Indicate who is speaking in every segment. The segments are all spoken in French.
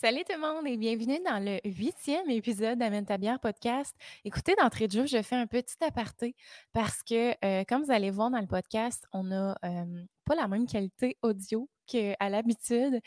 Speaker 1: Salut tout le monde et bienvenue dans le huitième épisode d'Amène ta bière podcast. Écoutez, d'entrée de jeu, je fais un petit aparté parce que, euh, comme vous allez voir dans le podcast, on n'a euh, pas la même qualité audio qu'à l'habitude.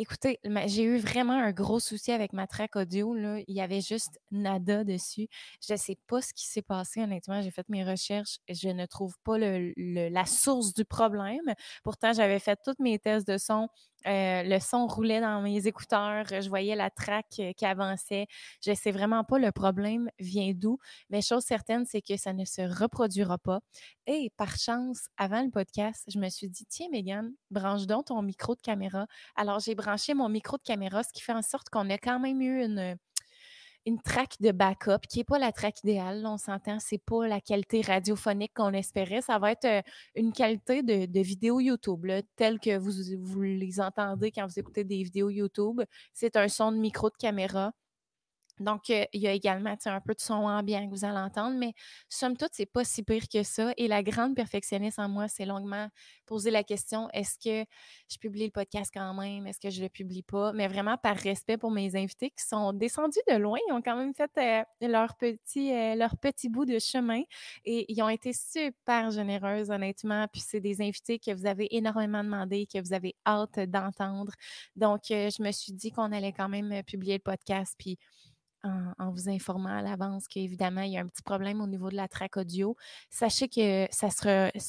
Speaker 1: Écoutez, j'ai eu vraiment un gros souci avec ma track audio. Là. Il y avait juste nada dessus. Je ne sais pas ce qui s'est passé, honnêtement. J'ai fait mes recherches. Je ne trouve pas la source du problème. Pourtant, j'avais fait tous mes tests de son. Euh, le son roulait dans mes écouteurs. Je voyais la track euh, qui avançait. Je ne sais vraiment pas le problème vient d'où. Mais chose certaine, c'est que ça ne se reproduira pas. Et par chance, avant le podcast, je me suis dit, tiens, Megan, branche donc ton micro de caméra. Alors, j'ai branché mon micro de caméra, ce qui fait en sorte qu'on a quand même eu une, une track de backup qui n'est pas la track idéale. on s'entend, c'est pas la qualité radiophonique qu'on espérait. Ça va être euh, une qualité de, vidéo YouTube, telle que vous, vous les entendez quand vous écoutez des vidéos YouTube. C'est un son de micro de caméra donc, il y a également un peu de son ambiant que vous allez entendre, mais somme toute, c'est pas si pire que ça. Et la grande perfectionniste en moi s'est longuement posé la question est-ce que je publie le podcast quand même? Est-ce que je le publie pas? Mais vraiment par respect pour mes invités qui sont descendus de loin, ils ont quand même fait leur, petit, leur petit bout de chemin et ils ont été super généreuses, honnêtement. Puis, c'est des invités que vous avez énormément demandé, que vous avez hâte d'entendre. Donc, je me suis dit qu'on allait quand même publier le podcast. Puis, en, vous informant à l'avance qu'évidemment, il y a un petit problème au niveau de la traque audio. Sachez que ça,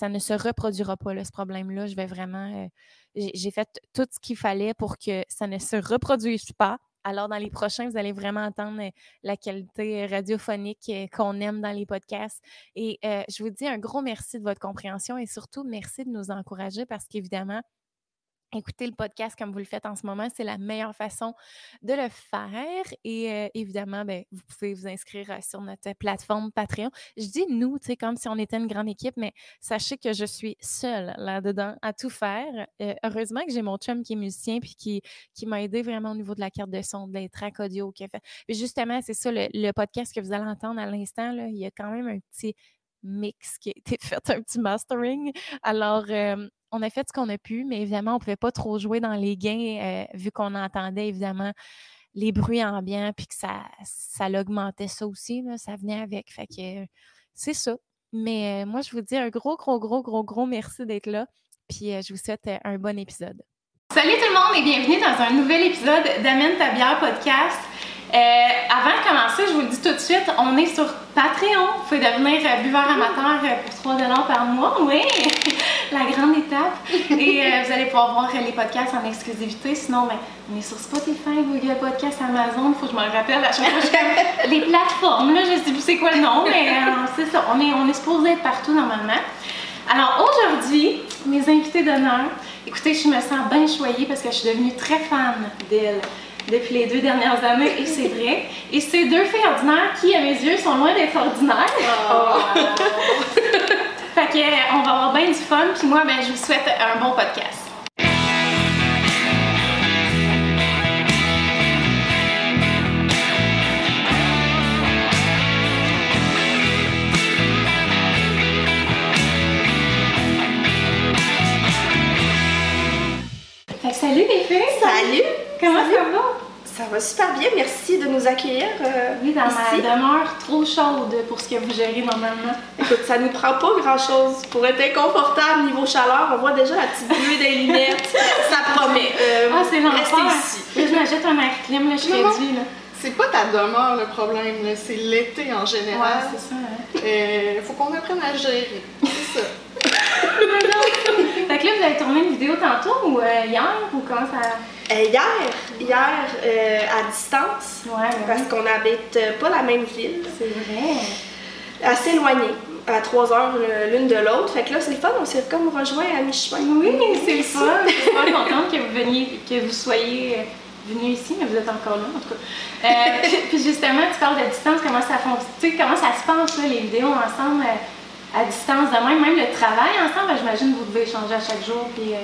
Speaker 1: ne se reproduira pas, ce problème-là. Je vais vraiment. Euh, j'ai fait tout ce qu'il fallait pour que ça ne se reproduise pas. Alors, dans les prochains, vous allez vraiment entendre euh, la qualité radiophonique euh, qu'on aime dans les podcasts. Et je vous dis un gros merci de votre compréhension et surtout merci de nous encourager parce qu'évidemment, Écoutez le podcast comme vous le faites en ce moment, c'est la meilleure façon de le faire. Et euh, évidemment, ben, vous pouvez vous inscrire euh, sur notre plateforme Patreon. Je dis nous, tu sais, comme si on était une grande équipe, mais sachez que je suis seule là-dedans à tout faire. Euh, heureusement que j'ai mon chum qui est musicien puis qui, qui m'a aidé vraiment au niveau de la carte de son, des tracks audio qu'il fait. justement, c'est ça, le, podcast que vous allez entendre à l'instant, il y a quand même un petit mix qui a été fait, un petit mastering. Alors, on a fait ce qu'on a pu, mais évidemment, on ne pouvait pas trop jouer dans les gains euh, vu qu'on entendait évidemment les bruits ambiants puis que ça, ça l'augmentait ça aussi. ça venait avec. Fait que c'est ça. Mais euh, moi, je vous dis un gros, gros, gros, gros, gros merci d'être là. Puis euh, je vous souhaite un bon épisode. Salut tout le monde et bienvenue dans un nouvel épisode d'Amène ta podcast. Avant de commencer, je vous le dis tout de suite, on est sur Patreon. Vous pouvez devenir buveur amateur pour 3 par mois. Oui! la grande étape. Et euh, vous allez pouvoir voir les podcasts en exclusivité. Sinon, ben, on est sur Spotify, Google Podcast, Amazon. Il faut que je me rappelle à chaque fois. les plateformes, là, je sais plus c'est quoi le nom, mais euh, c'est ça. On est, on est supposé être partout normalement. Alors aujourd'hui, mes invités d'honneur, écoutez, je me sens bien choyée parce que je suis devenue très fan d'elle depuis les deux dernières années, et c'est vrai. Et ces deux filles ordinaires qui, à mes yeux, sont loin d'être ordinaires. Oh. Fait que, euh, on va avoir bien du fun. Puis moi, ben, je vous souhaite un bon podcast. Que salut les filles!
Speaker 2: Salut!
Speaker 1: Comment ça va?
Speaker 2: Ça va super bien, merci de nous accueillir. Euh,
Speaker 1: oui, dans ma demeure trop chaude pour ce que vous gérez normalement.
Speaker 2: Écoute, ça nous prend pas grand chose. Pour être inconfortable niveau chaleur, on voit déjà la petite buée des lunettes. ça promet.
Speaker 1: Euh, ah, c'est l'enfer. ici. je m'achète un air clim, là, je réduis. Là.
Speaker 3: C'est pas ta demeure le problème, c'est l'été en général.
Speaker 1: Ouais, c'est ça. Hein.
Speaker 3: Euh, faut qu'on apprenne à gérer. C'est ça.
Speaker 1: fait que là, vous avez tourné une vidéo tantôt ou euh, hier ou comment ça.
Speaker 2: Euh, hier, hier euh, à distance,
Speaker 1: ouais,
Speaker 2: parce qu'on n'habite pas la même ville.
Speaker 1: C'est vrai.
Speaker 2: Assez éloigné, à trois heures l'une de l'autre. Fait que là, c'est le fun, on s'est comme rejoint à mi-chemin.
Speaker 1: Oui, c'est le fun. Je suis pas contente que vous veniez, que vous soyez venu ici, mais vous êtes encore là, en tout cas. puis justement, tu parles de distance, comment ça fonctionne, comment ça se passe, là, les vidéos ensemble à distance de même, même le travail ensemble, j'imagine que vous devez échanger à chaque jour. Puis, euh...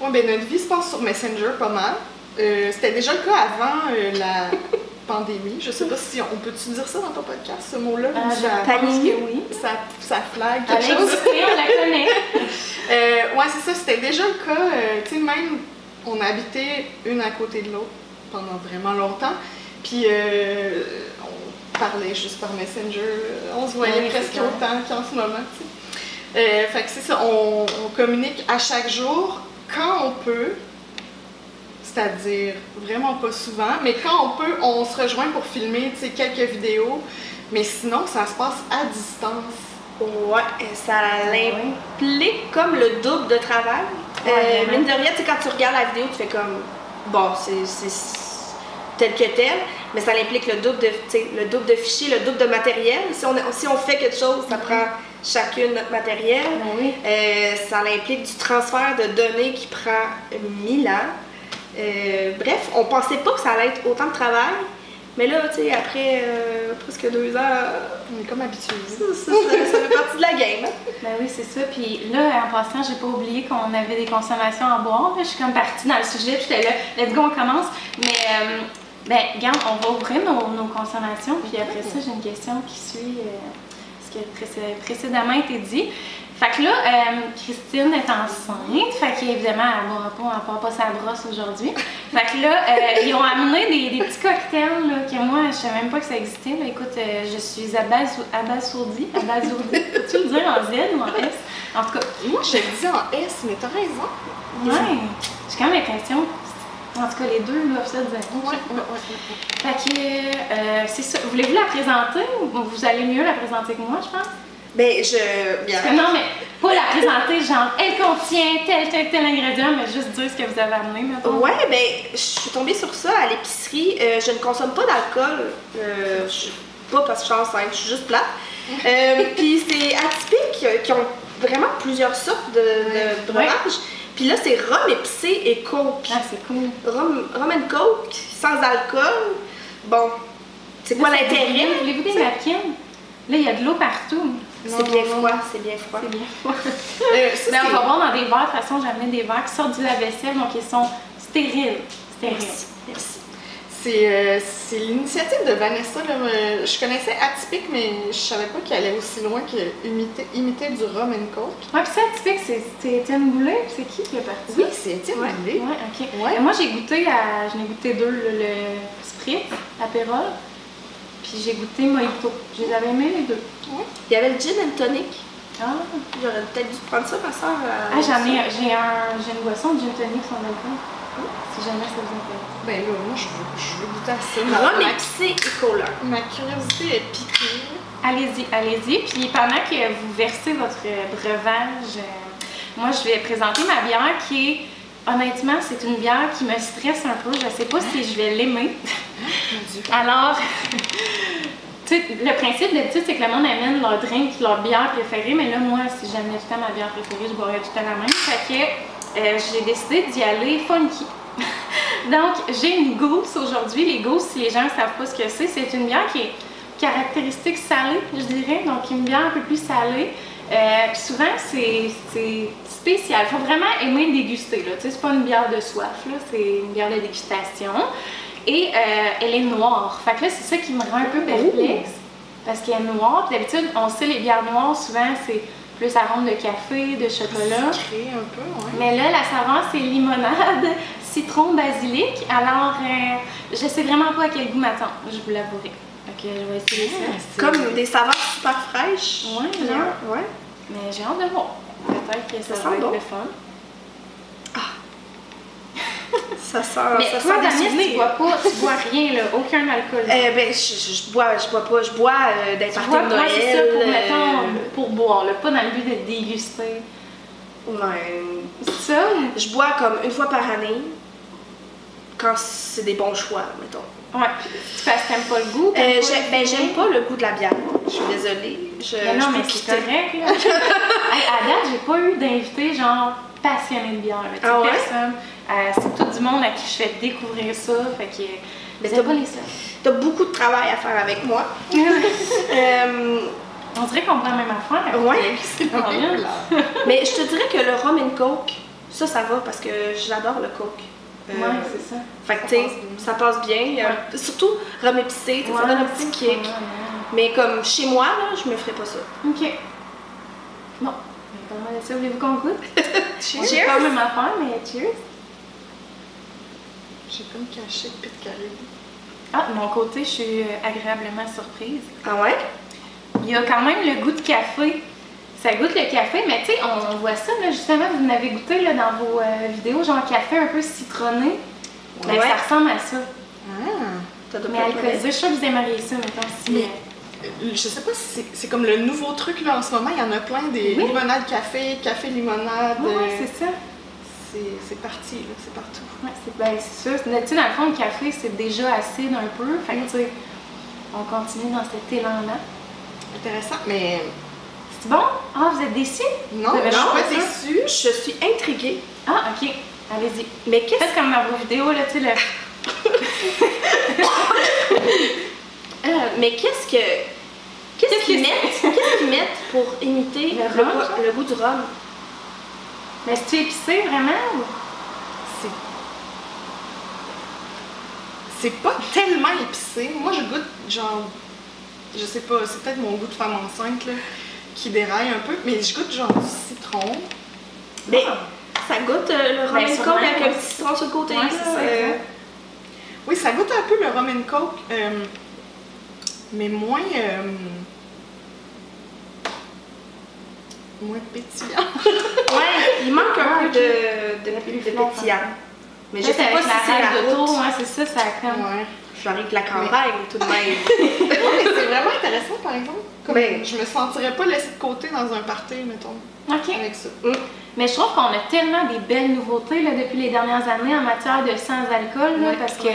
Speaker 3: Oui, bien, notre vie se passe sur Messenger pas mal. Euh, c'était déjà le cas avant euh, la pandémie. Je sais pas si on, peut-tu dire ça dans ton podcast, ce mot-là?
Speaker 1: Que oui.
Speaker 3: Ça, ça flag quelque
Speaker 1: chose. on la connaît.
Speaker 3: ouais, c'est ça. C'était déjà le cas. tu sais, même, on habitait une à côté de l'autre pendant vraiment longtemps. Puis parlait juste par Messenger, on se voyait
Speaker 1: oui,
Speaker 3: presque autant qu'en ce moment. Euh, fait que c'est ça, on, on communique à chaque jour quand on peut, c'est-à-dire vraiment pas souvent, mais quand on peut, on se rejoint pour filmer quelques vidéos, mais sinon ça se passe à distance.
Speaker 2: Ouais, ça l'implique comme le double de travail.
Speaker 1: Ouais,
Speaker 2: Euh, mine de rien, quand tu regardes la vidéo, tu fais comme, bon, c'est tel que tel, mais ça implique le double de, le double de fichiers, le double de matériel. Si on, si on fait quelque chose, ça prend chacune notre matériel.
Speaker 1: Ben oui.
Speaker 2: Euh, ça implique du transfert de données qui prend 1000 ans. Euh, bref, on pensait pas que ça allait être autant de travail, mais là, tu sais, après euh, presque deux ans,
Speaker 3: On est comme habitués.
Speaker 2: ça, ça- ça- ça fait partie de la game. hein.
Speaker 1: Ben oui, c'est ça. Puis là, en passant, j'ai pas oublié qu'on avait des consommations à boire. Je suis comme partie dans le sujet, puis j'étais là, let's go, on commence. Mais, ben, regarde, on va ouvrir nos, nos consommations, puis après ça, j'ai une question qui suit euh, ce qui a précé- précédemment été dit. Fait que là, euh, Christine est enceinte, fait qu'évidemment, elle boira pas, elle pas sa brosse aujourd'hui. Fait que là, euh, ils ont amené des, des petits cocktails là, que moi, je savais même pas que ça existait. Là. Écoute, euh, je suis abasou- abasourdie, abasourdie. Peux-tu le dire en Z ou en S? En tout cas,
Speaker 3: Moi, je le dis en S, mais t'as raison.
Speaker 1: ouais, j'ai quand même l'impression. En tout cas, les deux, là, ça dire.
Speaker 3: Ouais, ouais, ouais.
Speaker 1: Fait que, euh, c'est ça. Voulez-vous la présenter ou vous allez mieux la présenter que moi, je pense?
Speaker 2: Ben, je. Bien.
Speaker 1: Parce que non, mais pas la présenter, genre, elle contient tel, tel, tel ingrédient, mais juste dire ce que vous avez amené, mettons.
Speaker 2: Ouais, ben, je suis tombée sur ça à l'épicerie. Euh, je ne consomme pas d'alcool. Euh, je- pas parce que je suis enceinte, je suis juste plate. Euh, Puis c'est atypique, qui ont vraiment plusieurs sortes de, de breuvages. Puis là, c'est rhum épicé et coke.
Speaker 1: Ah, c'est cool.
Speaker 2: Rhum, rhum and coke, sans alcool. Bon, c'est quoi l'intérêt?
Speaker 1: Voulez-vous des napkins? Là, il y a de l'eau partout.
Speaker 2: C'est bien froid, c'est bien froid.
Speaker 1: C'est bien froid.
Speaker 3: Euh, ça,
Speaker 1: Ben, on va voir dans des verres. De toute façon, j'ai amené des verres qui sortent du lave-vaisselle, donc ils sont stériles. Stériles.
Speaker 2: Merci, merci.
Speaker 3: C'est euh, c'est l'initiative de Vanessa. Là, euh, je connaissais Atypique, mais je savais pas qu'elle allait aussi loin que imiter, imiter du rum and coke.
Speaker 1: Ouais, puis ça, typique, c'est Étienne Boulay. C'est qui qui est parti?
Speaker 3: Oui, c'est Étienne
Speaker 1: Ouais,
Speaker 3: Boulay.
Speaker 1: ouais, ok.
Speaker 3: Ouais.
Speaker 1: Et moi, j'ai goûté à. J'en ai goûté deux, le, le Spritz, apérol, puis j'ai goûté Mojito. Je les avais aimés les deux.
Speaker 2: Il y avait le gin and tonic.
Speaker 1: Ah,
Speaker 2: J'aurais peut-être dû prendre ça, ma soeur.
Speaker 1: ah j'en ai. J'ai un, j'ai une boisson de gin tonic sans alcool. Si jamais ça vous intéresse.
Speaker 3: Ben là, moi, je veux, je veux goûter à ça. Ma,
Speaker 2: Rhum
Speaker 3: ma-
Speaker 2: épicé et cola.
Speaker 3: ma curiosité est piquée.
Speaker 1: Allez-y, allez-y. Puis pendant que vous versez votre breuvage, euh, moi je vais présenter ma bière qui est, honnêtement, c'est une bière qui me stresse un peu. Je sais pas si je vais l'aimer. Alors, le principe d'habitude, c'est que le monde amène leur drink, leur bière préférée, mais là, moi, si j'amenais tout le temps ma bière préférée, je boirais tout temps la même. Fait que euh, j'ai décidé d'y aller funky. Donc, j'ai une gousse aujourd'hui. Les gousses, si les gens ne savent pas ce que c'est, c'est une bière qui est caractéristique salée, je dirais. Donc, une bière un peu plus salée. Euh, puis souvent, c'est spécial. Il faut vraiment aimer déguster. C'est pas une bière de soif, c'est une bière de dégustation. Et euh, elle est noire. Fait que là, c'est ça qui me rend un peu perplexe. Parce qu'elle est noire. Puis d'habitude, on sait les bières noires, souvent, c'est plus arôme de café, de chocolat.
Speaker 3: Sucré un peu, ouais.
Speaker 1: Mais là, la saveur, c'est limonade, citron, basilic. Alors, euh, je sais vraiment pas à quel goût m'attendre, je vous l'avouerai. Que je vais essayer ça.
Speaker 2: Comme des saveurs super fraîches.
Speaker 1: Ouais,
Speaker 2: Genre, ouais.
Speaker 1: Mais j'ai hâte de voir. Peut-être que ça,
Speaker 2: Ça
Speaker 1: va être
Speaker 2: bon.
Speaker 1: le fun.
Speaker 2: Ça sent,
Speaker 1: Mais
Speaker 2: ça
Speaker 1: toi,
Speaker 2: des
Speaker 1: Vanessa, tu bois pas, tu bois rien, là, aucun alcool.
Speaker 2: Euh, ben, je, je, je bois, je bois pas, je bois euh,
Speaker 1: bois,
Speaker 2: de Noël.
Speaker 1: c'est ça, pour,
Speaker 2: euh,
Speaker 1: mettons, pour boire, là, pas dans le but de déguster.
Speaker 2: ouais.
Speaker 1: C'est ça?
Speaker 2: Je bois comme une fois par année, quand c'est des bons choix, mettons.
Speaker 1: Ouais. Tu parce que t'aimes pas le goût?
Speaker 2: Euh,
Speaker 1: t'aimes pas
Speaker 2: j'ai-
Speaker 1: le
Speaker 2: ben, j'aime pas le goût de la bière. Je suis désolée. Je,
Speaker 1: Mais non,
Speaker 2: je
Speaker 1: mais c'est correct, là. hey, à date, j'ai pas eu d'invité, genre, passionné de bière. là.
Speaker 2: Ah ouais?
Speaker 1: personne. Euh, c'est tout du monde à qui je fais découvrir ça. Fait que.
Speaker 2: Mais t'as-
Speaker 1: pas les seuls.
Speaker 2: T'as beaucoup de travail à faire avec moi. Euh,
Speaker 1: On dirait qu'on prend la même affaire.
Speaker 2: ouais.
Speaker 3: C'est.
Speaker 2: Mais je te dirais que le rum and coke, ça, ça va parce que j'adore le coke. Euh,
Speaker 1: Ouais, c'est ça.
Speaker 2: Fait que, tu sais, ça passe bien. Surtout rhum épicé, ça donne un petit kick. Mais comme chez moi, là, je me ferais pas ça.
Speaker 1: Ok. Bon. Voulez-vous qu'on goûte?
Speaker 3: Cheers.
Speaker 1: Pas la même affaire, mais cheers.
Speaker 3: J'ai comme caché le pit carré.
Speaker 1: Ah, de mon côté, je suis euh, agréablement surprise.
Speaker 2: Ah ouais?
Speaker 1: Il y a quand même le goût de café. Ça goûte le café, mais tu sais, on voit ça, là, justement, vous l'avez goûté là, dans vos euh, vidéos, genre café un peu citronné. Ben,
Speaker 2: Ouais.
Speaker 1: ça ressemble à ça.
Speaker 3: Ah!
Speaker 1: Mais alcoolisé, je suis sûre que vous aimeriez ça, mettons, si...
Speaker 3: Mais-
Speaker 1: euh,
Speaker 3: Je sais pas si c'est- comme le nouveau truc là en ce moment, il y en a plein des
Speaker 1: Oui.
Speaker 3: limonades café, café limonade. Euh,
Speaker 1: c'est ça.
Speaker 3: C'est parti c'est partout.
Speaker 1: Ouais, c'est ben, c'est ça. Tu sais, dans le fond, le café, c'est déjà acide un peu. Fait que, tu sais, on continue dans cet élan-là.
Speaker 3: Intéressant, mais
Speaker 1: C'est bon? Ah, vous êtes déçus?
Speaker 3: non, je suis pas déçue.
Speaker 2: Je suis intriguée.
Speaker 1: Ah, ok. Allez-y.
Speaker 2: Mais qu'est-ce
Speaker 1: Faites comme dans vos vidéos, là, tu sais, le...
Speaker 2: euh, mais qu'est-ce que. Qu'est-ce qu'ils
Speaker 1: que
Speaker 2: mettent? Qu'est-ce qu'ils mettent pour imiter
Speaker 1: Le
Speaker 2: goût- le goût du rhum?
Speaker 1: Mais c'est-tu épicé, vraiment? ou-
Speaker 3: C'est c'est pas tellement épicé. Moi, je goûte genre, je sais pas, c'est peut-être mon goût de femme enceinte là, qui déraille un peu, mais je goûte genre du citron.
Speaker 2: Mais
Speaker 1: Ah.
Speaker 2: ça goûte euh, le
Speaker 1: Ben,
Speaker 2: and coke avec un petit citron sur le côté.
Speaker 1: Ouais,
Speaker 2: là,
Speaker 1: ça,
Speaker 2: euh.
Speaker 3: Oui, ça goûte un peu le rum and coke, euh, mais moins. euh, moins pétillant.
Speaker 2: Ouais, il manque un peu de, de, pétillant. Mais je sais pas si
Speaker 1: la
Speaker 2: c'est la route.
Speaker 1: ouais, c'est ça, ça a comme...
Speaker 3: Ouais.
Speaker 2: J'arrive de la campagne, tout de même.
Speaker 3: C'est vraiment intéressant, par exemple. Comme je me sentirais pas laissée de côté dans un party, mettons,
Speaker 1: OK.
Speaker 3: avec ça.
Speaker 1: Mais je trouve qu'on a tellement des belles nouveautés là, depuis les dernières années en matière de sans-alcool, parce que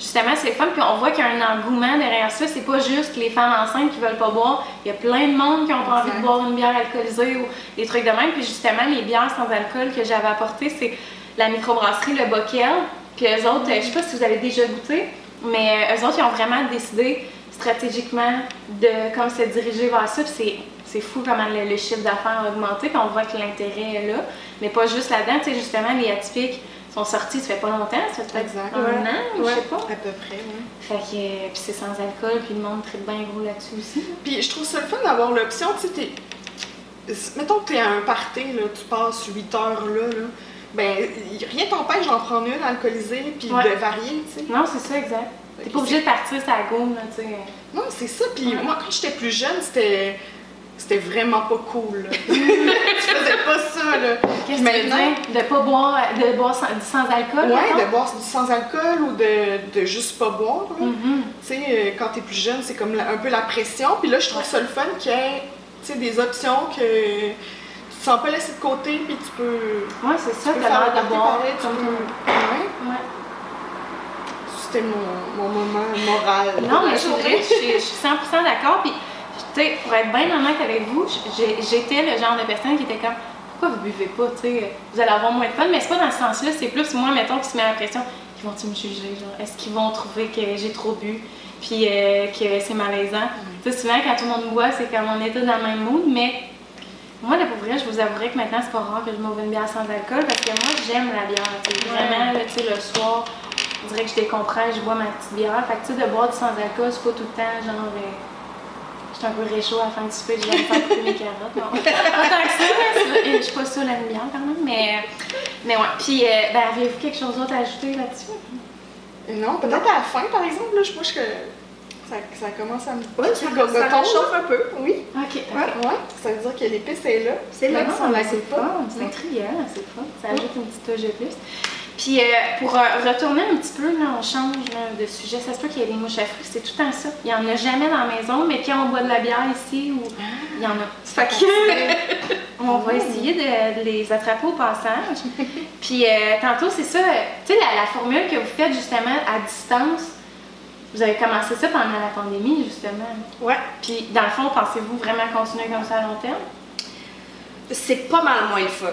Speaker 1: justement, c'est fun, puis on voit qu'il y a un engouement derrière ça. C'est pas juste les femmes enceintes qui veulent pas boire. Il y a plein de monde qui ont pas envie de boire une bière alcoolisée ou des trucs de même. Puis justement, les bières sans alcool que j'avais apportées, c'est la microbrasserie Le Bockel. Puis eux autres, je sais pas si vous avez déjà goûté, mais eux autres, ils ont vraiment décidé stratégiquement de comme se diriger vers ça. Puis c'est c'est fou comment le, le chiffre d'affaires a augmenté, puis on voit que l'intérêt est là. Mais pas juste là-dedans, tu sais, justement, les atypiques sont sortis, ça fait pas longtemps, ça fait
Speaker 3: Exact.
Speaker 1: un
Speaker 2: Ouais.
Speaker 1: an, je sais pas.
Speaker 3: À peu près, oui.
Speaker 1: Fait que, euh, puis c'est sans alcool, puis le monde traite bien gros là-dessus aussi.
Speaker 3: Puis je trouve ça le fun d'avoir l'option, tu sais, t'es- Mettons que t'es à un party, là, tu passes 8 heures là, là, ben rien t'empêche d'en prendre une alcoolisée puis
Speaker 1: Ouais.
Speaker 3: de varier, tu sais.
Speaker 1: Non, c'est ça, exact. T'es pas obligé de partir sa gomme, là, tu sais.
Speaker 3: Non, c'est ça. Puis
Speaker 1: Ouais.
Speaker 3: moi, quand j'étais plus jeune, c'était c'était vraiment pas cool. je faisais pas ça, là.
Speaker 1: Qu'est-ce que tu veux? De pas boire, de boire sans, du sans-alcool,
Speaker 3: Ouais,
Speaker 1: mettons?
Speaker 3: de boire du sans-alcool ou de, de juste pas boire.
Speaker 1: Mhm.
Speaker 3: Tu sais, euh, quand t'es plus jeune, c'est comme la- un peu la pression. Puis là, je trouve
Speaker 1: Ouais.
Speaker 3: ça le fun qu'il y ait tu sais, des options que tu te sens pas laissé de côté, puis tu peux.
Speaker 1: Ouais, c'est ça,
Speaker 3: tu faire
Speaker 1: l'air de boire.
Speaker 3: pareil, tu peux- Ouais,
Speaker 1: Ouais.
Speaker 3: c'était mon, mon moment moral.
Speaker 1: Non, mais je suis 100% d'accord. Puis, tu sais, pour être bien honnête avec vous, j'étais le genre de personne qui était comme, pourquoi vous buvez pas, tu sais, vous allez avoir moins de fun. Mais c'est pas dans ce sens-là, c'est plus moi, mettons, qui se met la pression. Ils vont-ils me juger, genre, est-ce qu'ils vont trouver que j'ai trop bu, puis euh, que c'est malaisant? Tu sais, souvent, quand tout le monde boit, c'est comme on était dans le même mood, mais moi, là, pour vrai, je vous avouerai que maintenant, c'est pas rare que je m'ouvre une bière sans alcool parce que moi, j'aime la bière. tu sais. Vraiment, tu sais, le soir, on dirait que je décompresse, je bois ma petite bière. Fait que, tu sais, de boire du sans alcool, c'est pas tout le temps, genre, euh, je suis un peu réchaud à la fin du souper, je viens de faire couper mes carottes. Non. Pas tant que ça, je suis pas sûre la bière quand même, mais, mais ouais. Puis, euh, ben, avez-vous quelque chose d'autre à ajouter là-dessus?
Speaker 3: Non, peut-être à la fin, par exemple, là, je pense que ça, ça commence à me
Speaker 2: Ouais,
Speaker 3: piquer
Speaker 2: ça,
Speaker 3: le
Speaker 2: ça réchauffe un peu. Oui.
Speaker 1: Ok.
Speaker 3: Ouais, ouais, ça veut dire que l'épice est là.
Speaker 2: C'est là.
Speaker 1: C'est
Speaker 3: pas.
Speaker 1: c'est intriguant, c'est fun. Ça ajoute une petite touche de plus. Puis euh, pour euh, retourner un petit peu, là, on change là, de sujet. Ça se peut qu'il y ait des mouches à fruits, c'est tout le temps ça. Il n'y en a jamais dans la maison, mais quand on boit de la bière ici, ou il y en a. Fait que on va essayer de, de les attraper au passage. Puis euh, tantôt, c'est ça, tu sais, la, la formule que vous faites justement à distance, vous avez commencé ça pendant la pandémie, justement.
Speaker 2: Ouais.
Speaker 1: Puis dans le fond, pensez-vous vraiment continuer comme ça à long terme?
Speaker 2: C'est pas mal moins le fun.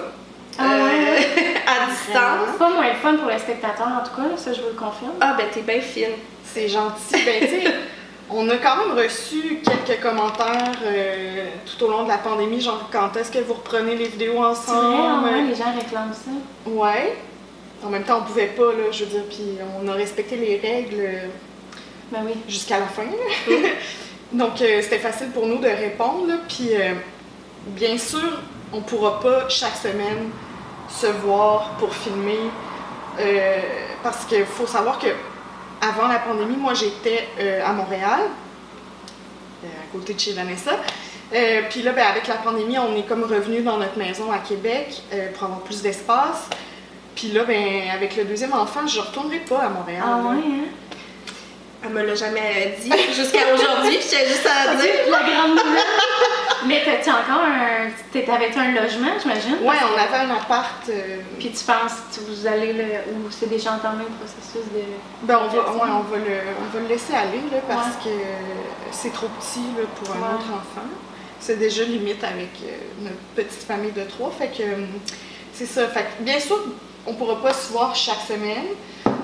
Speaker 1: Ah
Speaker 2: Euh,
Speaker 1: ouais?
Speaker 2: à distance.
Speaker 1: C'est pas moins fun pour les spectateurs, en tout cas, ça je vous le confirme.
Speaker 2: Ah, ben t'es bien fine.
Speaker 3: C'est gentil. Ben, tu on a quand même reçu quelques commentaires euh, tout au long de la pandémie, genre quand est-ce que vous reprenez les vidéos
Speaker 1: vrai,
Speaker 3: ensemble?
Speaker 1: hein, les gens réclament ça.
Speaker 3: Ouais. En même temps, on pouvait pas, là, je veux dire, puis on a respecté les règles euh,
Speaker 1: Ben oui.
Speaker 3: jusqu'à la fin. Donc, euh, c'était facile pour nous de répondre, là, puis euh, bien sûr, on pourra pas chaque semaine se voir pour filmer. euh, parce qu'il faut savoir que avant la pandémie, moi j'étais euh, à Montréal, euh, à côté de chez Vanessa. Puis là, ben, avec la pandémie, on est comme revenu dans notre maison à Québec pour avoir plus d'espace. Puis là, ben, avec le deuxième enfant, je ne retournerai pas à Montréal.
Speaker 1: Ah ouais, hein?
Speaker 2: Elle me l'a jamais dit jusqu'à aujourd'hui. Je tiens juste à dire.
Speaker 1: La grande nouvelle. Mais t'as-tu encore un. T'avais-tu un logement, j'imagine?
Speaker 3: Ouais, on avait un appart. euh,
Speaker 1: Puis tu penses que vous allez le. ou c'est déjà entamé le processus de.
Speaker 3: ben, on va, ouais, on, va le, on va le laisser aller là, parce que c'est trop petit là, pour un
Speaker 1: Ouais.
Speaker 3: autre enfant. C'est déjà limite avec euh, notre petite famille de trois. Fait que euh, c'est ça. Fait que, bien sûr, on pourra pas se voir chaque semaine,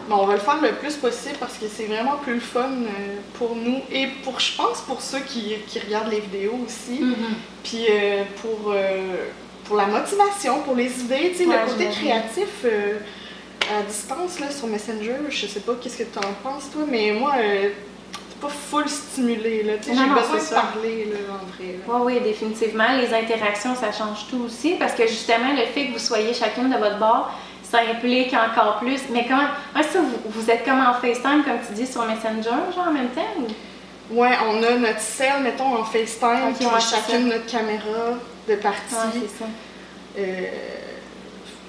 Speaker 3: mais on va le faire le plus possible parce que c'est vraiment plus le fun euh, pour nous et pour, je pense, pour ceux qui, qui regardent les vidéos aussi.
Speaker 1: Mhm.
Speaker 3: Puis euh, pour, euh, pour la motivation, pour les idées, tu sais,
Speaker 1: Ouais,
Speaker 3: le côté créatif euh, à distance là, sur Messenger, je sais pas qu'est-ce que tu en penses toi, mais moi, t'es pas full stimulé, là, tu sais,
Speaker 1: Non,
Speaker 3: j'ai besoin de parler là, en vrai. là.
Speaker 1: Oui, oui, définitivement. Les interactions, ça change tout aussi parce que justement, le fait que vous soyez chacune de votre bord, ça implique encore plus. Mais comment. Ouais, ça, vous, vous êtes comme en FaceTime, comme tu dis, sur Messenger, genre en même temps? ou-
Speaker 3: Ouais, on a notre selle, mettons, en FaceTime,
Speaker 1: Ok,
Speaker 3: puis chacune notre caméra de partie.
Speaker 1: Ouais, c'est ça.
Speaker 3: Euh,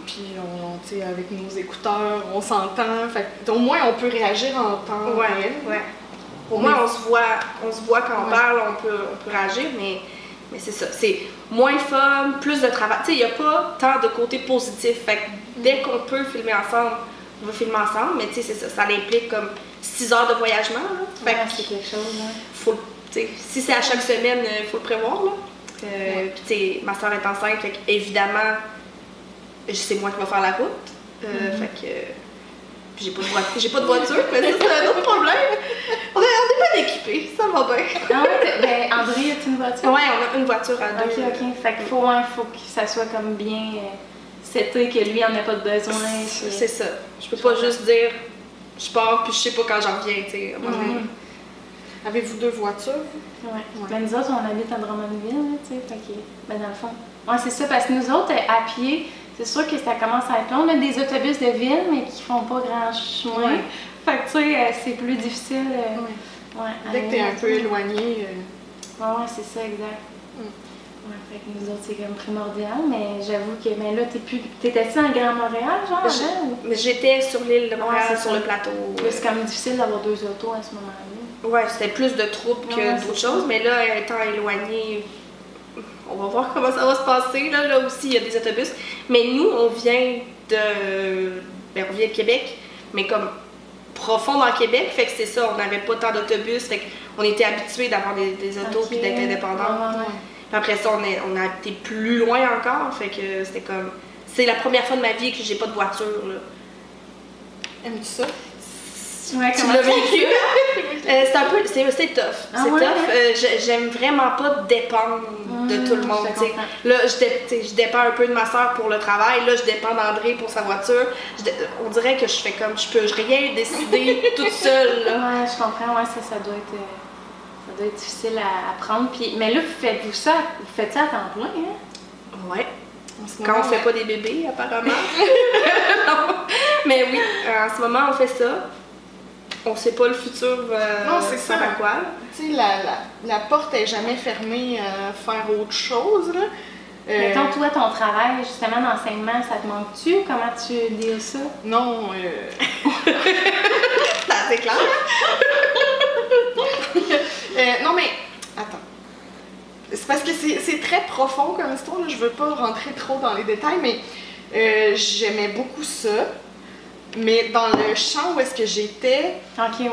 Speaker 3: puis on, tu sais, avec nos écouteurs, on s'entend. Au moins, on peut réagir en temps
Speaker 2: Ouais,
Speaker 3: réel.
Speaker 2: ouais. Au moins, on se voit, on se voit quand on parle, on peut, on peut réagir, mais, mais c'est ça. C'est moins fun, plus de travail. Tu sais, il n'y a pas tant de côté positif. Fait que dès qu'on peut filmer ensemble, on va filmer ensemble, mais tu sais, c'est ça. Ça implique comme 6 heures de voyagement. Là. Fait
Speaker 1: Ouais,
Speaker 2: que
Speaker 1: c'est quelque chose,
Speaker 2: faut, si c'est à chaque semaine, il faut le prévoir. Là. Euh,
Speaker 3: Ouais.
Speaker 2: Puis, tu sais, ma soeur est enceinte, fait que, évidemment, c'est moi qui vais faire la route. Euh,
Speaker 1: Mhm.
Speaker 2: Fait que. j'ai pas, de voiture, j'ai pas de voiture, mais ça, c'est un autre problème. On est, on est pas équipés, ça va bien.
Speaker 1: Ah ouais, ben, André, as-tu une voiture?
Speaker 2: Ouais, on a une voiture à deux.
Speaker 1: Ok, ok. Fait qu'il faut, faut que ça soit comme bien euh, seté, que lui en ait pas besoin.
Speaker 2: C'est ça. Je peux pas juste dire je pars puis je sais pas quand j'en reviens, tu sais.
Speaker 1: Mhm.
Speaker 3: Avez-vous deux voitures?
Speaker 1: Ouais. Ben, nous autres, on habite à Drummondville, là, tu sais, fait que, ben, dans le fond. Ouais, c'est ça, parce que nous autres, à pied, c'est sûr que ça commence à être long. On a des autobus de ville, mais qui font pas grand chemin.
Speaker 3: Ouais.
Speaker 1: Fait que, tu sais, euh, c'est plus difficile. euh,
Speaker 3: Ouais.
Speaker 1: ouais,
Speaker 3: Dès que t'es un peu éloigné. euh,
Speaker 1: Ouais, ouais, c'est ça, exact.
Speaker 3: Mm.
Speaker 1: Ouais, fait que nous autres, c'est comme primordial, mais j'avoue que, ben là, t'es plus. T'étais-tu en Grand Montréal, genre,
Speaker 2: Mais j'étais sur l'île de Montréal,
Speaker 1: Ouais,
Speaker 2: sur le plateau.
Speaker 1: C'est quand même difficile d'avoir deux autos à ce moment-là.
Speaker 2: Ouais, c'était plus de troupes que d'autres choses, mais là, étant éloigné, on va voir comment ça va se passer. Là, là aussi, il y a des autobus. Mais nous, on vient de. Ben, on vient de Québec, mais comme profond dans Québec, fait que c'est ça, on n'avait pas tant d'autobus, fait qu'on était habitués d'avoir des, des autos puis d'être indépendants. Puis après ça, on, est, on a été plus loin encore, fait que c'était comme. C'est la première fois de ma vie que j'ai pas de voiture. Là.
Speaker 3: Aimes-tu ça?
Speaker 1: Ouais,
Speaker 2: Tu l'as vécu? Euh, c'est un peu, c'est, c'est tough.
Speaker 1: Ah
Speaker 2: c'est
Speaker 1: ouais,
Speaker 2: tough.
Speaker 1: ouais?
Speaker 2: Euh, j'ai- j'aime vraiment pas dépendre de tout le monde.
Speaker 1: je.
Speaker 2: Là, je, je dépends un peu de ma soeur pour le travail. Là, je dépends d'André pour sa voiture. Je on dirait que je fais comme je peux rien décider toute seule. Là.
Speaker 1: Ouais, je comprends. Ouais, ça, ça doit être, euh, ça doit être difficile à apprendre. Puis, mais là, vous faites-vous ça, vous faites ça à temps plein, hein?
Speaker 3: Ce
Speaker 2: Quand on fait pas des bébés, apparemment. Non. Mais oui, en ce moment, on fait ça. On sait pas le futur. euh,
Speaker 3: Non, c'est ça.
Speaker 2: à quoi.
Speaker 3: Tu sais, la, la, la porte est jamais fermée à faire autre chose, là. Euh,
Speaker 1: Mettons, toi, ton travail, justement, d'enseignement, ça te manque-tu? Comment tu dis ça?
Speaker 3: Non, euh,
Speaker 2: C'est clair.
Speaker 3: Euh, non, mais attends. C'est parce que c'est très profond comme histoire, là. je veux pas rentrer trop dans les détails, mais euh, j'aimais beaucoup ça. Mais dans le champ où est-ce que j'étais,
Speaker 1: Ok, ouais.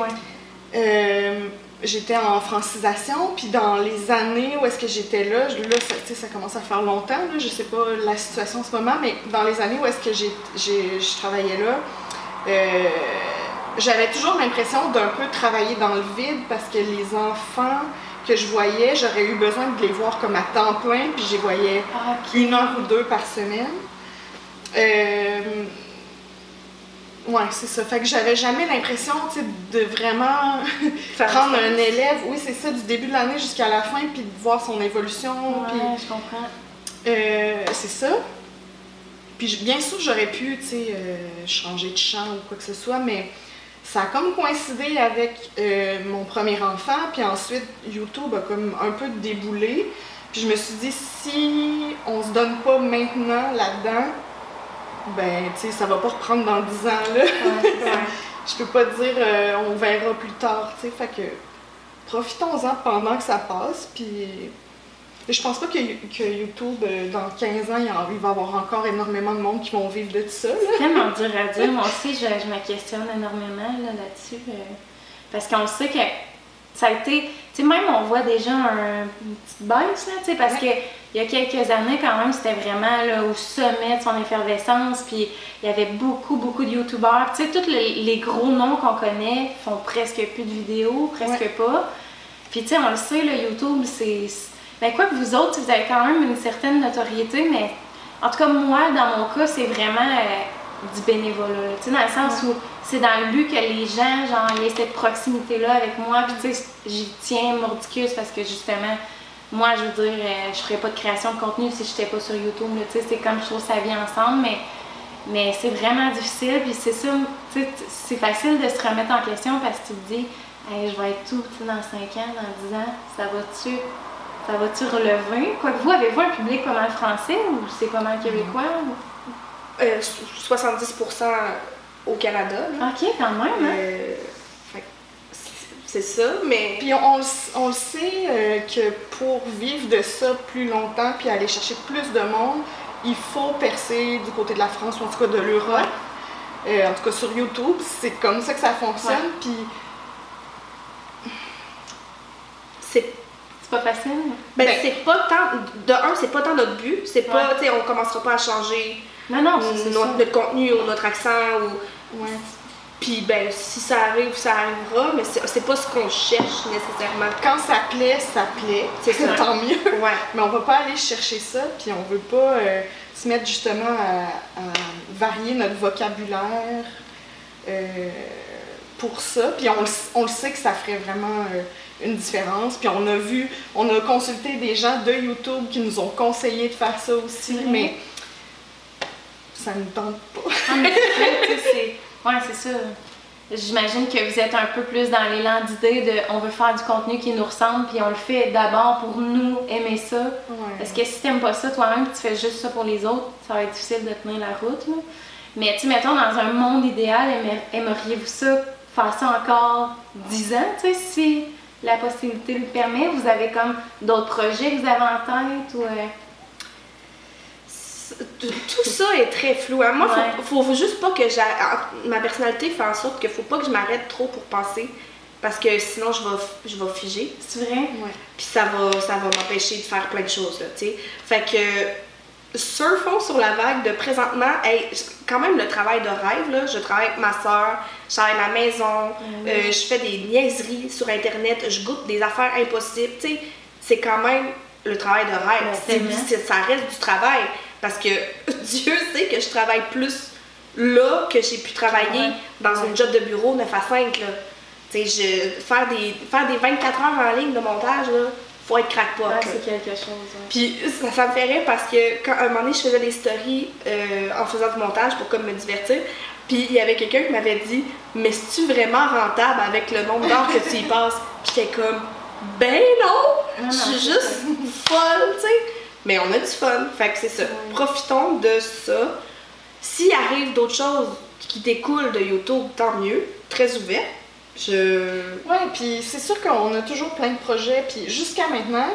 Speaker 3: euh, j'étais en francisation, puis dans les années où est-ce que j'étais là, là, ça, commence à faire longtemps, là, je sais pas la situation en ce moment, mais dans les années où est-ce que j'ai, j'ai- je travaillais là, euh, j'avais toujours l'impression d'un peu travailler dans le vide parce que les enfants que je voyais, j'aurais eu besoin de les voir comme à temps plein, puis je les voyais
Speaker 1: Ah,
Speaker 3: une heure ou deux par semaine. Euh, Ouais, c'est ça. Fait que j'avais jamais l'impression, de vraiment prendre un élève, oui, c'est ça, du début de l'année jusqu'à la fin, puis de voir son évolution, puis
Speaker 1: Ouais, je comprends.
Speaker 3: euh, c'est ça. puis bien sûr, j'aurais pu, tu sais, euh, changer de chant ou quoi que ce soit, mais ça a comme coïncidé avec euh, mon premier enfant, puis ensuite YouTube a comme un peu déboulé. Puis je me suis dit, si on se donne pas maintenant là-dedans, ben, tu sais, ça va pas reprendre dans 10 ans, là. je peux pas dire, euh, on verra plus tard, tu sais, fait que profitons-en pendant que ça passe, puis je pense pas que, que YouTube, euh, dans 15 ans, il y en- il va y avoir encore énormément de monde qui vont vivre de ça, là.
Speaker 1: C'est tellement dur à dire. Moi aussi, je, je me questionne énormément là, là-dessus. euh, parce qu'on sait que ça a été. Tu sais, même on voit déjà un, une petite baisse, là, tu sais, parce que il y a quelques années, quand même, c'était vraiment là, au sommet de son effervescence. Puis il y avait beaucoup, beaucoup de YouTubeurs. Tu sais, tous les, les gros noms qu'on connaît font presque plus de vidéos, presque pas. Puis tu sais, on le sait, là, YouTube, c'est. C'est- Ben, quoi que vous autres, vous avez quand même une certaine notoriété, mais en tout cas, moi, dans mon cas, c'est vraiment euh, du bénévolat. Tu sais, dans le sens où c'est dans le but que les gens, genre, ait cette proximité-là avec moi. Puis, tu sais, j'y tiens mordicus parce que justement, moi, je veux dire, euh, je ferais pas de création de contenu si j'étais pas sur YouTube. Tu sais, c'est comme je trouve ça vient ensemble, mais, mais c'est vraiment difficile. Puis, c'est ça, c'est facile de se remettre en question parce que tu te dis, je vais être tout, dans 5 ans, dans 10 ans, ça va-tu ça va-tu relever? Quoique vous, avez-vous un public pas mal français ou c'est pas mal québécois? ou-
Speaker 2: Euh, 70% au Canada. là.
Speaker 1: Ok, quand même, hein?
Speaker 2: Euh, fait que c'est- ça, mais
Speaker 3: Puis on, on le sait euh, que pour vivre de ça plus longtemps puis aller chercher plus de monde, il faut percer du côté de la France ou en tout cas de l'Europe. Euh, en tout cas sur YouTube, c'est comme ça que ça fonctionne.
Speaker 1: Ouais.
Speaker 3: Puis
Speaker 2: c'est
Speaker 1: C'est pas facile?
Speaker 2: ben,
Speaker 3: Ben-
Speaker 2: c'est pas tant de un, c'est pas tant notre but, c'est pas
Speaker 1: Ouais.
Speaker 2: tu sais on commencera pas à changer
Speaker 1: Non, non,
Speaker 2: notre, contenu ou notre accent ou
Speaker 3: ouais.
Speaker 2: puis ben si ça arrive, ça arrivera, mais c'est c'est pas ce qu'on cherche nécessairement.
Speaker 3: quand ça plaît, ça plaît.
Speaker 2: C'est ça.
Speaker 3: Tant mieux.
Speaker 2: Ouais.
Speaker 3: Mais on va pas aller chercher ça, puis on veut pas euh, se mettre justement à, à varier notre vocabulaire euh, pour ça. Puis on, on le sait que ça ferait vraiment euh, une différence. Puis on a vu, on a consulté des gens de YouTube qui nous ont conseillé de faire ça aussi,
Speaker 1: vrai?
Speaker 3: mais ça ne tente pas.
Speaker 1: Ah, mais c'est tu Ouais, ça. J'imagine que vous êtes un peu plus dans l'élan d'idée de on veut faire du contenu qui nous ressemble, puis on le fait d'abord pour nous aimer ça. Parce que si t'aimes pas ça toi-même, tu fais juste ça pour les autres, ça va être difficile de tenir la route. là. Mais tu mettons, dans un monde idéal, aimeriez-vous ça, faire ça encore 10 ans, tu sais, si la possibilité le permet? Vous avez comme d'autres projets que vous avez en tête ou... euh,
Speaker 2: Tout ça est très flou. hein. Moi,
Speaker 1: Ouais.
Speaker 2: faut, faut juste pas que j'a- ma personnalité fait en sorte qu'il faut pas que je m'arrête trop pour penser parce que sinon je vais, je vais figer.
Speaker 1: C'est vrai?
Speaker 3: Ouais.
Speaker 2: Puis ça va, ça va m'empêcher de faire plein de choses, là, tu sais. Fait que surfons sur la vague de présentement, hey, quand même le travail de rêve, là, je travaille avec ma soeur, je travaille à la maison, euh, je fais des niaiseries sur Internet, je goûte des affaires impossibles, tu sais. C'est quand même le travail de rêve.
Speaker 1: Ouais,
Speaker 2: c'est- ça reste du travail parce que Dieu sait que je travaille plus là que j'ai pu travailler
Speaker 1: Ouais.
Speaker 2: dans un job de bureau 9 à 5, là. Tu sais, je- faire des, faire des 24 heures en ligne de montage, là, faut être crackpot.
Speaker 1: Ouais, c'est quelque chose. ouais.
Speaker 2: Puis ça, ça me fait rire parce que quand un moment donné, je faisais des stories euh, en faisant du montage pour comme me divertir. Puis il y avait quelqu'un qui m'avait dit Mais c'est-tu vraiment rentable avec le nombre d'heures que tu y passes Puis j'étais comme Ben non
Speaker 1: Non,
Speaker 2: Je suis juste folle, tu sais. Mais on a du fun. Fait que c'est ça. Profitons de ça. S'il arrive d'autres choses qui découlent de YouTube, tant mieux. Très ouvert. Je.
Speaker 3: Ouais, puis c'est sûr qu'on a toujours plein de projets, puis jusqu'à maintenant,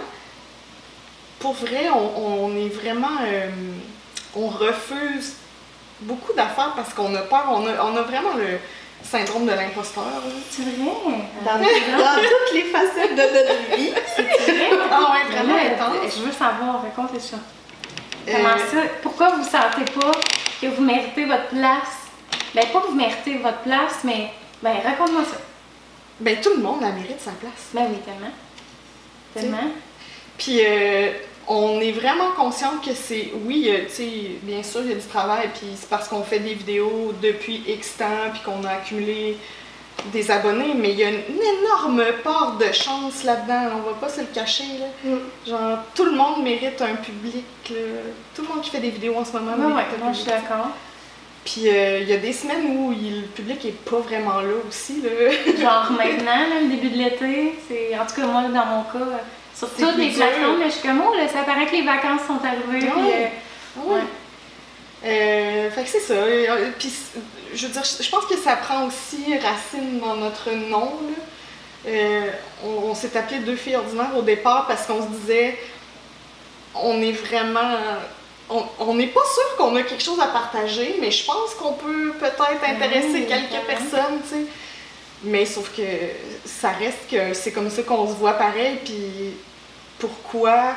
Speaker 3: pour vrai, on, on est vraiment. euh, on refuse beaucoup d'affaires parce qu'on a peur, on a, on a vraiment le syndrome de l'imposteur.
Speaker 1: C'est vrai?
Speaker 2: Dans, dans toutes les facettes de notre vie.
Speaker 1: C'est vrai?
Speaker 3: Ah ouais, vraiment
Speaker 1: Mais là,
Speaker 3: intense.
Speaker 1: Je veux savoir, racontez ça.
Speaker 3: Euh,
Speaker 1: Comment ça? Pourquoi vous sentez pas que vous méritez votre place? Ben, pas que vous méritez votre place, mais ben, raconte-moi ça.
Speaker 3: Ben tout le monde la mérite sa place.
Speaker 1: Ben oui, tellement. Tellement.
Speaker 3: Puis euh, on est vraiment consciente que c'est, oui, euh, tu sais, bien sûr, il y a du travail, puis c'est parce qu'on fait des vidéos depuis X temps, puis qu'on a accumulé des abonnés, mais il y a une, énorme part de chance là-dedans. On va pas se le cacher. Là.
Speaker 2: Mm.
Speaker 3: Genre, tout le monde mérite un public. là. Tout le monde qui fait des vidéos en ce moment
Speaker 1: ouais,
Speaker 3: un
Speaker 1: moi, je suis
Speaker 3: public.
Speaker 1: d'accord.
Speaker 3: Puis euh, il y a des semaines où il- le public est pas vraiment là aussi. Là.
Speaker 1: Genre maintenant, là, le début de l'été, c'est. En tout cas, moi, dans mon cas, euh, sur toutes les plateformes, je suis comme, oh, là, ça paraît que les vacances sont arrivées.
Speaker 3: Ouais.
Speaker 1: puis, euh,
Speaker 3: Ah ouais. Euh, fait que c'est ça. Puis, je veux dire, je pense que ça prend aussi racine dans notre nom. là. On on s'est appelé deux filles ordinaires au départ parce qu'on se disait, on est vraiment. On n'est pas sûr qu'on a quelque chose à partager, mais je pense qu'on peut peut-être intéresser
Speaker 1: Oui,
Speaker 3: quelques personnes, tu sais. Mais sauf que ça reste que c'est comme ça qu'on se voit pareil, puis pourquoi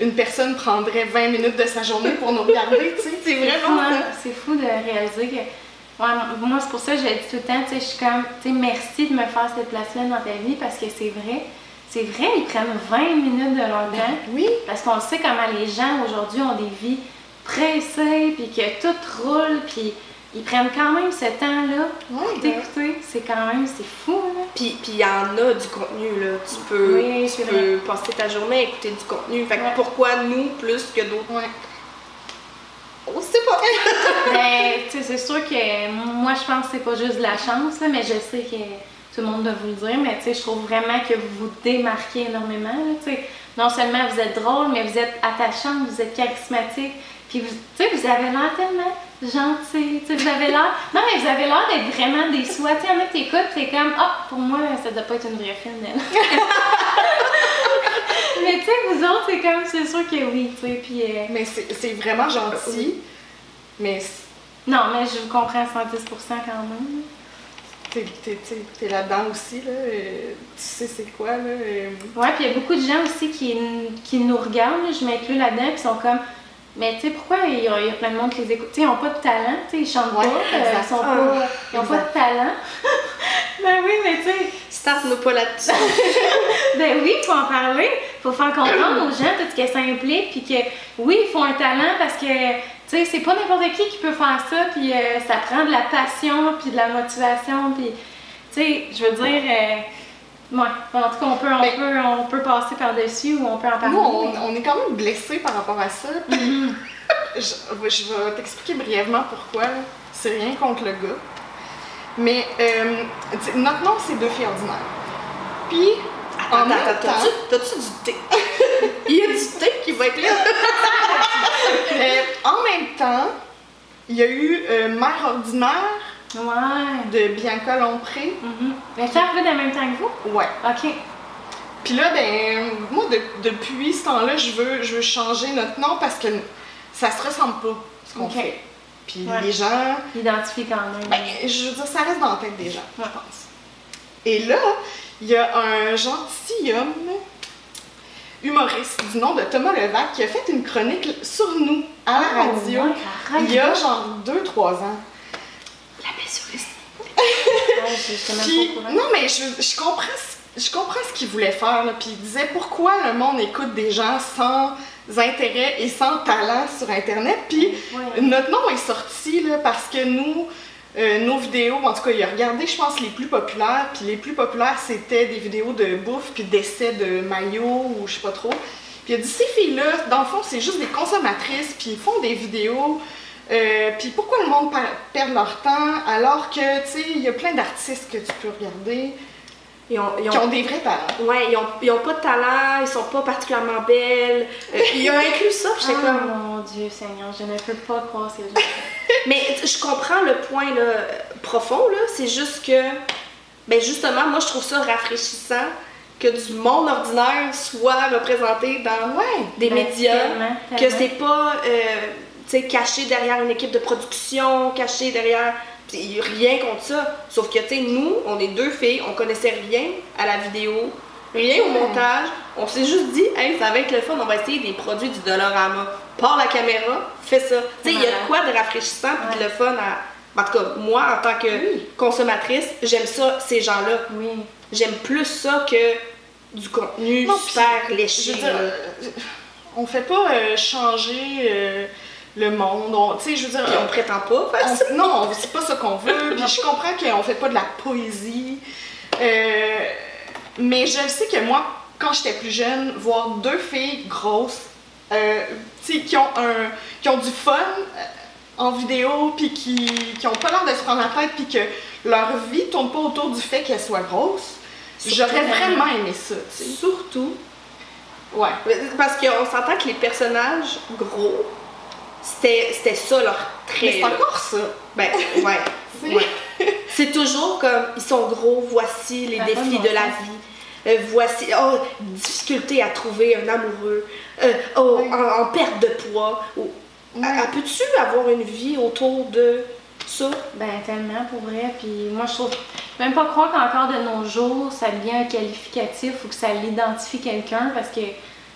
Speaker 3: une personne prendrait 20 minutes de sa journée pour nous regarder, tu sais, c'est vraiment
Speaker 1: hein? C'est fou de réaliser que. Ouais, moi, c'est pour ça que je dis tout le temps, tu sais, je suis comme, tu sais, merci de me faire cette place-là dans ta vie parce que c'est vrai. C'est vrai, ils prennent 20 minutes de leur temps.
Speaker 3: Oui,
Speaker 1: Parce qu'on sait comment les gens aujourd'hui ont des vies pressées, puis que tout roule, puis ils prennent quand même ce temps-là pour t'écouter. C'est quand même, c'est fou, là.
Speaker 2: Puis il y en a du contenu, là. Tu peux,
Speaker 1: Oui,
Speaker 2: tu peux passer ta journée à écouter du contenu. Fait que
Speaker 1: Ouais.
Speaker 2: pourquoi nous plus que d'autres?
Speaker 3: ouais.
Speaker 2: On sait pas.
Speaker 1: Ben, tu sais, c'est sûr que moi, je pense que c'est pas juste de la chance, là, mais je sais que tout le monde doit vous le dire, mais tu sais, je trouve vraiment que vous vous démarquez énormément, là, tu sais. Non seulement vous êtes drôle, mais vous êtes attachante, vous êtes charismatique, puis vous, tu sais, vous avez l'air tellement gentil, tu sais, vous avez l'air... Non, mais vous avez l'air d'être vraiment des soi, tu sais, il y en a qui t'écoutent, t'es comme, ah, pour moi, ça doit pas être une vraie fille, mais tu sais, vous autres, c'est comme, c'est sûr que oui, tu sais, puis... euh,
Speaker 3: Mais c'est vraiment gentil, mais c'est-
Speaker 1: Non, mais je vous comprends à 110% quand même.
Speaker 3: T'es là-dedans aussi, là. tu sais c'est quoi, là.
Speaker 1: Ouais, puis il y a beaucoup de gens aussi qui, qui nous regardent, là, je m'inclus là-dedans, qui sont comme, mais tu sais, pourquoi il y, a, il y a plein de monde qui les écoute? Tu sais, ils n'ont pas de talent, tu sais, ils chantent
Speaker 3: Ouais,
Speaker 1: pas, euh,
Speaker 3: exact.
Speaker 1: ils sont
Speaker 2: Ah,
Speaker 1: pas, ils ont pas de talent. ben oui, mais tu sais,
Speaker 2: Start-nous pas là-dessus.
Speaker 1: ben oui, il faut en parler, il faut faire comprendre aux gens tout ce que ça implique, puis que oui, il faut un talent parce que, tu sais, c'est pas n'importe qui qui peut faire ça, puis euh, ça prend de la passion, puis de la motivation, puis, tu sais, je veux dire, euh, ouais, en tout cas, on peut, on
Speaker 3: Ben-
Speaker 1: peut, on peut passer par-dessus ou on peut en parler.
Speaker 3: Nous, on,
Speaker 1: mais-
Speaker 3: on est quand même blessés par rapport à ça.
Speaker 1: Mhm.
Speaker 3: je, je vais t'expliquer brièvement pourquoi. C'est rien contre le gars. Mais euh, notre nom, c'est Deux filles ordinaires. Puis, en
Speaker 2: Attends, attends, t'as-tu du thé? Il y a du thé qui va être là.
Speaker 3: euh, en même temps, il y a eu euh, Mère ordinaire
Speaker 1: Ouais.
Speaker 3: de Bianca Lompré.
Speaker 1: Mhm. Mais ça arrivé en même temps que vous?
Speaker 3: Ouais.
Speaker 1: Ok.
Speaker 3: Puis là, ben, moi, de- depuis ce temps-là, je veux, je veux changer notre nom parce que ça se ressemble pas, ce qu'on fait. Puis
Speaker 1: Ouais.
Speaker 3: les gens,
Speaker 1: Identifie quand même.
Speaker 3: ben, je veux dire, ça reste dans la tête des gens,
Speaker 1: Ouais.
Speaker 3: je pense. Et là, il y a un gentilhomme humoriste du nom de Thomas Levac qui a fait une chronique sur nous à la
Speaker 1: Ah,
Speaker 3: radio il y a genre 2-3 ans.
Speaker 2: La les
Speaker 1: Ouais,
Speaker 3: non, mais je, je comprends, ce- je comprends ce qu'il voulait faire. Là. Puis il disait pourquoi le monde écoute des gens sans intérêt et sans talent sur Internet? Puis
Speaker 1: Ouais.
Speaker 3: notre nom est sorti là, parce que nous, euh, nos vidéos, en tout cas, il a regardé, je pense, les plus populaires. Puis les plus populaires, c'était des vidéos de bouffe puis d'essais de maillots ou je sais pas trop. Puis il a dit ces filles-là, dans le fond, c'est juste des consommatrices, puis ils font des vidéos. Euh, puis pourquoi le monde per- perd leur temps alors que, tu sais, il y a plein d'artistes que tu peux regarder
Speaker 2: Ils ont, ils
Speaker 3: qui
Speaker 2: ont-
Speaker 3: ont des vrais talents.
Speaker 2: ouais, ils ont, ils ont pas de talent, ils sont pas particulièrement belles. Euh, il a inclus ça, puis j'étais
Speaker 1: Ah,
Speaker 2: comme.
Speaker 1: mon Dieu Seigneur, je ne peux pas croire ces gens.
Speaker 2: Mais je comprends le point là, profond, là. C'est juste que, ben justement, moi je trouve ça rafraîchissant que du monde ordinaire soit représenté dans
Speaker 3: Ouais.
Speaker 2: des
Speaker 1: Ben,
Speaker 2: médias,
Speaker 1: tellement,
Speaker 2: que
Speaker 1: tellement.
Speaker 2: c'est pas euh, sais, caché derrière une équipe de production, caché derrière. Pis rien contre ça. Sauf que, tu sais, nous, on est deux filles, on connaissait rien à la vidéo, rien au montage. On s'est juste dit, hey, ça va être le fun, on va essayer des produits du Dollarama. Pars la caméra, fais ça. Tu sais, il y a de quoi de rafraîchissant pis de le fun à. En tout cas, moi, en tant que
Speaker 3: Oui.
Speaker 2: consommatrice, j'aime ça, ces gens-là.
Speaker 1: Oui.
Speaker 2: J'aime plus ça que du contenu
Speaker 3: Non,
Speaker 2: super léché.
Speaker 3: veux dire,
Speaker 2: là.
Speaker 3: euh, on fait pas euh, changer euh, le monde. On- Tu sais, je veux dire,
Speaker 2: Puis on prétend pas faire ça.
Speaker 3: on- non, c'est pas ça qu'on veut. Puis je comprends qu'on fait pas de la poésie. Euh, mais je sais que moi, quand j'étais plus jeune, voir deux filles grosses, euh, tu sais, qui ont un, qui ont du fun euh, en vidéo, puis qui, qui ont pas l'air de se prendre la tête, puis que leur vie tourne pas autour du fait qu'elles soient grosses. J'aurais vraiment aimé ça.
Speaker 2: Surtout,
Speaker 3: Ouais.
Speaker 2: parce qu'on s'entend que les personnages gros, c'était ça leur trait.
Speaker 3: Mais c'est encore ça.
Speaker 2: Ben, ouais. C'est toujours comme, ils sont gros, voici les défis
Speaker 1: de
Speaker 2: la vie. Euh, voici, oh, difficulté à trouver un amoureux. Euh, oh, en, en perte de poids. Ou-
Speaker 3: Ouais.
Speaker 2: Ah, Peux-tu avoir une vie autour de ça?
Speaker 1: Ben, tellement pour vrai. Puis moi, je trouve. Même pas croire qu'encore de nos jours, ça devient un qualificatif ou que ça l'identifie quelqu'un parce que,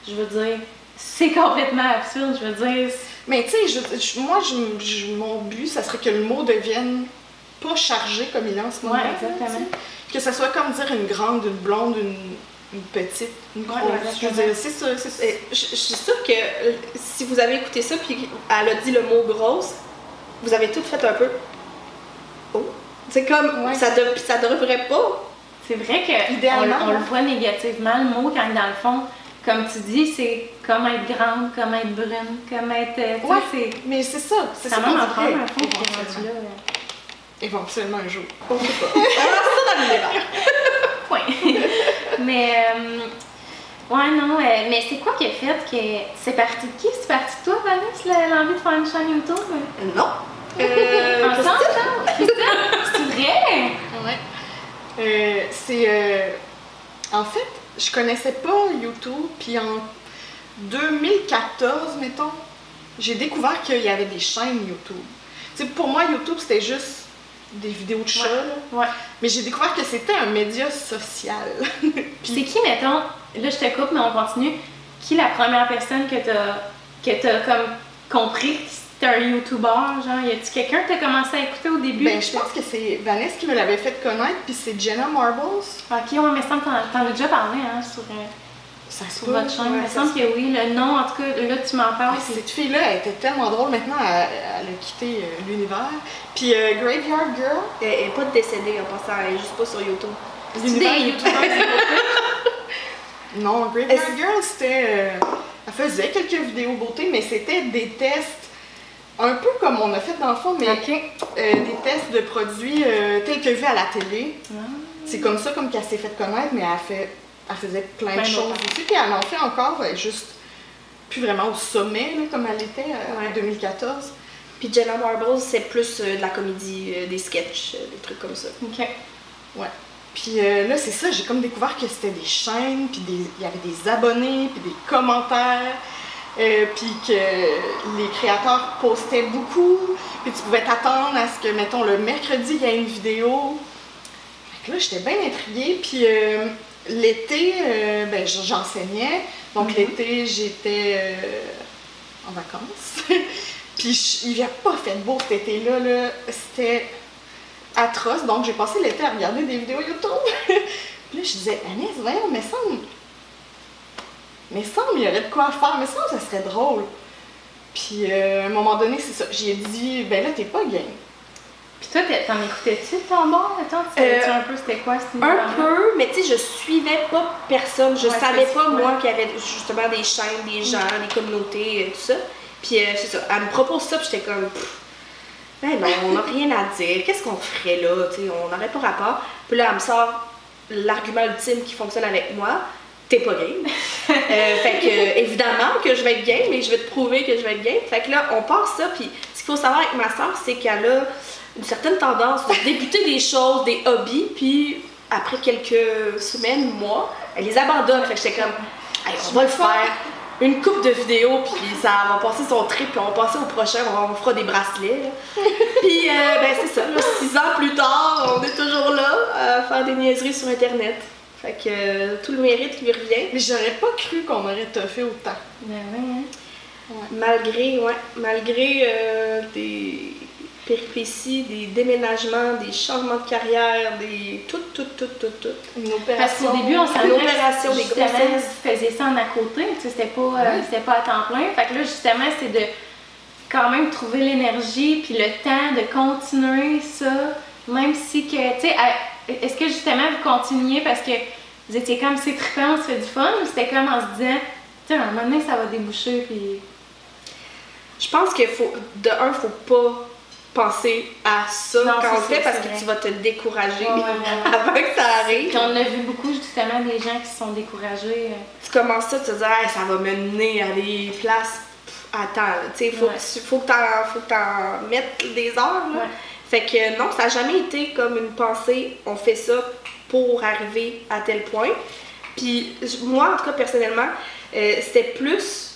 Speaker 1: je veux dire, c'est complètement absurde. Je veux dire,
Speaker 3: Mais tu sais, je- je- moi, je- mon but, ça serait que le mot devienne pas chargé comme il est en ce moment.
Speaker 1: Ouais, exactement.
Speaker 3: Que ça soit comme dire une grande, une blonde, une, une petite, une grosse.
Speaker 1: Ouais,
Speaker 3: c'est ça, c'est.
Speaker 2: Euh, Je je suis sûre que euh, si vous avez écouté ça puis elle a dit le mot grosse, vous avez tout fait un peu. Oh. C'est comme
Speaker 3: Ouais.
Speaker 2: ça, de, ça devrait pas.
Speaker 1: c'est vrai que
Speaker 3: Idéalement,
Speaker 1: on, on le voit négativement, le mot, quand dans le fond, comme tu dis, c'est comme être grande, comme être brune, comme être.
Speaker 3: Ouais.
Speaker 1: c'est.
Speaker 3: Mais c'est ça, c'est ça
Speaker 1: quand même
Speaker 3: qu'on
Speaker 1: un fond qui là.
Speaker 3: Éventuellement un jour.
Speaker 2: On sait pas. On ça dans l'univers.
Speaker 1: Point. mais. euh, ouais, non, euh, mais c'est quoi qui a fait que. C'est parti de qui? C'est parti de toi, Vanessa, l'envie de faire une chaîne YouTube?
Speaker 2: Non. Euh,
Speaker 1: Ensemble? C'est vrai?
Speaker 3: Ouais. Euh, c'est. euh, en fait, je connaissais pas YouTube, puis en 2014, mettons, j'ai découvert qu'il y avait des chaînes YouTube. Tu sais, pour moi, YouTube, c'était juste des vidéos de chats, là.
Speaker 1: Ouais.
Speaker 3: mais j'ai découvert que c'était un média social.
Speaker 1: Puis c'est qui, mettons, là je te coupe, mais on continue, qui la première personne que t'as que t'as comme compris que c'était un YouTuber, genre, y a-tu quelqu'un que t'as commencé à écouter au début?
Speaker 3: ben, je pense que c'est Vanessa qui me l'avait fait connaître, puis c'est Jenna Marbles.
Speaker 1: Ok, ouais, mais ça t'en t'en as déjà parlé, hein, sur, euh,
Speaker 3: Ça se peut,
Speaker 1: votre chaîne.
Speaker 3: ouais,
Speaker 1: il me semble
Speaker 3: se
Speaker 1: que oui, le nom, en tout cas, là tu m'en parles,
Speaker 3: Ah, cette fille-là, elle était tellement drôle. Maintenant, elle, elle a quitté euh, l'univers. Puis euh, Graveyard Girl.
Speaker 2: Elle elle est pas décédée en passant, elle est juste pas sur YouTube.
Speaker 1: C'est
Speaker 3: l'univers
Speaker 1: des youtubeurs,
Speaker 3: Non, Graveyard Girl, c'était. euh, elle faisait quelques vidéos beauté, mais c'était des tests. Un peu comme on a fait dans le fond, mais euh, des tests de produits euh, tels que vus à la télé.
Speaker 1: Ah.
Speaker 3: C'est comme ça comme qu'elle s'est fait connaître, mais elle, fait, elle faisait plein
Speaker 1: Plein
Speaker 3: de choses aussi. Puis elle en fait encore, elle est juste plus vraiment au sommet, là, comme elle était euh,
Speaker 2: Ouais.
Speaker 3: en 2014.
Speaker 2: Puis Jenna Marbles, c'est plus euh, de la comédie, euh, des sketchs, euh, des trucs comme ça.
Speaker 1: Ok.
Speaker 3: Puis euh, là, c'est ça, j'ai comme découvert que c'était des chaînes, puis il y avait des abonnés, puis des commentaires, euh, puis que les créateurs postaient beaucoup, puis tu pouvais t'attendre à ce que, mettons, le mercredi, il y ait une vidéo. Fait que là, j'étais bien intriguée, puis euh, l'été, euh, ben, j'enseignais, donc
Speaker 1: Mhm.
Speaker 3: l'été, j'étais euh, en vacances. puis je- il n'y a pas fait beau cet été-là, là. c'était atroce. Donc, j'ai passé l'été à regarder des vidéos YouTube. puis là, je disais, Agnès, voyons, mais semble. Mais semble, il y aurait de quoi faire. Mais semble, ça serait drôle. Puis, euh, à un moment donné, c'est ça. J'ai dit, ben là, t'es pas game.
Speaker 1: Puis toi, t'en écoutais-tu de ton bord? Attends, tu
Speaker 2: Euh,
Speaker 1: un peu c'était quoi cette
Speaker 2: Un peu, mais tu sais, je suivais pas personne. Je
Speaker 1: Ouais,
Speaker 2: savais pas, moi, qu'il y avait justement des chaînes, des gens, des communautés, euh, tout ça. Puis euh, c'est ça, elle me propose ça, puis j'étais comme, ben non, on n'a rien à dire. Qu'est-ce qu'on ferait là? Tu sais, on n'aurait pas rapport. Puis là, elle me sort l'argument ultime qui fonctionne avec moi. T'es pas game. Euh, fait que, évidemment que je vais être game, mais je vais te prouver que je vais être game. Fait que là, on passe ça, puis ce qu'il faut savoir avec ma soeur, c'est qu'elle a une certaine tendance de débuter des choses, des hobbies, puis après quelques semaines, mois, elle les abandonne. Fait que j'étais comme, Hey, on va le faire. Une coupe de vidéos, puis ça va passer son trip, puis on va passer au prochain, on, va- on fera des bracelets. là. puis, euh, ben c'est ça, là, six ans plus tard, on est toujours là à faire des niaiseries sur Internet. Fait que euh, tout le mérite lui revient.
Speaker 3: Mais j'aurais pas cru qu'on aurait toffé autant.
Speaker 1: Ben ouais, hein.
Speaker 2: Malgré, ouais, malgré euh, des péripéties, des déménagements, des changements de carrière, des. tout, tout, tout, tout, tout.
Speaker 3: Une
Speaker 1: Parce
Speaker 3: opération.
Speaker 1: qu'au début, on savait
Speaker 2: L'opération des grossesses.
Speaker 1: faisais ça en à côté, tu sais, c'était pas, euh, pas à temps plein. Fait que là, justement, c'est de quand même trouver l'énergie puis le temps de continuer ça, même si que, tu sais, est-ce que justement vous continuiez parce que vous étiez comme c'est trippant, on se fait du fun ou c'était comme en se disant, tu sais, à un moment donné, ça va déboucher puis.
Speaker 2: Je pense qu'il faut, de un, faut pas penser à ça
Speaker 1: Non,
Speaker 2: quand on fait parce que tu vas te décourager
Speaker 1: Ouais, ouais, ouais.
Speaker 2: avant que ça arrive.
Speaker 1: Puis on a vu beaucoup justement des gens qui se sont découragés.
Speaker 2: Tu commences ça, tu te dis, Hey, ça va me mener à des places. Pff, Attends, tu sais, faut,
Speaker 1: Ouais.
Speaker 2: que tu- faut que t'en faut que t'en mettes des heures. Là. Fait que non, ça n'a jamais été comme une pensée, on fait ça pour arriver à tel point. Puis moi, en tout cas, personnellement, euh, c'était plus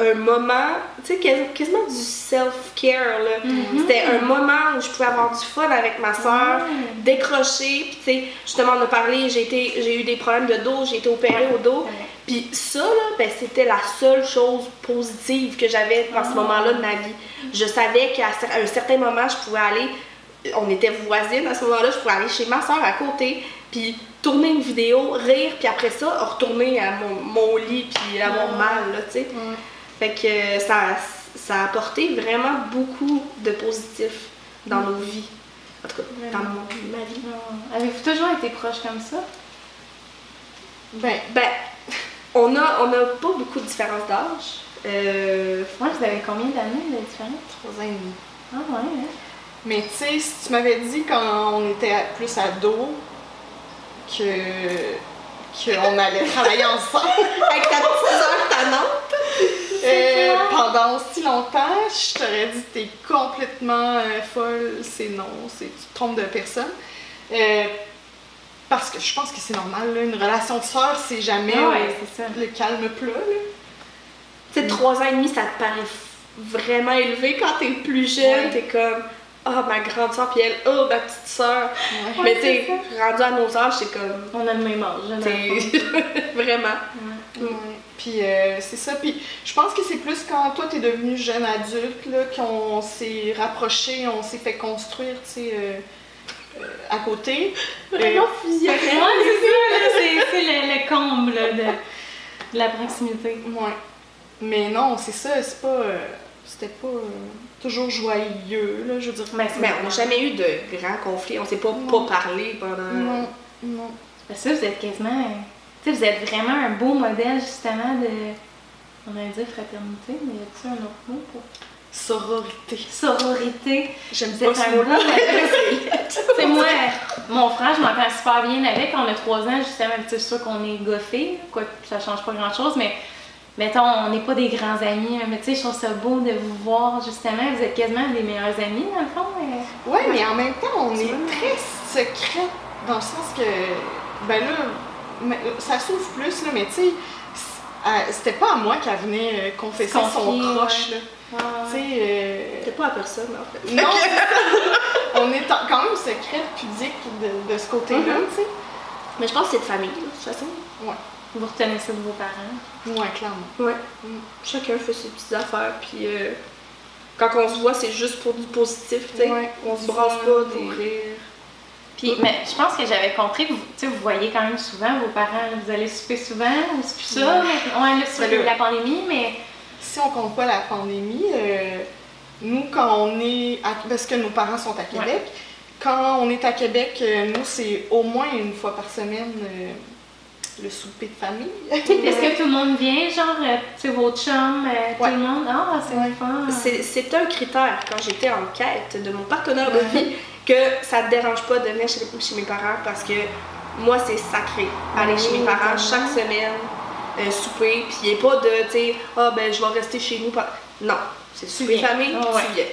Speaker 2: un moment, tu sais, quas- quasiment du self-care. là.
Speaker 1: Mhm.
Speaker 2: C'était un moment où je pouvais avoir du fun avec ma soeur,
Speaker 1: Ouais.
Speaker 2: décrocher. Puis tu sais, justement, on a parlé, j'ai eu des problèmes de dos, j'ai été opérée au dos. Puis ça, là, ben, c'était la seule chose positive que j'avais dans ce
Speaker 1: Ah.
Speaker 2: moment-là de ma vie. Je savais qu'à un certain moment, je pouvais aller, on était voisines à ce moment-là, je pouvais aller chez ma soeur à côté, puis tourner une vidéo, rire, puis après ça, retourner à mon, mon lit, puis avoir
Speaker 1: Ah.
Speaker 2: mal, là, tu sais.
Speaker 3: Ouais.
Speaker 2: Fait que ça, ça a apporté vraiment beaucoup de positif dans nos vies. En tout cas, dans mon- ma vie.
Speaker 1: Ah. Avez-vous toujours été proche comme ça?
Speaker 3: Ben,
Speaker 2: Ben, on a, on a pas beaucoup de différence d'âge. Euh,
Speaker 1: Moi, vous avez combien d'années de différence?
Speaker 3: trois ans et demi.
Speaker 1: Ah ouais, hein?
Speaker 3: Mais tu sais, si tu m'avais dit quand on était à- plus ado que qu'on allait travailler ensemble
Speaker 2: avec ta petite soeur
Speaker 3: euh,
Speaker 1: clair.
Speaker 3: pendant aussi longtemps, je t'aurais dit t'es complètement euh, folle, c'est non, c'est tu te trompes de personne. Euh, parce que je pense que c'est normal, là, une relation de sœur, c'est jamais
Speaker 1: Ah ouais, ça.
Speaker 3: le calme plat.
Speaker 2: Tu sais, trois ans et demi, ça te paraît vraiment élevé quand t'es plus jeune.
Speaker 3: Ouais.
Speaker 2: T'es comme, ah, ma grande soeur, puis elle, oh, ma petite soeur.
Speaker 3: Ouais.
Speaker 2: Mais
Speaker 1: Ouais,
Speaker 2: tu sais,
Speaker 1: c'est
Speaker 2: rendu à nos âges, c'est comme,
Speaker 1: On a le même âge,
Speaker 2: t'es vraiment.
Speaker 1: Ouais.
Speaker 3: Ouais. Puis euh, c'est ça. Puis je pense que c'est plus quand toi t'es devenu jeune adulte là, qu'on s'est rapproché, on s'est fait construire, tu sais, euh, euh, à côté.
Speaker 2: Vraiment fusionnel.
Speaker 1: Ouais, c'est ça, là, c'est c'est le, le comble là, de, de la proximité.
Speaker 3: Ouais. Mais non, c'est ça, c'est pas. Euh, C'était pas euh, toujours joyeux, là, je veux dire.
Speaker 1: C'est
Speaker 2: Mais on n'a jamais eu de grands conflits. On s'est pas,
Speaker 3: Non.
Speaker 2: pas parlé pendant.
Speaker 3: Non, non.
Speaker 1: Parce que vous êtes quasiment. Tu sais, vous êtes vraiment un beau modèle, justement, de. On va dire fraternité, mais y a-t-il un autre mot pour?
Speaker 3: Sororité.
Speaker 1: Sororité.
Speaker 3: J'aime pas ce mot-là.
Speaker 1: sais, moi, mon frère, je m'entends super bien avec. On a trois ans, justement. C'est sûr qu'on est goffés, quoi, ça change pas grand-chose, mais. Mettons, on n'est pas des grands amis, mais tu sais, je trouve ça beau de vous voir, justement. Vous êtes quasiment des meilleurs amis, dans le fond. mais-
Speaker 3: Ouais, mais en même temps, on est
Speaker 1: vrai.
Speaker 3: très secret dans le sens que, ben là, ça s'ouvre plus, là, mais tu sais, à- c'était pas à moi qu'elle venait euh, confesser
Speaker 1: Se
Speaker 3: son croche,
Speaker 1: ouais.
Speaker 3: là. Tu sais, euh,
Speaker 2: C'était pas à personne, en fait.
Speaker 3: non, on est quand même secret, pudique de, de ce côté-là,
Speaker 2: Mhm.
Speaker 3: tu sais.
Speaker 2: Mais je pense que c'est de famille, là, de toute façon.
Speaker 1: Vous retenez ça de vos parents.
Speaker 3: Ouais, clairement.
Speaker 2: Ouais.
Speaker 3: Mm.
Speaker 2: Chacun fait ses petites affaires, puis euh, quand on se voit, c'est juste pour du positif, tu sais.
Speaker 3: Ouais.
Speaker 2: On se brasse pas
Speaker 3: pour
Speaker 2: des.
Speaker 3: rire.
Speaker 1: Puis, mais je pense que j'avais compris que vous, vous voyez quand même souvent vos parents. Vous allez souper souvent, ou c'est plus ça? Ouais, là, c'est
Speaker 3: Ben là-
Speaker 1: la pandémie, mais.
Speaker 3: Si on compte pas la pandémie, euh, nous, quand on est. À, parce que nos parents sont à Québec, quand on est à Québec, euh, nous, c'est au moins une fois par semaine euh, le souper de famille.
Speaker 1: Est-ce que tout le monde vient, genre, euh, tu sais, vos chums, euh,
Speaker 3: Ouais.
Speaker 1: tout le monde? Ah, c'est
Speaker 3: Ouais.
Speaker 1: fun.
Speaker 2: C'est c'est un critère quand j'étais en quête de mon partenaire de vie que ça te dérange pas de venir chez, chez mes parents parce que moi c'est sacré aller chez mes parents chaque semaine euh, souper puis il n'y a pas de tu sais ah ben je vais rester chez nous non c'est souper
Speaker 1: viens.
Speaker 2: famille
Speaker 1: ouais.
Speaker 2: tu viens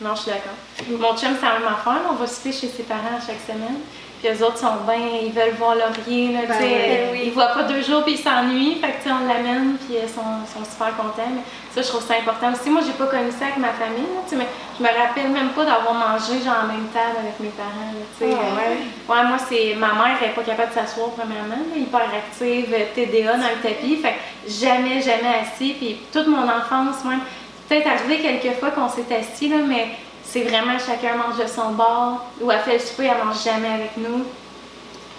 Speaker 1: Non, je suis d'accord. Mon chum, c'est la même affaire. On va souper chez ses parents chaque semaine. Puis eux autres sont bien, ils veulent voir Laurier, là, tu
Speaker 3: Ben
Speaker 1: sais.
Speaker 3: ouais.
Speaker 1: euh, Ils voient pas deux jours puis ils s'ennuient. Fait que, on l'amène puis ils sont, sont super contents. Mais ça, je trouve ça important aussi. Moi, j'ai pas connu ça avec ma famille, là, mais je me rappelle même pas d'avoir mangé, genre, en même table avec mes parents, là.
Speaker 3: Ah,
Speaker 1: Euh,
Speaker 3: ouais.
Speaker 1: Ouais, moi, c'est ma mère, elle est pas capable de s'asseoir, premièrement, là, hyper active, euh, TDA dans le tapis. Fait que jamais, jamais assis. Puis toute mon enfance, même, peut-être arrivé quelques fois qu'on s'est assis, là, mais c'est vraiment chacun mange de son bord. Ou elle fait le souper, elle mange jamais avec nous.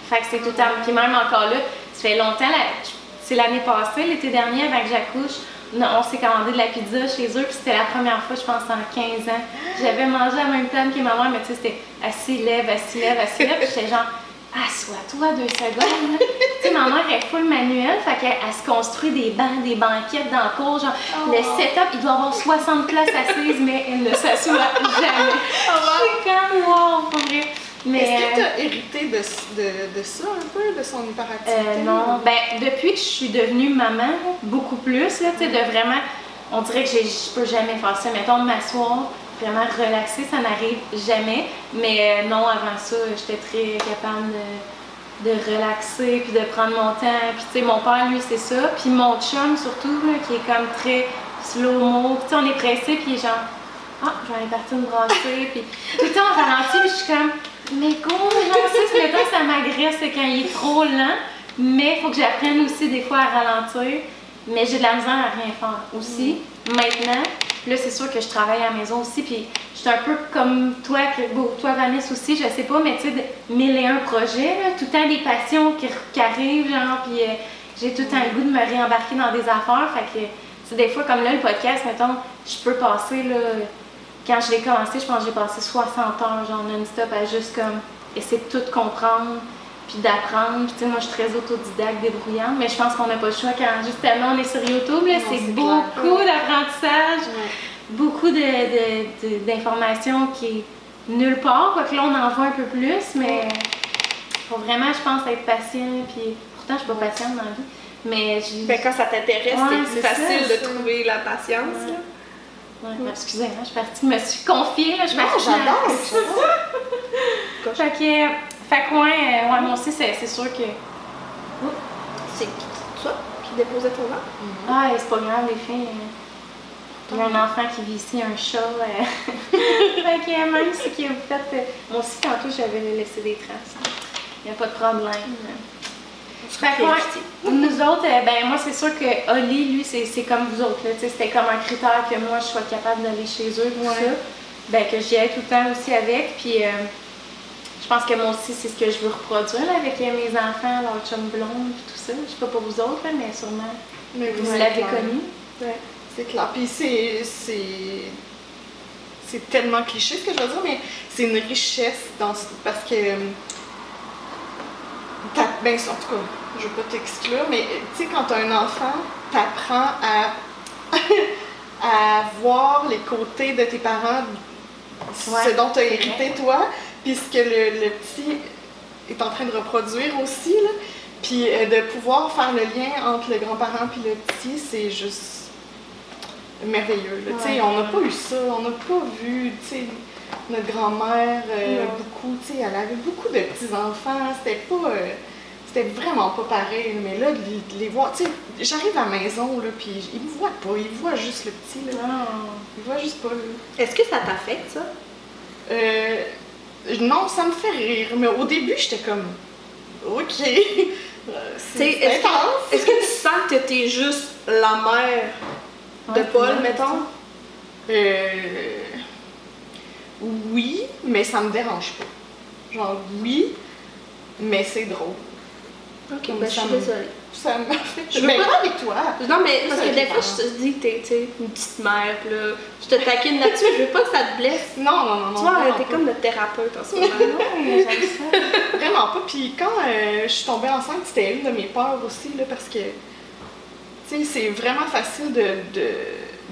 Speaker 1: Fait que c'est tout le temps. Puis même encore là, ça fait longtemps, c'est l'année passée, l'été dernier, avant que j'accouche, on s'est commandé de la pizza chez eux, puis c'était la première fois, je pense, en 15 ans. J'avais mangé la même table que ma mère, mais tu sais, c'était assis, lève, assis, lève, assis, lève, puis j'étais genre, assois-toi deux secondes. tu sais, ma mère est full manuelle, fait qu'elle elle se construit des bancs, des banquettes dans le cours, genre,
Speaker 3: Oh,
Speaker 1: le
Speaker 3: wow.
Speaker 1: setup, il doit avoir 60 places assises, mais elle ne s'assoit jamais.
Speaker 3: Oh, wow.
Speaker 1: Wow, pour vrai. Mais,
Speaker 3: Est-ce que
Speaker 1: euh,
Speaker 3: tu as hérité de, de, de ça un peu, de son hyperactivité?
Speaker 1: Euh, non, ben depuis que je suis devenue maman, beaucoup plus, là, tu sais, de vraiment, on dirait que je peux jamais faire ça. Mettons, m'asseoir, vraiment relaxer, ça n'arrive jamais. Mais euh, non, avant ça, j'étais très capable de, de relaxer, puis de prendre mon temps. Puis tu sais, mon père, lui, c'est ça. Puis mon chum, surtout, là, qui est comme très slow-mo. Puis tu sais, on est pressé, puis il est genre, ah, je vais aller partir me brasser. Puis tout le temps, on ralentit, puis je suis comme, mais go, genre, c'est le temps que ça m'agresse, c'est quand il est trop lent. Mais il faut que j'apprenne aussi des fois à ralentir. Mais j'ai de la misère à rien faire aussi. Maintenant, là, c'est sûr que je travaille à la maison aussi. Puis je suis un peu comme toi, que- toi, Vanessa aussi, je sais pas, mais tu sais, mille et un projets, tout le temps des passions qui, qui arrivent, genre, puis euh, j'ai tout le temps le goût de me réembarquer dans des affaires. Fait que c'est des fois comme là, le podcast, mettons, je peux passer, là, quand je l'ai commencé, je pense que j'ai passé 60 heures, genre non-stop, à juste comme essayer de tout comprendre, puis d'apprendre. Puis tu sais, moi, je suis très autodidacte, débrouillante, mais je pense qu'on n'a pas le choix quand justement on est sur YouTube, c'est beaucoup d'apprentissage,
Speaker 3: Ouais.
Speaker 1: beaucoup de- de- de- d'informations qui est nulle part, quoique là, on en voit un peu plus, mais faut vraiment, je pense, être patient, puis pourtant, je suis pas patiente dans la vie, mais.
Speaker 2: Ben, quand ça t'intéresse,
Speaker 1: Ouais,
Speaker 2: c'est plus facile
Speaker 1: ça,
Speaker 2: de trouver la patience.
Speaker 1: Ouais.
Speaker 2: là.
Speaker 1: Ouais, ben, excusez, hein, je suis partie, je me suis confiée, là, je suis
Speaker 3: Non,
Speaker 1: partie-
Speaker 3: j'adore, j'adore.
Speaker 1: Fait que, fait que ouais, euh, ouais, moi aussi, c'est c'est sûr que.
Speaker 2: C'est qui- toi qui déposait ton nom?
Speaker 1: Ah, c'est pas grave, les filles. euh, Il y a un enfant qui vit ici, un chat. euh. fait que euh, même si vous faites. euh, Moi aussi, tantôt, j'avais laissé des traces. Il n'y a pas de problème. Fait que, ouais, nous autres, euh, ben moi, c'est sûr que Oli, lui, c'est c'est comme vous autres. là, tu sais, C'était comme un critère que moi, je sois capable d'aller chez eux, tout
Speaker 2: Ouais.
Speaker 1: ça. Ben, que j'y aille tout le temps aussi avec. Puis, euh, je pense que moi aussi, c'est ce que je veux reproduire là, avec mes enfants, leur chum blonde, puis tout ça. Je sais pas pour vous autres, là, mais sûrement,
Speaker 3: Mais
Speaker 1: vous l'avez connu.
Speaker 2: Ouais.
Speaker 3: C'est clair. Puis c'est. c'est- C'est tellement cliché ce que je veux dire, mais c'est une richesse dans ce- parce que. t'as- Ben, en tout cas, je veux pas t'exclure, mais tu sais, quand t'as un enfant, t'apprends à. à voir les côtés de tes parents, ce dont tu as
Speaker 1: c'est
Speaker 3: hérité toi, puis ce que le, le petit est en train de reproduire aussi. Là. Puis euh, de pouvoir faire le lien entre le grand-parent puis le petit, c'est juste merveilleux. là.
Speaker 1: Ouais.
Speaker 3: On n'a pas eu ça, on n'a pas vu tu sais, notre grand-mère euh, beaucoup, tu sais, elle avait beaucoup de petits-enfants, c'était pas... euh, c'était vraiment pas pareil, mais là, de les, voir, tu sais, j'arrive à la maison, là, puis ils me voient pas, ils voient juste le petit, là.
Speaker 1: Ah.
Speaker 3: Ils voient juste pas, là.
Speaker 2: Est-ce que ça t'affecte, ça?
Speaker 3: Non, ça me fait rire, mais au début, j'étais comme, ok,
Speaker 2: Est-ce
Speaker 3: intense.
Speaker 2: que, est-ce que tu sens que t'es juste la mère de
Speaker 1: Ouais,
Speaker 2: Paul, mettons?
Speaker 3: Euh, oui, mais ça me dérange pas. Genre, oui, mais c'est drôle.
Speaker 2: Ok, ben je suis désolée.
Speaker 3: Ça me fait.
Speaker 2: Je veux
Speaker 3: mais
Speaker 2: pas-
Speaker 3: pas avec toi.
Speaker 2: Non, mais parce que des fois, je te dis que t'es une petite mère, pis là, je te taquine là-dessus, je veux pas que ça te blesse.
Speaker 3: Non, non, non, non.
Speaker 2: Tu vois, t'es comme notre thérapeute en ce moment.
Speaker 1: J'aime ça.
Speaker 3: Vraiment pas. Puis quand euh, je suis tombée enceinte, c'était une de mes peurs aussi, là, parce que, tu sais, c'est vraiment facile de, de,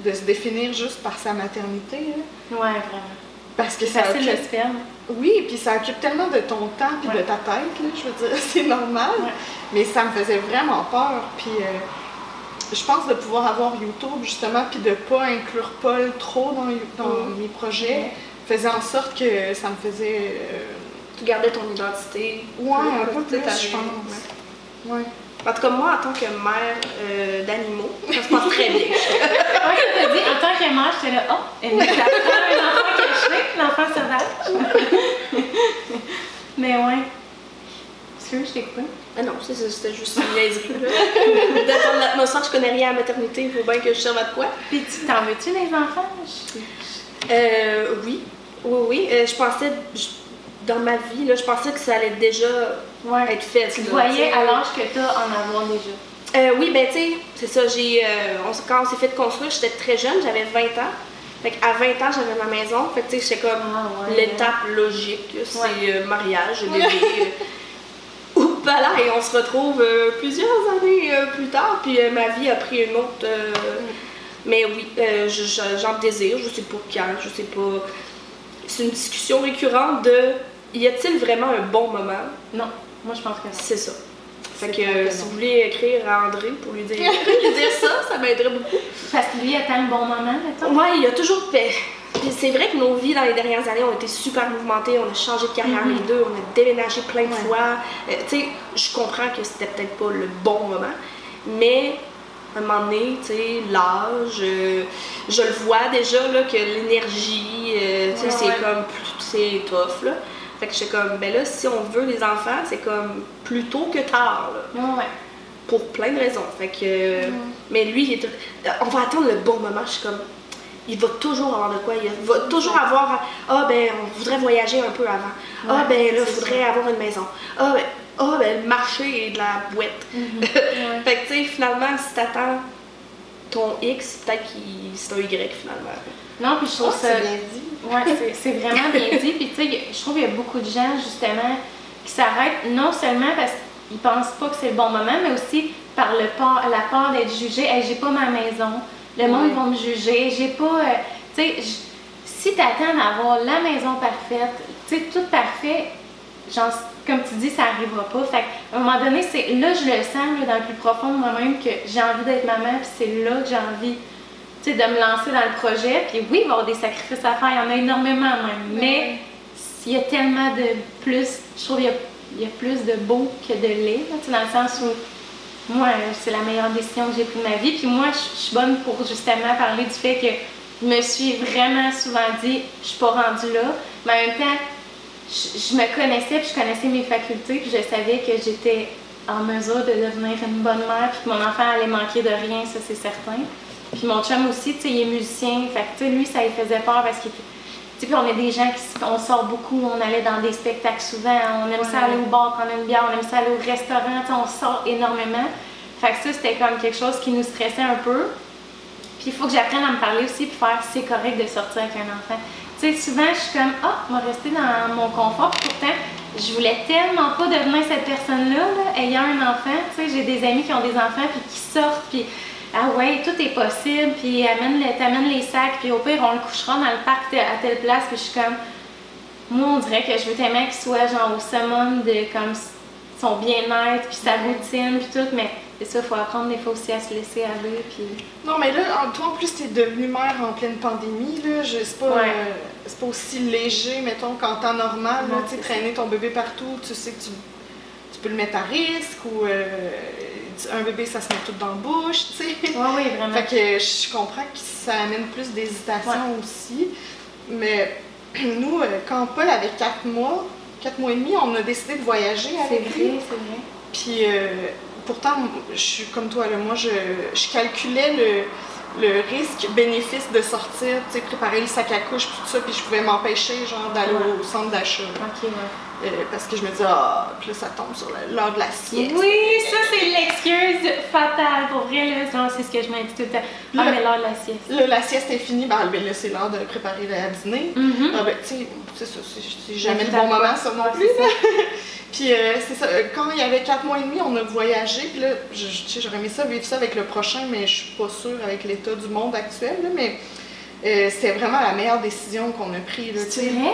Speaker 3: de se définir juste par sa maternité, là.
Speaker 1: Ouais, vraiment.
Speaker 3: Parce que
Speaker 1: C'est
Speaker 3: ça
Speaker 1: facile se perdre.
Speaker 3: Oui, puis ça occupe tellement de ton temps puis
Speaker 1: Ouais.
Speaker 3: de ta tête, là, je veux dire, c'est normal.
Speaker 1: Ouais.
Speaker 3: Mais ça me faisait vraiment peur. Puis euh, je pense de pouvoir avoir YouTube, justement, puis de pas inclure Paul trop dans, dans
Speaker 2: Mm.
Speaker 3: mes projets, faisait en sorte que ça me faisait... euh,
Speaker 2: Tu gardais ton identité.
Speaker 3: Ouais, un peu plus, je pense. Ouais.
Speaker 2: En tout cas, moi, en tant que mère euh, d'animaux, ça se passe très bien.
Speaker 1: Ouais, quand t'as dit, en tant que mère, j'étais là, oh, elle nous apprend un enfant caché, l'enfant sauvage. Mais ouais. Est-ce que je t'ai coupé?
Speaker 2: Ah non, c'était juste une niaiserie. là. D'attendre l'atmosphère, je connais rien à la maternité, il faut bien que je serve à de quoi.
Speaker 1: Puis tu t'en veux-tu des enfants? Je-
Speaker 2: Euh, oui, oui, oui. Euh, je pensais, je- dans ma vie, là, je pensais que ça allait déjà
Speaker 1: Ouais.
Speaker 2: être fait.
Speaker 1: Tu
Speaker 2: là,
Speaker 1: voyais
Speaker 2: tu
Speaker 1: à l'âge que t'as en avoir déjà.
Speaker 2: Euh, oui, ben tu sais, c'est ça, j'ai, euh, on quand on s'est fait construire, j'étais très jeune, j'avais 20 ans. Fait qu'à 20 ans, j'avais ma maison. Fait que tu sais, j'étais comme
Speaker 1: Ah, ouais.
Speaker 2: l'étape logique, c'est
Speaker 1: Ouais.
Speaker 2: euh, mariage, bébé. euh, Oups, là, et on se retrouve plusieurs années plus tard, puis ma vie a pris une autre. euh, Mais oui, euh, je- je- j'en désire, je sais pas quand, je sais pas. C'est une discussion récurrente de y a-t-il vraiment un bon moment?
Speaker 1: Non, moi je pense que.
Speaker 2: C'est ça. Fait que euh, si vous voulez écrire à André pour lui dire, lui dire ça, ça m'aiderait beaucoup.
Speaker 1: Parce que lui attend le bon moment, mettons.
Speaker 2: Ouais, il y a toujours. ben, c'est vrai que nos vies dans les dernières années ont été super mouvementées. On a changé de carrière
Speaker 1: Mhm.
Speaker 2: les deux, on a déménagé plein de
Speaker 3: Ouais.
Speaker 2: fois. Euh, tu sais, je comprends que c'était peut-être pas le bon moment, mais à un moment donné, tu sais, l'âge, euh, je le vois déjà là, que l'énergie, euh, tu sais,
Speaker 1: Ouais,
Speaker 2: c'est
Speaker 1: ouais.
Speaker 2: comme plus- c'est tough là. Fait que j'étais comme, ben là, si on veut des enfants, c'est comme plus tôt que tard. Là
Speaker 1: Ouais,
Speaker 2: pour plein de raisons. Fait que, euh, Mais lui, il est euh, on va attendre le bon moment. Je suis comme, il va toujours avoir de quoi. Il va toujours avoir, ah ben, on voudrait voyager un peu avant. Ah
Speaker 1: Ouais,
Speaker 2: ben là, il faudrait avoir une maison. Ah ben, ah ben, le marché est de la boîte.
Speaker 1: Ouais.
Speaker 2: Fait que tu sais, finalement, si t'attends ton X, peut-être que c'est un Y finalement.
Speaker 1: Non, puis je
Speaker 3: Oh,
Speaker 1: trouve ça.
Speaker 3: c'est bien dit.
Speaker 1: Ouais, c'est- vraiment bien dit. Puis tu sais, je trouve qu'il y a beaucoup de gens, justement, qui s'arrêtent non seulement parce qu'ils pensent pas que c'est le bon moment, mais aussi par le peur, la peur d'être jugé. Hey, j'ai pas ma maison, le monde
Speaker 3: Ouais.
Speaker 1: va me juger, j'ai pas. euh, tu sais, si t'attends d'avoir la maison parfaite, tu sais, tout parfait, genre, comme tu dis, ça arrivera pas. Fait qu'à un moment donné, c'est là, je le sens, là, dans le plus profond de moi-même, que j'ai envie d'être maman, puis c'est là que j'ai envie de me lancer dans le projet. Puis oui, il va y avoir des sacrifices à faire, il y en a énormément même. Mais il y a tellement de plus, je trouve qu'il y y a plus de beau que de laid, là, dans le sens où moi, c'est la meilleure décision que j'ai prise de ma vie. Puis moi, je je suis bonne pour justement parler du fait que je me suis vraiment souvent dit, je suis pas rendue là. Mais en même temps, je, je me connaissais, puis je connaissais mes facultés, puis je savais que j'étais en mesure de devenir une bonne mère, puis que mon enfant allait manquer de rien, ça c'est certain. Puis mon chum aussi, tu sais, il est musicien, fait que tu sais, lui, ça lui faisait peur parce qu'il était- tu sais, puis on est des gens qui on sort beaucoup, on allait dans des spectacles souvent, on aime ça aller au bar, prendre une bière, on aime ça aller au restaurant, tu sais, on sort énormément. Fait que ça, c'était comme quelque chose qui nous stressait un peu. Puis il faut que j'apprenne à me parler aussi puis faire c'est correct de sortir avec un enfant. Tu sais, souvent je suis comme ah, je vais rester dans mon confort. Pourtant, je voulais tellement pas devenir cette personne-là, là, ayant un enfant. Tu sais, j'ai des amis qui ont des enfants puis qui sortent puis ah ouais, tout est possible. Puis amène le, t'amènes les sacs puis au pire on le couchera dans le parc à telle place. Puis je suis comme moi on dirait que je veux tellement qu'il soit genre au summum de comme son bien-être puis sa routine puis tout, mais c'est ça, il faut apprendre des fois aussi à se laisser aller puis
Speaker 3: Non, mais là, toi, en plus, t'es devenue mère en pleine pandémie, là. C'est pas,
Speaker 1: Ouais.
Speaker 3: euh, c'est pas aussi léger, mettons, qu'en temps normal, Tu traîner ton bébé partout, tu sais que tu, tu peux le mettre à risque, ou euh, un bébé, ça se met tout dans la bouche, tu sais.
Speaker 1: Oui, oui, vraiment.
Speaker 3: Fait que je comprends que ça amène plus d'hésitation aussi. Mais nous, euh, quand Paul avait 4 mois, 4 mois et demi, on a décidé de voyager avec lui.
Speaker 1: vrai, c'est vrai.
Speaker 3: Puis euh, pourtant, je suis comme toi, là, moi je, je calculais le, le risque-bénéfice de sortir, tu sais, préparer le sac à couche, tout ça, puis je pouvais m'empêcher genre d'aller au centre d'achat.
Speaker 1: Ok, ouais.
Speaker 3: Euh, parce que je me disais, ah, puis là ça tombe sur l'heure de la sieste.
Speaker 1: Oui, ça c'est l'excuse fatale pour vrai, là. Non, c'est ce que je me dis tout le temps. Ah,
Speaker 3: Le-
Speaker 1: mais l'heure de la sieste.
Speaker 3: Là, la sieste est finie, ben, ben là c'est l'heure de préparer à dîner.
Speaker 1: Mhm.
Speaker 3: Ah ben, tu sais, c'est ça, c'est- c'est jamais le bon moment, ça non plus.
Speaker 1: c'est.
Speaker 3: Puis euh, c'est ça, euh, quand il y avait 4 mois et demi, on a voyagé. Puis là, j'aurais aimé ça, vivre ça avec le prochain, mais je suis pas sûre avec l'état du monde actuel. là, mais euh, c'était vraiment la meilleure décision qu'on a prise. là, tu
Speaker 1: C'est vrai?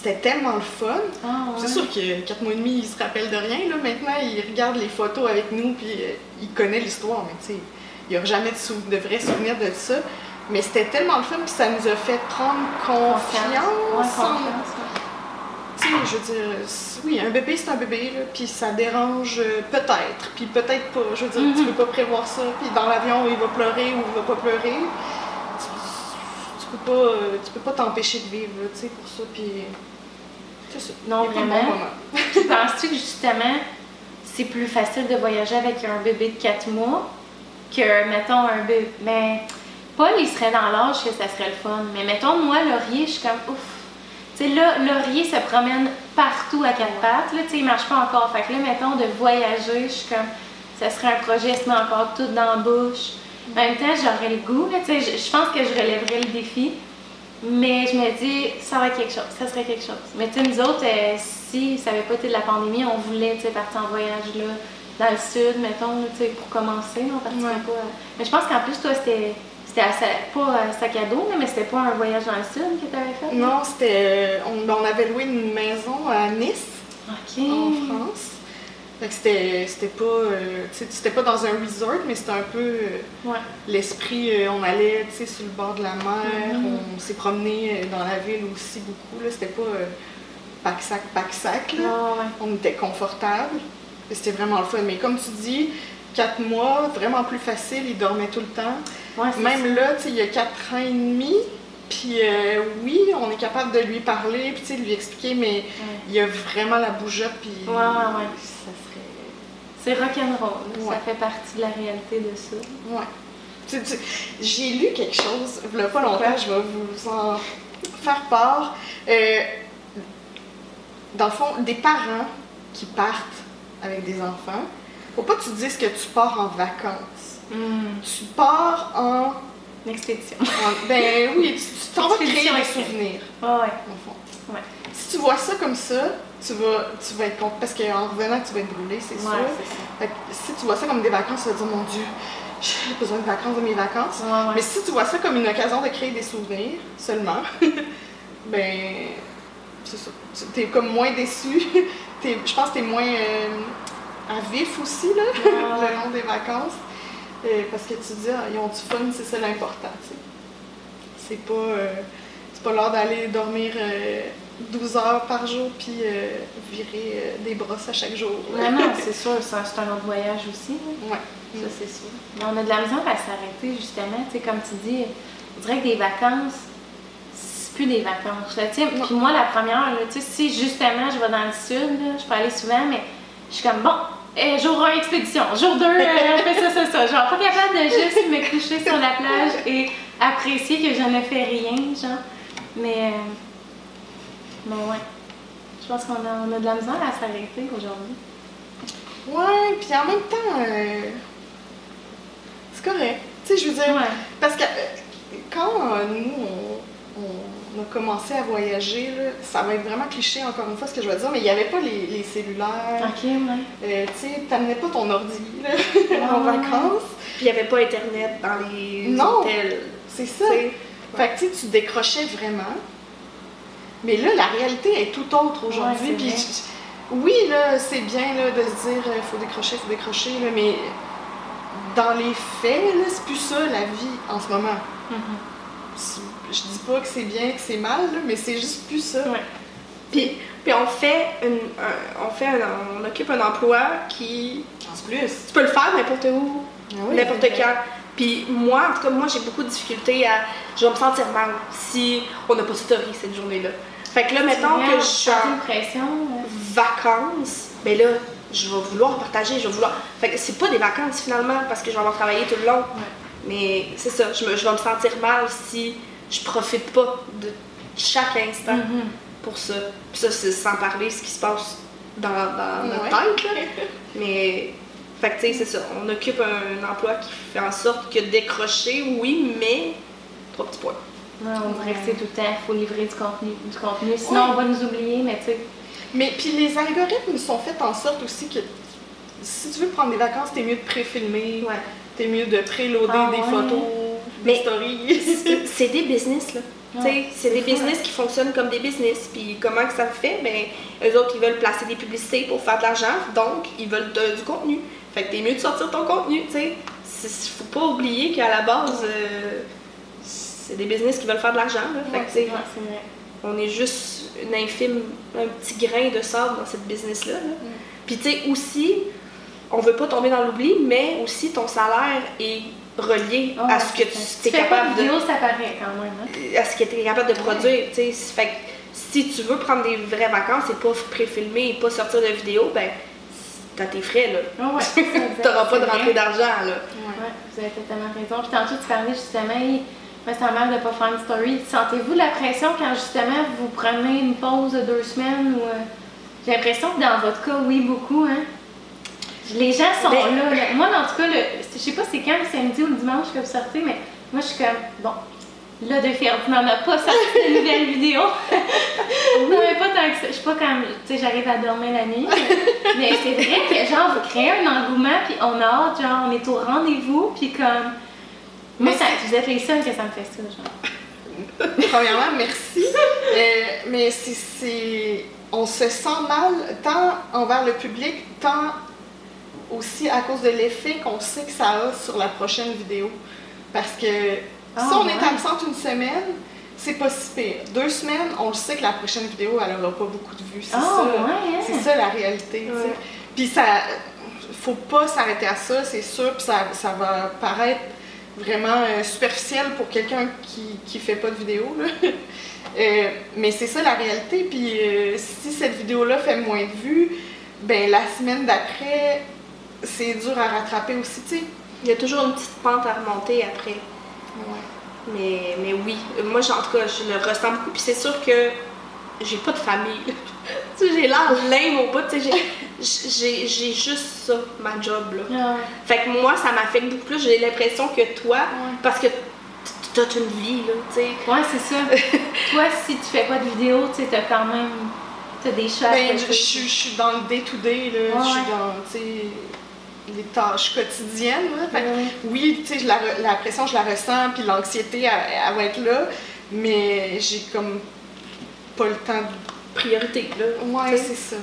Speaker 3: C'était tellement le fun.
Speaker 1: Ah, ouais.
Speaker 3: C'est sûr que 4 mois et demi, il se rappelle de rien. Là. Maintenant, il regarde les photos avec nous, puis euh, il connaît l'histoire, mais tu sais, il n'y a jamais de, sou- de vrais souvenirs de ça. Mais c'était tellement le fun, puis ça nous a fait prendre confiance.
Speaker 1: Ouais,
Speaker 3: tu sais, je veux dire, oui, un bébé, c'est un bébé, là, puis ça dérange euh, peut-être, puis peut-être pas. Je veux dire, tu
Speaker 1: Mhm.
Speaker 3: peux pas prévoir ça, puis dans l'avion, il va pleurer ou il va pas pleurer. Peux pas euh, tu peux pas t'empêcher de vivre, tu sais, pour ça, puis ça.
Speaker 1: Non,
Speaker 3: Il
Speaker 1: vraiment.
Speaker 3: bon
Speaker 1: penses-tu que justement, c'est plus facile de voyager avec un bébé de 4 mois que, mettons, un bébé. Mais Paul, il serait dans l'âge que ça serait le fun. Mais mettons, moi, Laurier, je suis comme ouf. Tu sais, là, Laurier se promène partout à quatre pattes. Là, tu sais, il marche pas encore. Fait que là, mettons, de voyager, je suis comme. ça serait un projet, se met encore tout dans la bouche. En même temps, j'aurais le goût, là, tu sais, je, pense que je relèverais le défi. Mais je me dis, ça va être quelque chose, ça serait quelque chose. Mais tu sais, nous autres, euh, si ça n'avait pas été de la pandémie, on voulait tu sais, partir en voyage là, dans le sud, mettons, là, tu sais, pour commencer. On partirait
Speaker 3: Ouais.
Speaker 1: pas. Mais je pense qu'en plus, toi, c'était. C'était pas sac à dos, mais c'était pas un voyage dans le sud que tu avais fait?
Speaker 3: Non, c'était. On, ben, on avait loué une maison à Nice, en France. C'était pas. euh, c'était pas dans un resort, mais c'était un peu. euh,
Speaker 1: Ouais.
Speaker 3: l'esprit, euh, on allait sur le bord de la mer,
Speaker 1: Mhm.
Speaker 3: on s'est promené dans la ville aussi beaucoup. C'était pas pack-sac, pack-sac.
Speaker 1: Ouais, ouais.
Speaker 3: On était confortable. C'était vraiment le fun. Mais comme tu dis, quatre mois, vraiment plus facile, il dormait tout le temps.
Speaker 1: Ouais,
Speaker 3: Même là, il y a quatre ans et demi. Puis euh, oui, on est capable de lui parler, puis tu sais, de lui expliquer, mais.
Speaker 1: Ouais.
Speaker 3: il y a vraiment la bougeotte, puis
Speaker 1: Ouais, ouais, ouais.
Speaker 3: ça serait...
Speaker 1: C'est rock'n'roll.
Speaker 3: Ouais.
Speaker 1: Ça fait partie de la réalité de ça.
Speaker 3: Ouais. J'ai lu quelque chose, il pas longtemps, je vais vous en faire part. Euh, dans le fond, des parents qui partent avec des enfants, faut pas que tu te dises que tu pars en vacances. Tu pars en.
Speaker 1: Une expédition.
Speaker 3: en- ben oui, tu t'en vas créer des
Speaker 1: express.
Speaker 3: souvenirs,
Speaker 1: Ouais, ouais.
Speaker 3: au fond.
Speaker 1: Ouais.
Speaker 3: Si tu vois ça comme ça, tu vas, tu vas être content. Parce qu'en revenant, tu vas être brûlé, c'est
Speaker 1: Ouais,
Speaker 3: sûr.
Speaker 1: c'est ça.
Speaker 3: Fait que si tu vois ça comme des vacances, tu vas dire, mon Dieu, j'ai besoin de vacances de mes vacances.
Speaker 1: Ouais.
Speaker 3: Mais si tu vois ça comme une occasion de créer des souvenirs seulement, ben c'est ça. Tu es comme moins déçu. T'es- Je pense que tu es moins euh, à vif aussi là, le long des vacances. Euh, parce que tu dis, ah, ils ont du fun, c'est ça l'important. C'est pas, euh, pas l'heure d'aller dormir euh, 12 heures par jour puis euh, virer euh, des brosses à chaque jour.
Speaker 1: Non, non, c'est sûr, c'est un, autre voyage aussi. là.
Speaker 3: Ouais.
Speaker 1: Ça, c'est sûr. Mais on a de la misère à s'arrêter, justement. Comme tu dis, on dirait que des vacances, c'est plus des vacances. Là. Puis moi, la première, là, si justement je vais dans le sud, là, je peux aller souvent, mais je suis comme, bon, eh, jour 1, expédition. Jour 2, on fait ça, ça, ça. Genre, pas capable de juste me coucher sur la plage et apprécier que je ne fais rien, genre. Mais, euh, mais ouais. Je pense qu'on a, on a de la misère à s'arrêter aujourd'hui.
Speaker 3: Ouais, puis en même temps, euh, c'est correct. Tu sais, je veux dire,
Speaker 1: Ouais.
Speaker 3: parce que euh, quand euh, nous, on, on a commencé à voyager, là, ça va être vraiment cliché encore une fois ce que je vais dire, mais il n'y avait pas les, les cellulaires.
Speaker 1: Ok, ouais.
Speaker 3: Euh, tu sais, t'amenais pas ton ordi là, en
Speaker 1: Ouais.
Speaker 3: vacances.
Speaker 2: Puis il n'y avait pas Internet dans les
Speaker 3: Non.
Speaker 2: hôtels.
Speaker 3: C'est ça.
Speaker 2: tu sais.
Speaker 3: Fait que tu décrochais vraiment. Mais là, la réalité est tout autre aujourd'hui.
Speaker 1: Ouais,
Speaker 3: oui, là, c'est bien là, de se dire il faut décrocher, il faut décrocher, là, mais dans les faits, là, c'est plus ça la vie en ce moment.
Speaker 1: Mhm.
Speaker 3: C'est- Je dis pas que c'est bien, que c'est mal, là, mais c'est juste plus ça.
Speaker 1: Ouais.
Speaker 2: Puis, puis on fait une, un- on fait un- on occupe un emploi qui
Speaker 3: En plus.
Speaker 2: tu peux le faire n'importe où,
Speaker 3: Ah oui,
Speaker 2: n'importe quand. Puis moi, en tout cas, moi j'ai beaucoup de difficultés à, je vais me sentir mal si on n'a pas story cette journée-là. Fait que là, mettons que je suis
Speaker 1: J'ai
Speaker 2: en
Speaker 1: pression.
Speaker 2: vacances, ben là, je vais vouloir partager, je vais vouloir. Fait que c'est pas des vacances finalement parce que je vais avoir travaillé tout le long. Mais c'est ça, je, me- je vais me sentir mal si je profite pas de chaque instant
Speaker 1: Mhm.
Speaker 2: pour ça. Puis ça, c'est sans parler ce qui se passe dans, dans notre
Speaker 3: Ouais.
Speaker 2: tête. Là. Mais, fait que tu sais, c'est ça. On occupe un emploi qui fait en sorte que décrocher, oui, mais trois petits points.
Speaker 1: Ouais, on dirait que c'est tout le temps, il faut livrer du contenu. Du contenu. Sinon,
Speaker 3: Ouais.
Speaker 1: on va nous oublier, mais tu sais.
Speaker 3: Mais puis les algorithmes sont faits en sorte aussi que si tu veux prendre des vacances, t'es mieux de pré-filmer,
Speaker 2: Ouais.
Speaker 3: t'es mieux de préloader
Speaker 1: Ah
Speaker 3: des
Speaker 1: ouais.
Speaker 3: photos,
Speaker 2: Mais-. C'est- des business, là.
Speaker 1: Ouais,
Speaker 2: c'est des business qui fonctionnent comme des business. Puis comment que ça fait? Ben, eux autres, ils veulent placer des publicités pour faire de l'argent, donc ils veulent de- du contenu. Fait que t'es mieux de sortir ton contenu, tu sais. Faut pas oublier qu'à la base, euh, c'est des business qui veulent faire de l'argent, là. Fait
Speaker 1: Ouais,
Speaker 2: que,
Speaker 1: ouais, vrai.
Speaker 2: on est juste une infime, un petit grain de sable dans cette business-là. là. Puis tu sais, aussi, on veut pas tomber dans l'oubli, mais aussi ton salaire est relié
Speaker 1: Ah,
Speaker 2: à ce que tu
Speaker 1: ça.
Speaker 2: es capable
Speaker 1: de vidéo, ça paraît quand même. Hein?
Speaker 2: à ce que tu es capable de produire. tu sais. Fait que si tu veux prendre des vraies vacances et pas pré-filmer et pas sortir de vidéo, ben, t'as tes frais, là.
Speaker 1: Ah ouais, ça.
Speaker 2: T'auras pas de rentrée d'argent, là.
Speaker 1: Ouais, vous avez totalement raison. Puis tantôt, tu parlais justement, il me sent mal de ne pas faire une story. Sentez-vous la pression quand justement vous prenez une pause de deux semaines ou. euh, J'ai l'impression que dans votre cas, oui, beaucoup, hein? Les gens sont
Speaker 2: Ben-
Speaker 1: là, là. Moi, en tout cas, le, je sais pas c'est quand, le samedi ou le dimanche que vous sortez, mais moi, je suis comme, bon, là, de Ferdinand n'a pas sorti de nouvelle vidéo. non, mais pas tant que ça. Je suis pas comme, tu sais, j'arrive à dormir la nuit. Mais, mais c'est vrai que, genre, vous créez un engouement, puis on a hâte, genre, on est au rendez-vous, puis comme. Moi, ça, vous êtes les seuls que ça me fait ça, genre.
Speaker 3: Premièrement, merci. Euh, mais c'est. On se sent mal tant envers le public, tant aussi à cause de l'effet qu'on sait que ça a sur la prochaine vidéo. Parce que
Speaker 1: Ah,
Speaker 3: si on
Speaker 1: ouais.
Speaker 3: est absente une semaine, c'est pas si pire. Deux semaines, on le sait que la prochaine vidéo, elle aura pas beaucoup de vues. C'est
Speaker 1: Ah,
Speaker 3: ça.
Speaker 1: ouais?
Speaker 3: C'est ça la réalité.
Speaker 2: Ouais.
Speaker 3: Puis ça. Faut pas s'arrêter à ça, c'est sûr. Puis ça, ça va paraître vraiment euh, superficiel pour quelqu'un qui, qui fait pas de vidéo. là. Euh, mais c'est ça la réalité. Puis euh, si cette vidéo-là fait moins de vues, ben la semaine d'après, c'est dur à rattraper aussi, tu sais.
Speaker 2: Il y a toujours une petite pente à remonter après. Mais, mais oui, moi, en tout cas, je le ressens beaucoup. Puis c'est sûr que j'ai pas de famille. tu sais, j'ai l'air lame au bout. Tu sais, j'ai- juste ça, ma job, là.
Speaker 1: Ah,
Speaker 2: Fait que moi, ça m'affecte beaucoup plus. J'ai l'impression que toi, parce que t'as une vie, là, tu sais.
Speaker 1: Ouais, c'est ça. Toi, si tu fais pas de vidéo, tu sais, t'as quand même. T'as des choses.
Speaker 3: Ben, je, suis- dans le day-to-day, là. Je suis
Speaker 1: Ouais.
Speaker 3: dans, tu sais, les tâches quotidiennes, là. Fait que oui, tu sais, je la re- la pression, je la ressens, puis l'anxiété, elle, elle va être là, mais j'ai comme pas le temps de...
Speaker 2: Priorité, là.
Speaker 3: Ouais, c'est ça.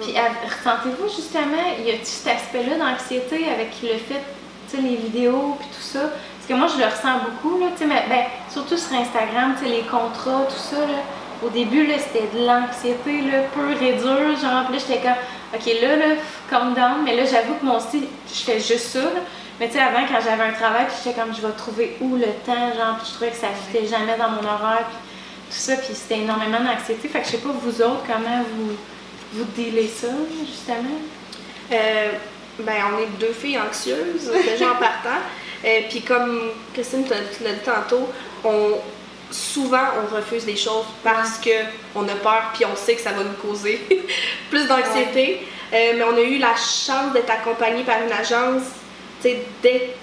Speaker 1: Puis à- ressentez-vous justement, y a-tu cet aspect-là d'anxiété avec le fait, tu sais, les vidéos puis tout ça? Parce que moi, je le ressens beaucoup, là, tu sais, mais ben, surtout sur Instagram, tu sais, les contrats, tout ça, là. Au début, là, c'était de l'anxiété, là, pure et dure, genre, puis là, j'étais comme, OK, là, là, calm down, mais là, j'avoue que mon style, je fais juste ça, là. Mais tu sais, avant, quand j'avais un travail, puis j'étais comme, je vais trouver où le temps, genre, puis je trouvais que ça fitait jamais dans mon horaire, puis tout ça, puis c'était énormément d'anxiété. Fait que je sais pas, vous autres, comment vous, vous dealez ça, justement?
Speaker 2: Euh, ben, on est deux filles anxieuses, déjà en partant. Euh, Puis comme Christine te te l'a dit tantôt, on, souvent on refuse des choses parce que on a peur puis on sait que ça va nous causer plus d'anxiété. Euh, mais on a eu la chance d'être accompagnés par une agence, tu dès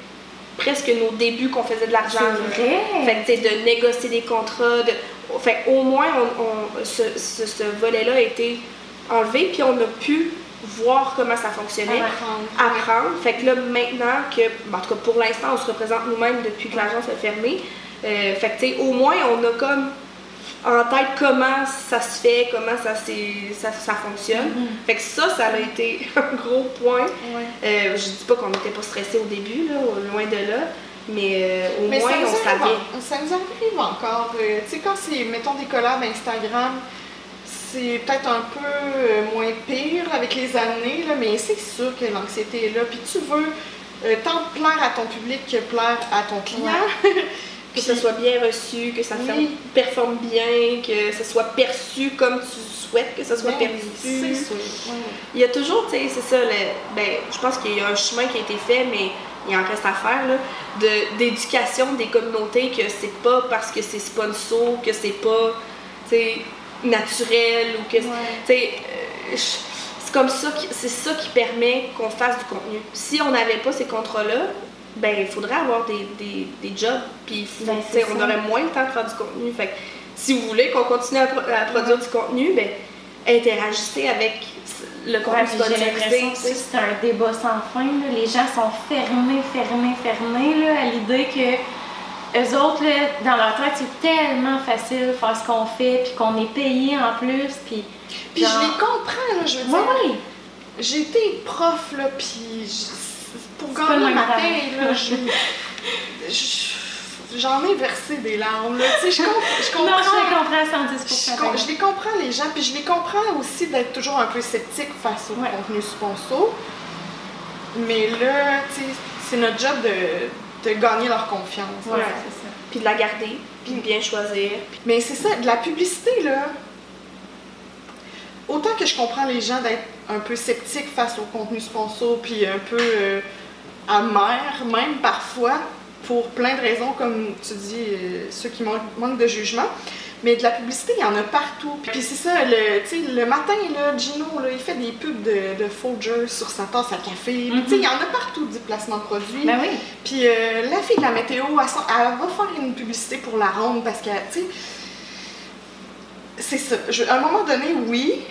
Speaker 2: presque nos débuts qu'on faisait de l'argent. Fait que, de négocier des contrats. De... Fait au moins, on, on- ce, ce- ce volet-là a été enlevé, puis on a pu voir comment ça fonctionnait,
Speaker 1: Ouais.
Speaker 2: apprendre. Fait que là, maintenant que, en tout cas pour l'instant, on se représente nous-mêmes depuis que l'agence est fermée. Euh, fait que, tu sais, au moins, on a comme en tête comment ça se fait, comment ça, ça, ça fonctionne.
Speaker 1: Mm-hmm.
Speaker 2: Fait que ça, ça a été un gros point.
Speaker 3: Ouais.
Speaker 2: Euh, je dis pas qu'on n'était pas stressé au début, là, loin de là, mais euh, au
Speaker 3: Mais
Speaker 2: moins on savait.
Speaker 3: en- ça nous arrive encore. euh, tu sais, quand c'est, mettons, des collabs Instagram, c'est peut-être un peu moins pire avec les années, là, mais c'est sûr que l'anxiété est là. Puis tu veux euh, tant plaire à ton public que plaire à ton client.
Speaker 2: que ça soit bien reçu, que ça
Speaker 3: Oui.
Speaker 2: performe bien, que ça soit perçu comme tu souhaites que ça soit
Speaker 3: Ben,
Speaker 2: perçu.
Speaker 3: c'est sûr.
Speaker 2: Il y a toujours, tu sais, c'est ça, le- ben, je pense qu'il y a un chemin qui a été fait, mais il en reste à faire, là, de- d'éducation des communautés, que c'est pas parce que c'est sponsor, que c'est pas, tu sais, naturel, ou que, tu sais, euh, c'est comme ça, qui- c'est ça qui permet qu'on fasse du contenu. Si on n'avait pas ces contrats-là, ben, il faudrait avoir des, des, des jobs, puis
Speaker 1: Ben,
Speaker 2: on aurait moins le temps de faire du contenu. Fait que si vous voulez qu'on continue à, pro- à produire du contenu, ben, interagissez avec le
Speaker 1: Ouais,
Speaker 2: contenu
Speaker 1: puis j'ai l'impression que c'est un débat sans fin. là. Les gens sont fermés, fermés, fermés là, à l'idée que eux autres, là, dans leur tête, c'est tellement facile de faire ce qu'on fait, puis qu'on est payé en plus, puis...
Speaker 3: Puis
Speaker 1: genre-
Speaker 3: je les comprends, là, je veux dire.
Speaker 1: Ouais, ouais.
Speaker 3: J'ai été prof, là, puis pour gagner
Speaker 1: même
Speaker 3: ma paye, là, je- je- j'en ai versé des larmes, là. Tu sais, je, com- je
Speaker 1: Non,
Speaker 3: comprends.
Speaker 1: je les comprends à 110
Speaker 3: Je, com- je les comprends, les gens, puis je les comprends aussi d'être toujours un peu sceptique face au
Speaker 1: Ouais.
Speaker 3: contenu sponsor. Mais là, tu sais, c'est notre job de, de gagner leur confiance.
Speaker 1: Ouais, c'est ça.
Speaker 2: Puis de la garder, puis de bien choisir. Puis
Speaker 3: Mais c'est ça, de la publicité, là. Autant que je comprends les gens d'être un peu sceptiques face au contenu sponsor, puis un peu euh, amer, même parfois, pour plein de raisons, comme tu dis, euh, ceux qui manquent, de jugement. Mais de la publicité, il y en a partout. Puis c'est ça, le, le matin, là, Gino, là, il fait des pubs de, de Folger sur sa tasse à café. Tu sais, il y en a partout du placement de produits.
Speaker 1: Ben oui.
Speaker 3: Puis euh, la fille de la météo, elle va faire une publicité pour la ronde parce que, tu sais, c'est ça. Je- à un moment donné, oui,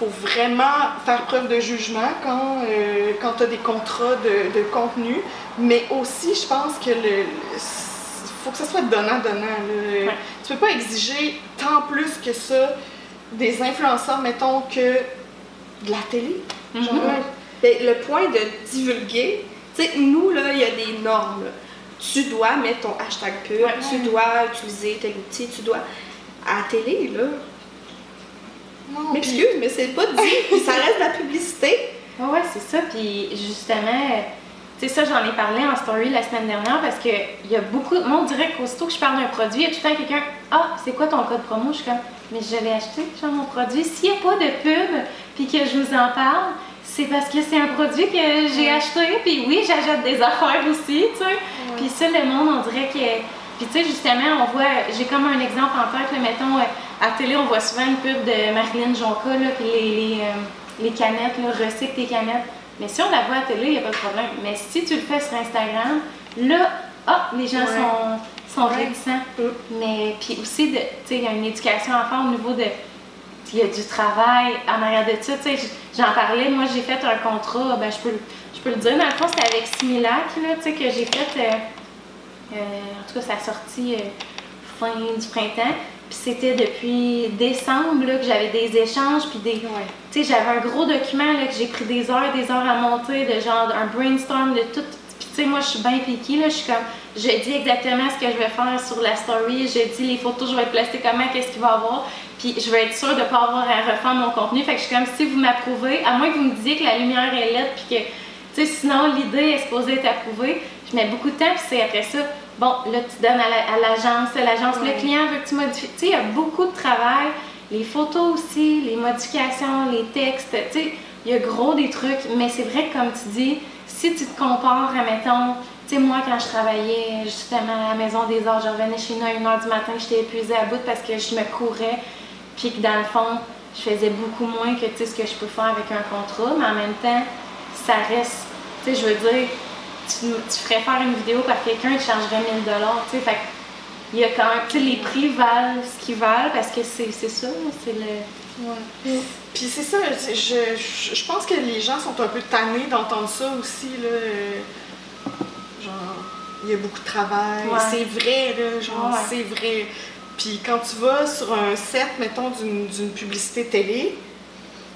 Speaker 3: faut vraiment faire preuve de jugement quand, euh, quand tu as des contrats de, de contenu, mais aussi, je pense que le, faut que ça soit donnant-donnant.
Speaker 1: Ouais.
Speaker 3: Tu peux pas exiger tant plus que ça des influenceurs, mettons, que de la télé. Genre,
Speaker 1: Mhm.
Speaker 2: Ouais. Ben, le point de divulguer, tu sais, nous, là, il y a des normes. là. Tu dois mettre ton hashtag
Speaker 1: Ouais.
Speaker 2: tu dois utiliser tel outil, tu dois. À la télé, là.
Speaker 3: Non,
Speaker 2: M'excuse, mais c'est pas dit. Puis ça reste de la publicité.
Speaker 1: Ouais, ouais, c'est ça. Puis justement, tu sais, ça, j'en ai parlé en story la semaine dernière parce que il y a beaucoup. Moi, on dirait qu'aussitôt que je parle d'un produit, il y a tout le temps quelqu'un. Ah, c'est quoi ton code promo? Je suis comme, mais je l'ai acheté, genre mon produit. S'il n'y a pas de pub, puis que je vous en parle, c'est parce que c'est un produit que j'ai acheté. Puis oui, j'achète des affaires aussi, tu sais. Puis ça, le monde, on dirait que. Puis tu sais, justement, on voit. J'ai comme un exemple en tête, là, mettons, euh, à télé, on voit souvent une pub de Marilyn Jonca, là, puis les, les, euh, les canettes, là, recycle tes canettes. Mais si on la voit à télé, il n'y a pas de problème. Mais si tu le fais sur Instagram, là, ah, les gens
Speaker 2: Ouais.
Speaker 1: sont, sont
Speaker 2: Ouais.
Speaker 1: réticents.
Speaker 2: Mm.
Speaker 1: Mais puis aussi, de- tu sais, il y a une éducation à faire au niveau de. Il y a du travail en arrière de ça. tu sais, J'en parlais, moi j'ai fait un contrat, ben, je, peux, le- je peux le dire, dans le fond, c'était avec Similac là, tu sais, que j'ai fait. euh, en tout cas, ça a sorti euh, fin du printemps. Puis c'était depuis décembre là, que j'avais des échanges, puis des, tu sais, j'avais un gros document là, que j'ai pris des heures, des heures à monter, de genre un brainstorm de tout. Puis tu sais, moi, je suis bien piquée, là. Je suis comme, je dis exactement ce que je vais faire sur la story. Je dis les photos, je vais être placer comment, qu'est-ce qu'il va y avoir. Puis je vais être sûre de ne pas avoir à refaire mon contenu. Fait que je suis comme, si vous m'approuvez, à moins que vous me disiez que la lumière est laide, puis que, tu sais, sinon, l'idée est supposée être approuvée. Je mets beaucoup de temps, puis c'est après ça. Bon, là, tu donnes à la- à l'agence, l'agence, le client veut que tu modifies. Tu sais, il y a beaucoup de travail. Les photos aussi, les modifications, les textes, tu sais, il y a gros des trucs, mais c'est vrai que comme tu dis, si tu te compares, mettons, tu sais, moi quand je travaillais justement à la Maison des Arts, je revenais chez nous à 1h du matin, j'étais épuisée à bout parce que je me courais, puis que dans le fond, je faisais beaucoup moins que tu sais, ce que je peux faire avec un contrat, mais en même temps, ça reste, tu sais, je veux dire, tu, tu ferais faire une vidéo par quelqu'un, tu chargerais 1000 tu sais, fait il y a quand même, tu sais, les prix valent ce qu'ils valent parce que c'est c'est ça, c'est le...
Speaker 3: Puis c'est ça, je, je, je pense que les gens sont un peu tannés d'entendre ça aussi, là. euh, Genre, il y a beaucoup de travail,
Speaker 1: Ouais.
Speaker 3: c'est vrai, là, genre,
Speaker 1: Ouais.
Speaker 3: c'est vrai. Puis quand tu vas sur un set, mettons, d'une d'une publicité télé,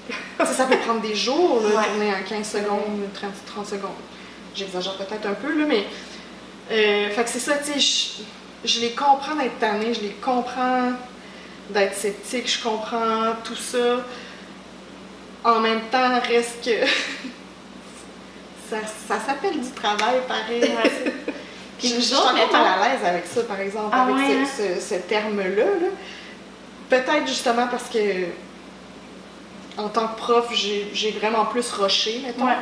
Speaker 3: ça, ça peut prendre des jours, là,
Speaker 1: Ouais.
Speaker 3: tourner en 15 secondes, 30, 30 secondes. J'exagère peut-être un peu, là, mais... euh, fait que c'est ça, tu sais, je, je les comprends d'être tannés, je les comprends d'être sceptique, je comprends tout ça. En même temps, reste que ça, ça s'appelle du travail pareil.
Speaker 1: Puis
Speaker 3: je, je suis encore
Speaker 1: mettons-
Speaker 3: mal à l'aise avec ça, par exemple,
Speaker 1: Ah
Speaker 3: avec
Speaker 1: ouais,
Speaker 3: ce, ce- ce terme-là. là. Peut-être justement parce que en tant que prof, j'ai j'ai vraiment plus rushé, mettons.
Speaker 1: Ouais.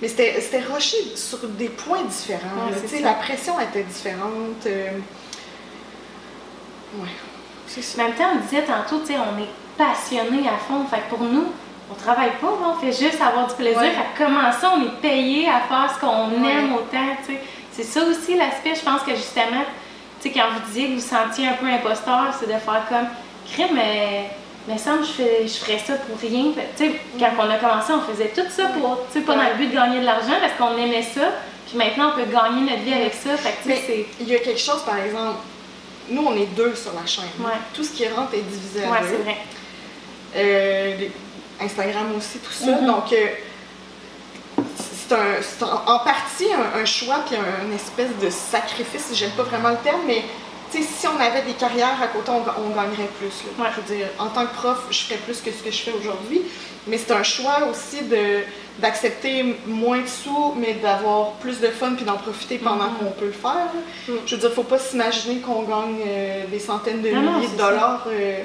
Speaker 3: Mais c'était rushé sur des points différents.
Speaker 1: Ouais,
Speaker 3: là. la pression était différente. euh, Ouais.
Speaker 1: En même temps, on disait tantôt, on est passionné à fond. Fait que pour nous, on travaille pas, là, on fait juste avoir du plaisir.
Speaker 3: Ouais.
Speaker 1: Fait que comment ça, on est payé à faire ce qu'on
Speaker 3: Ouais.
Speaker 1: aime autant. C'est ça aussi l'aspect, je pense que justement, tu sais, quand vous disiez que vous sentiez un peu imposteur, c'est de faire comme, crime, mais. Mais semble je, fais, je ferais ça pour rien. Quand on a commencé, on faisait tout ça pour, tu sais, pas dans le but de gagner de l'argent parce qu'on aimait ça. Puis maintenant, on peut gagner notre vie avec ça. Fait que,
Speaker 3: Mais il y a quelque chose, par exemple, nous, on est deux sur la chaîne.
Speaker 1: Ouais.
Speaker 3: Tout ce qui rentre est divisé à
Speaker 1: Ouais,
Speaker 3: deux.
Speaker 1: c'est vrai.
Speaker 3: Euh, Instagram aussi, tout ça.
Speaker 1: Mhm.
Speaker 3: Donc, euh, c'est un, c'est en, en partie un, un choix puis un, une espèce de sacrifice. J'aime pas vraiment le terme, mais si on avait des carrières à côté, on, ga- on gagnerait plus. là.
Speaker 1: Ouais.
Speaker 3: Je veux dire, en tant que prof, je ferais plus que ce que je fais aujourd'hui. Mais c'est un choix aussi de d'accepter moins de sous, mais d'avoir plus de fun puis d'en profiter pendant
Speaker 1: Mhm.
Speaker 3: qu'on peut le faire. là.
Speaker 2: Mhm.
Speaker 3: Je veux dire, faut pas s'imaginer qu'on gagne euh, des centaines de
Speaker 1: Non,
Speaker 3: milliers de dollars euh,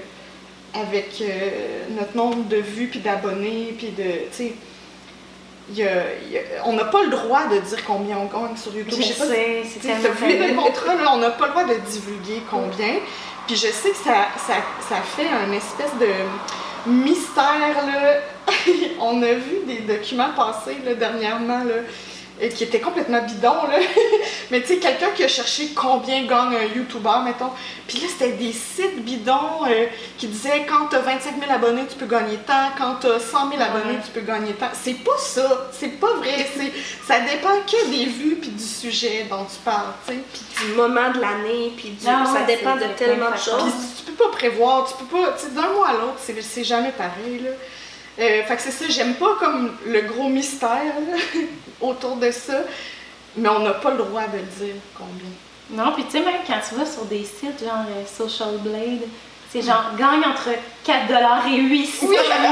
Speaker 3: avec euh, notre nombre de vues puis d'abonnés puis de, tu sais, il y a- il y a- on n'a pas le droit de dire combien on gagne sur YouTube.
Speaker 1: Je
Speaker 3: sais pas
Speaker 1: c'est tellement
Speaker 3: le contrat, là, on n'a pas le droit de divulguer combien. Puis je sais que ça, ça, ça fait un espèce de mystère, là. on a vu des documents passer, là, dernièrement, là, qui étaient complètement bidons, là. Mais tu sais, quelqu'un qui a cherché combien gagne un YouTuber, mettons. Puis là, c'était des sites bidons euh, qui disaient quand t'as 25 000 abonnés, tu peux gagner tant. Quand t'as 100 000 abonnés,
Speaker 1: Ouais.
Speaker 3: tu peux gagner tant. C'est pas ça. C'est pas vrai. C'est, ça dépend que des vues puis du sujet dont tu parles, tu sais.
Speaker 2: Puis du moment de l'année, puis du- ça
Speaker 1: ouais,
Speaker 2: dépend de tellement de
Speaker 3: Puis
Speaker 2: choses.
Speaker 3: tu peux pas prévoir, tu peux pas, tu sais, d'un mois à l'autre, c'est, c'est jamais pareil, là. Euh, fait que c'est ça, j'aime pas comme le gros mystère, là, autour de ça, mais on n'a pas le droit de dire combien.
Speaker 1: Non, puis tu sais, même quand tu vas sur des sites genre euh, Social Blade, c'est genre gagne entre 4$ et 800 millions.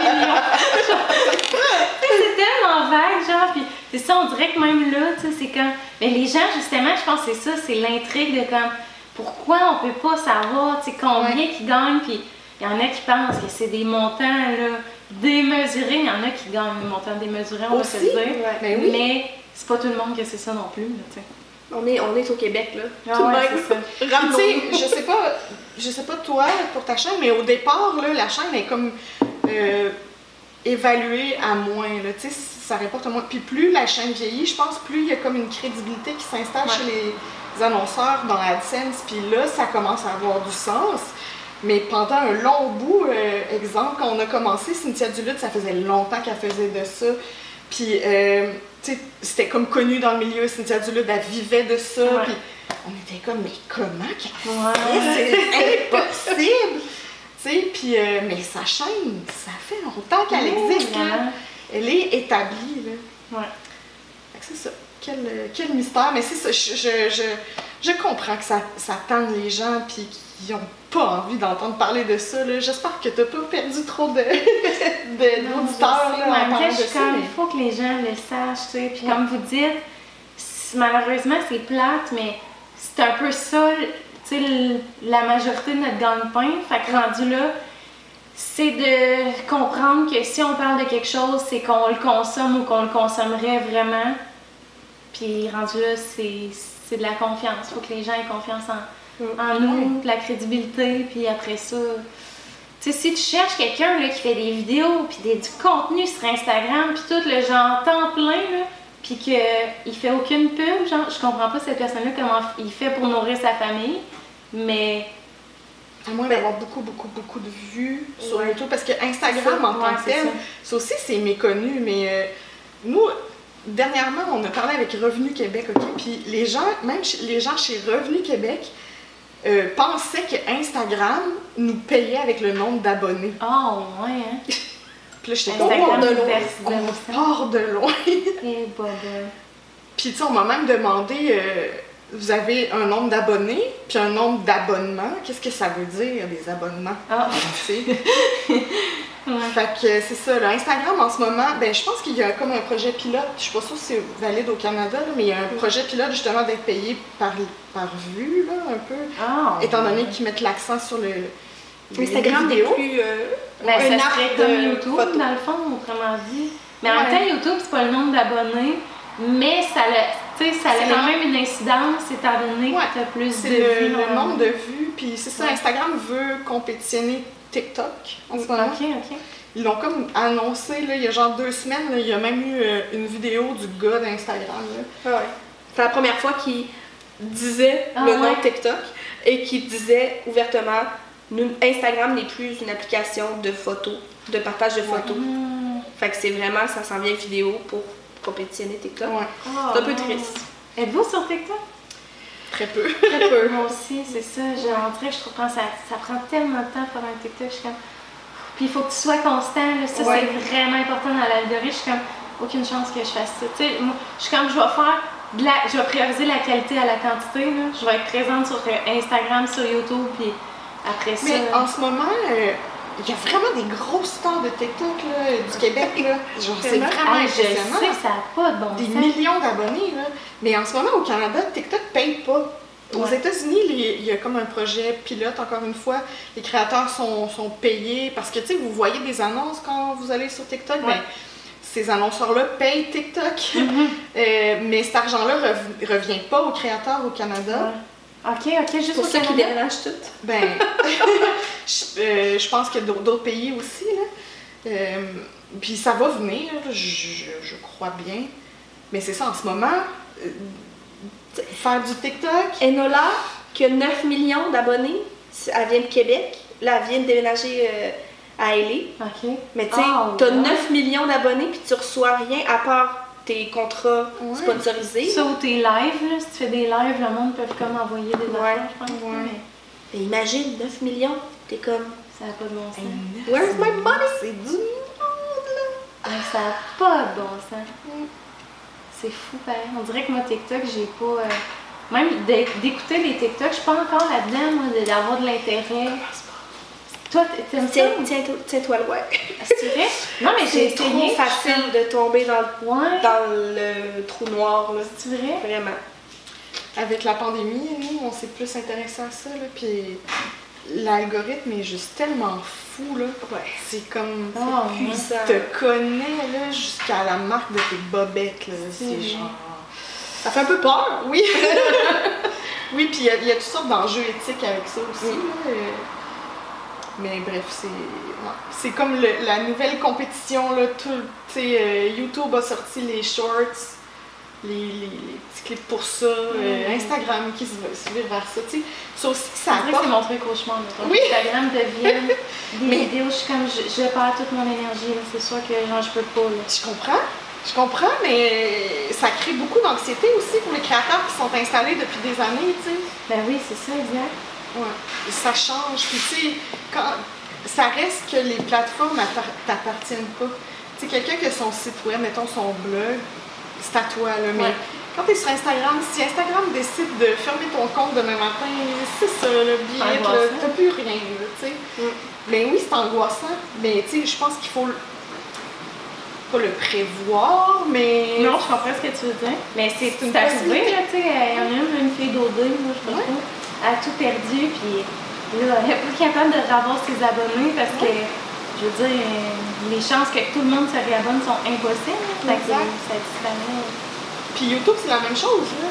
Speaker 1: c'est tellement vague, genre, puis c'est ça, on dirait que même là, tu sais, c'est comme. Mais les gens, justement, je pense que c'est ça, c'est l'intrigue de comme. Pourquoi on peut pas savoir, tu sais, combien qu'ils gagnent, puis il y en a qui pensent que c'est des montants, là, démesurés, il y en a qui gagnent des montants démesurés, on va se
Speaker 3: Aussi?
Speaker 1: le dire.
Speaker 2: Ouais.
Speaker 3: Mais oui.
Speaker 1: Mais c'est pas tout le monde que c'est ça non plus, là.
Speaker 2: On est, on est au Québec, là.
Speaker 1: Ah
Speaker 2: Tout de
Speaker 1: ouais,
Speaker 2: même.
Speaker 1: c'est ça.
Speaker 3: Puis, tu
Speaker 2: Ramenons-nous.
Speaker 3: sais, je sais pas, je sais pas toi pour ta chaîne, mais au départ, là, la chaîne est comme euh, évaluée à moins, là, tu sais, ça rapporte à moins. Puis plus la chaîne vieillit, je pense, plus il y a comme une crédibilité qui s'installe
Speaker 1: Ouais.
Speaker 3: chez les annonceurs dans l'AdSense, puis là, ça commence à avoir du sens. Mais pendant un long bout, euh, exemple, quand on a commencé, Cynthia Duluth, ça faisait longtemps qu'elle faisait de ça. Puis, euh, tu sais, c'était comme connu dans le milieu, Cynthia Duluth, elle vivait de ça.
Speaker 1: Ouais.
Speaker 3: Puis on était comme, mais comment qu'elle
Speaker 1: Ouais.
Speaker 3: c'est impossible! Tu sais, puis, euh, mais sa chaîne, ça fait longtemps qu'elle existe, là. Elle est établie, là.
Speaker 1: Ouais.
Speaker 3: C'est ça. Quel, quel mystère. Mais c'est ça, je, je, je, je comprends que ça, ça tente les gens, puis qu'ils n'ont pas envie d'entendre parler de ça. J'espère que t'as pas perdu trop de, d'auditeurs,
Speaker 1: en je comme, il faut que les gens le sachent, tu sais. Puis
Speaker 3: Ouais.
Speaker 1: comme vous dites, malheureusement, c'est plate, mais c'est un peu ça, tu sais, le- la majorité de notre gagne-pain. Fait que rendu là, c'est de comprendre que si on parle de quelque chose, c'est qu'on le consomme ou qu'on le consommerait vraiment. Puis rendu là, c'est c'est de la confiance. Il faut que les gens aient confiance en, en nous, la crédibilité, puis après ça. Tu sais, si tu cherches quelqu'un là, qui fait des vidéos, puis des, du contenu sur Instagram, puis tout le genre temps plein, là, puis qu'il fait aucune pub, genre, je comprends pas cette personne-là comment il fait pour nourrir sa famille, mais
Speaker 3: À moins d'avoir beaucoup, beaucoup, beaucoup de vues sur
Speaker 2: Ouais.
Speaker 3: YouTube. Parce que Instagram, en tant que tel,
Speaker 1: ça.
Speaker 3: aussi, c'est méconnu. Mais euh, nous, dernièrement, on a parlé avec Revenu Québec, OK? Puis les gens, même les gens chez Revenu Québec, euh, pensaient que Instagram nous payait avec le nombre d'abonnés.
Speaker 1: oh ouais, hein?
Speaker 3: Puis là, j'étais comme,
Speaker 1: Instagram
Speaker 2: de loin.
Speaker 3: on part de loin.
Speaker 1: Eh, bah, bah.
Speaker 3: Puis, tu sais, on m'a même demandé, euh, vous avez un nombre d'abonnés, puis un nombre d'abonnements. Qu'est-ce que ça veut dire, des abonnements?
Speaker 1: Ah, ouais.
Speaker 3: Fait que c'est ça, là. Instagram en ce moment, ben je pense qu'il y a comme un projet pilote, je suis pas sûre si c'est valide au Canada, là, mais il y a un projet pilote justement d'être payé par, par vue, là, un peu.
Speaker 1: Ah,
Speaker 3: Étant
Speaker 1: ouais.
Speaker 3: donné qu'ils mettent l'accent sur le. les
Speaker 2: Instagram n'est
Speaker 3: vidéos.
Speaker 2: plus. euh,
Speaker 1: Ben,
Speaker 2: un
Speaker 1: ça serait comme YouTube,
Speaker 2: photo.
Speaker 1: dans le fond, autrement dit. Mais en même temps, YouTube, c'est pas le nombre d'abonnés, mais ça, a- tu sais, ça a quand même une incidence, étant donné
Speaker 3: Ouais.
Speaker 1: que tu as plus de
Speaker 3: le,
Speaker 1: vues.
Speaker 3: le nombre de vues, puis c'est ça,
Speaker 1: Ouais.
Speaker 3: Instagram veut compétitionner TikTok en ce moment.
Speaker 1: Ok, ok.
Speaker 3: Ils l'ont comme annoncé, là, il y a genre deux semaines, là, il y a même eu euh, une vidéo du gars d'Instagram.
Speaker 2: Ah ouais. C'est la première fois qu'il disait
Speaker 1: Ah
Speaker 2: le nom TikTok et qu'il disait ouvertement Instagram n'est plus une application de photos, de partage de photos. Fait que c'est vraiment, ça s'en vient vidéo pour compétitionner TikTok.
Speaker 3: Ouais,
Speaker 2: C'est un peu triste.
Speaker 1: Êtes-vous sur TikTok?
Speaker 3: très peu.
Speaker 2: Très peu.
Speaker 1: Moi aussi, c'est ça. J'ai rentré, je trouve que ça, ça prend tellement de temps pour un TikTok. Je suis comme. Puis il faut que tu sois constant. là. Ça,
Speaker 3: Ouais.
Speaker 1: c'est vraiment important dans l'algorithme. Je suis comme, aucune chance que je fasse ça. Tu sais, moi, je suis comme, je vais faire. de la, je vais prioriser la qualité à la quantité. Là. Je vais être présente sur euh, Instagram, sur YouTube, puis après ça.
Speaker 3: Mais en ce moment, euh, il y a vraiment des grosses stars de TikTok là, du Québec. Là. Genre, c'est
Speaker 2: Vraiment?
Speaker 1: Hey, je
Speaker 3: impressionnant.
Speaker 1: sais, ça n'a pas de bon
Speaker 3: Des
Speaker 1: sens.
Speaker 3: millions d'abonnés. là. Mais en ce moment, au Canada, TikTok paye pas. Aux
Speaker 1: Ouais.
Speaker 3: États-Unis, il y a comme un projet pilote, encore une fois. Les créateurs sont, sont payés parce que, tu sais, vous voyez des annonces quand vous allez sur TikTok,
Speaker 1: Ouais.
Speaker 3: mais ces annonceurs-là payent TikTok, Euh, mais cet argent-là rev- revient pas aux créateurs au Canada.
Speaker 1: OK, OK, juste
Speaker 2: pour
Speaker 1: au
Speaker 2: ça qu'ils déménagent tout.
Speaker 3: Ben, je, euh, je pense qu'il y a d'autres pays aussi, là. Euh, puis ça va venir, je, crois bien. Mais c'est ça, en ce moment, euh, faire du TikTok,
Speaker 2: Enola, qui a 9 millions d'abonnés, elle vient de Québec. Là, elle vient de déménager euh, à LA.
Speaker 1: OK.
Speaker 2: Mais tu sais,
Speaker 1: Ah,
Speaker 2: t'as
Speaker 1: ouais.
Speaker 2: 9 millions d'abonnés puis tu reçois rien à part tes contrats
Speaker 3: Ouais.
Speaker 2: sponsorisés.
Speaker 1: Ça ou tes lives, là, si tu fais des lives, le monde peut comme envoyer des
Speaker 2: Ouais,
Speaker 1: affaires, je pense.
Speaker 3: ouais.
Speaker 1: mais
Speaker 2: Mais imagine, 9 millions, t'es comme,
Speaker 1: Ça n'a pas de bon sens.
Speaker 2: where's my money?
Speaker 3: c'est du monde, là.
Speaker 1: Ouais, ça n'a pas de bon sens.
Speaker 3: Mm.
Speaker 1: C'est fou, pareil. On dirait que moi, TikTok, j'ai pas. euh, Même d'é- d'écouter les TikTok, je suis pas encore là-dedans, moi, de- d'avoir de l'intérêt. Toi, t'aimes ça?
Speaker 2: Tiens, tiens-toi tiens-toi loin.
Speaker 1: C'est vrai? Non, mais j'ai
Speaker 2: C'est trop
Speaker 1: essayé.
Speaker 2: facile de tomber dans, le-
Speaker 1: Ouais.
Speaker 2: dans le trou noir, là.
Speaker 1: C'est vrai?
Speaker 2: Vraiment.
Speaker 3: Avec la pandémie, nous, on s'est plus intéressé à ça, là, puis l'algorithme est juste tellement fou, là.
Speaker 2: Ouais.
Speaker 3: C'est comme...
Speaker 1: Oh, ouais.
Speaker 2: Puissant.
Speaker 3: te connais, là, jusqu'à la marque de tes bobettes, là.
Speaker 1: C'est
Speaker 3: C'est genre...
Speaker 2: Ça fait un peu peur.
Speaker 3: Oui! oui, puis il y, a- il y a toutes sortes d'enjeux éthiques avec ça aussi, là. Mais bref, c'est... ouais. C'est comme le- la nouvelle compétition, là, tout... Euh, YouTube a sorti les shorts, les, les- les petits clips pour ça, euh,
Speaker 1: Mm.
Speaker 3: Instagram qui se, se vire vers ça. Ça aussi, ça
Speaker 1: C'est
Speaker 3: apporte...
Speaker 1: mon truc.
Speaker 3: Oui.
Speaker 1: Instagram devient des
Speaker 3: Mais-
Speaker 1: vidéos, je suis comme, je, je perds toute mon énergie, c'est sûr que genre, je peux pas, là.
Speaker 3: Je comprends. Je comprends, mais ça crée beaucoup d'anxiété aussi pour les créateurs qui sont installés depuis des années, tu sais.
Speaker 1: Ben oui, c'est ça, exact.
Speaker 3: Ouais. Ça change. Puis, tu sais, quand... ça reste que les plateformes appar- t'appartiennent pas. Tu sais, quelqu'un qui a son site web, mettons son blog, c'est à toi, là. Mais
Speaker 1: Ouais.
Speaker 3: quand tu es sur Instagram, si Instagram décide de fermer ton compte demain matin, c'est ça, le billet, t'as plus rien, tu sais.
Speaker 2: Mm.
Speaker 3: Mais oui, c'est angoissant. Mais, tu sais, je pense qu'il faut pas le prévoir, mais.
Speaker 1: Non, je comprends ce que tu veux dire. Mais c'est
Speaker 3: une
Speaker 1: là, tu sais. Il y en a une, une fille d'OD, moi, je sais pas
Speaker 3: Ouais.
Speaker 1: a tout perdu, puis là, elle n'est plus capable de revoir ses abonnés parce que, je veux dire, les chances que tout le monde se réabonne sont impossibles. là. Fait que
Speaker 3: Exact.
Speaker 1: ça disparaît.
Speaker 3: Puis YouTube, c'est la même chose, là.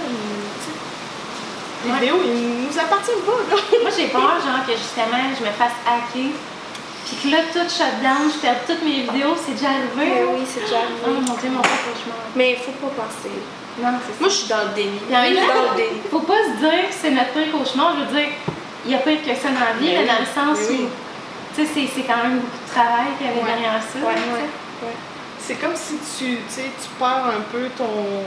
Speaker 3: Les
Speaker 1: Ouais.
Speaker 3: vidéos, ils nous appartiennent pas, là.
Speaker 1: Moi, j'ai peur, genre, que justement, je me fasse hacker. Puis que là, tout shut down, je perds toutes mes vidéos, c'est déjà arrivé.
Speaker 2: Oui, c'est déjà
Speaker 1: Oh
Speaker 2: arrivé.
Speaker 1: mon dieu, mon père cauchemar.
Speaker 2: Mais il faut pas penser.
Speaker 1: Non, c'est.
Speaker 2: Moi, je suis dans le déni.
Speaker 1: Temps,
Speaker 2: dans le déni.
Speaker 1: faut pas se dire que c'est notre pire cauchemar. Je veux dire, il y a pire que ça dans la vie,
Speaker 3: Mais
Speaker 1: mais dans le sens
Speaker 3: oui.
Speaker 1: où, tu sais, c'est- c'est quand même beaucoup de travail qu'il y avait
Speaker 3: Ouais.
Speaker 1: derrière ça.
Speaker 2: Ouais, ouais.
Speaker 3: C'est comme si tu, tu perds un peu ton,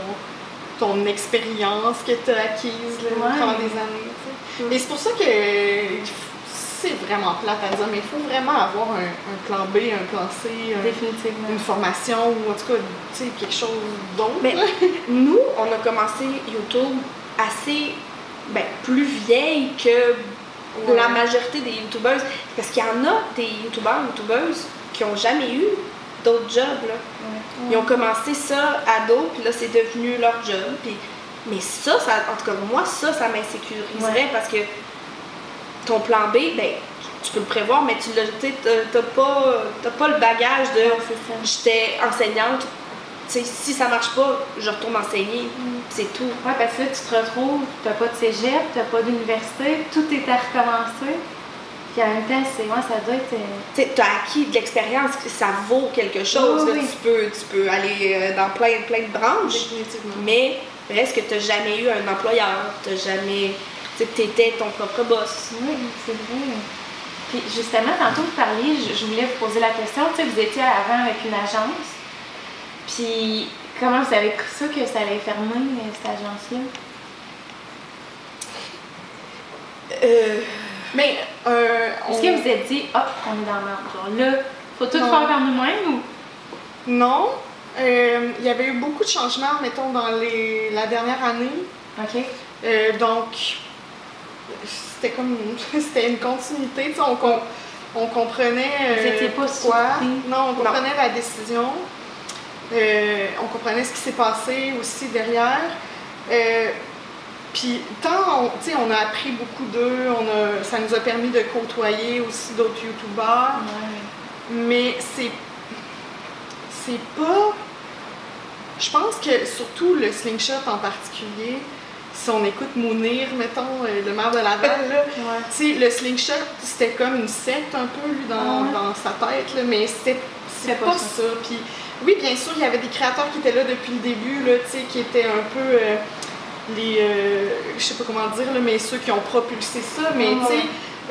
Speaker 3: ton expérience que tu as acquise là, des années. Et c'est pour ça que c'est vraiment plate à dire, mais il faut vraiment avoir un, un plan B, un plan C, un- une formation ou en tout cas tu sais, quelque chose d'autre.
Speaker 2: Mais nous, on a commencé YouTube assez ben, plus vieille que
Speaker 3: Ouais.
Speaker 2: la majorité des youtubeuses. Parce qu'il y en a des youtubeurs, youtubeuses qui ont jamais eu d'autres jobs. Là.
Speaker 1: Ouais.
Speaker 2: Ils ont commencé ça ado, puis là, c'est devenu leur job. Puis... Mais ça, ça, en tout cas, moi, ça, ça m'insécuriserait parce que ton plan B, ben, tu peux le prévoir, mais tu t'as pas, t'as pas le bagage de j'étais enseignante. Tu si ça marche pas, je retourne enseigner. C'est tout.
Speaker 1: Ouais, parce que là, tu te retrouves, t'as pas de cégep, t'as pas d'université, tout est à recommencer. Puis en même temps, c'est, ouais, ça doit être. euh,
Speaker 2: Tu t'as acquis de l'expérience, ça vaut quelque chose.
Speaker 1: Oui,
Speaker 2: là.
Speaker 1: oui.
Speaker 2: Tu, peux, tu peux aller euh, dans plein, plein de branches.
Speaker 3: Définitivement.
Speaker 2: Mais reste que tu n'as jamais eu un employeur, tu jamais. Tu étais ton propre boss.
Speaker 1: Oui, c'est vrai. Puis justement, tantôt vous parliez, je, je voulais vous poser la question, tu sais, vous étiez avant avec une agence. Puis comment vous avez cru ça que ça allait fermer, euh, cette agence-là?
Speaker 2: Euh,
Speaker 3: Mais euh,
Speaker 1: Est-ce
Speaker 3: on-
Speaker 1: que vous êtes dit, hop, on est dans le merde, genre là, faut tout
Speaker 3: Non.
Speaker 1: faire par nous-mêmes ou?
Speaker 3: Non. Euh, il y avait eu beaucoup de changements, mettons, dans les, la dernière année.
Speaker 1: OK.
Speaker 3: Euh, donc, c'était comme c'était une continuité. tu sais, On, com- on comprenait.
Speaker 1: Vous pas surpris?
Speaker 3: Non, on comprenait la décision. Euh, on comprenait ce qui s'est passé aussi derrière. Euh, puis, tant, on, tu sais, on a appris beaucoup d'eux, on a, ça nous a permis de côtoyer aussi d'autres youtubeurs.
Speaker 1: Ouais.
Speaker 3: Mais c'est. C'est pas je pense que surtout le slingshot en particulier, si on écoute Mounir, mettons, euh, le maire de Laval, là, le slingshot, c'était comme une secte un peu lui, dans,
Speaker 1: Ah
Speaker 3: dans sa tête, là, mais c'était
Speaker 1: C'était pas, ça.
Speaker 3: ça. Puis, oui, bien sûr, il y avait des créateurs qui étaient là depuis le début, là, qui étaient un peu euh, les. euh, je sais pas comment dire, là, mais ceux qui ont propulsé ça. Mais,
Speaker 1: Ouais.
Speaker 3: tu sais,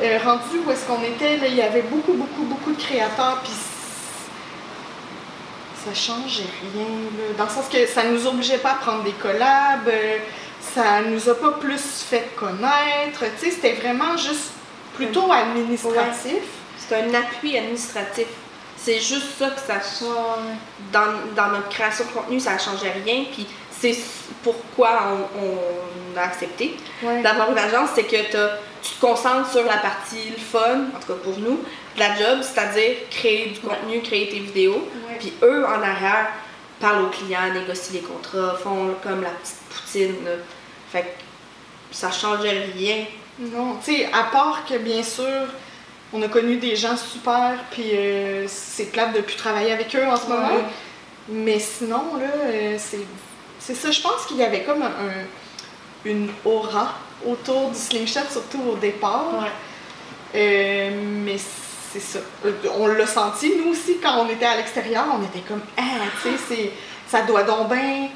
Speaker 3: euh, rendu où est-ce qu'on était, là, il y avait beaucoup, beaucoup, beaucoup de créateurs, puis ça changeait rien, là, dans le sens que ça nous obligeait pas à prendre des collabs, ça nous a pas plus fait connaître, tu sais, c'était vraiment juste plutôt administratif.
Speaker 2: C'est un appui administratif. C'est juste ça que ça change. Dans, dans notre création de contenu, ça ne changeait rien. Puis c'est pourquoi on, on a accepté
Speaker 3: Ouais.
Speaker 2: d'avoir une agence, c'est que tu te concentres sur la partie le fun, en tout cas pour nous, de la job, c'est-à-dire créer du contenu, créer tes vidéos.
Speaker 3: Ouais.
Speaker 2: Puis eux, en arrière, parlent aux clients, négocient les contrats, font comme la petite poutine. là. Fait que ça changeait rien.
Speaker 3: Non, tu sais, à part que bien sûr, on a connu des gens super, puis euh, c'est plate de plus travailler avec eux en ce moment. Mais sinon, là, euh, c'est, ça. Je pense qu'il y avait comme un, un- une aura autour du slingshot, surtout au départ.
Speaker 1: Ouais.
Speaker 3: Euh, mais c'est ça. On l'a senti, nous aussi, quand on était à l'extérieur, on était comme, ah, tu sais, ça doit donc bien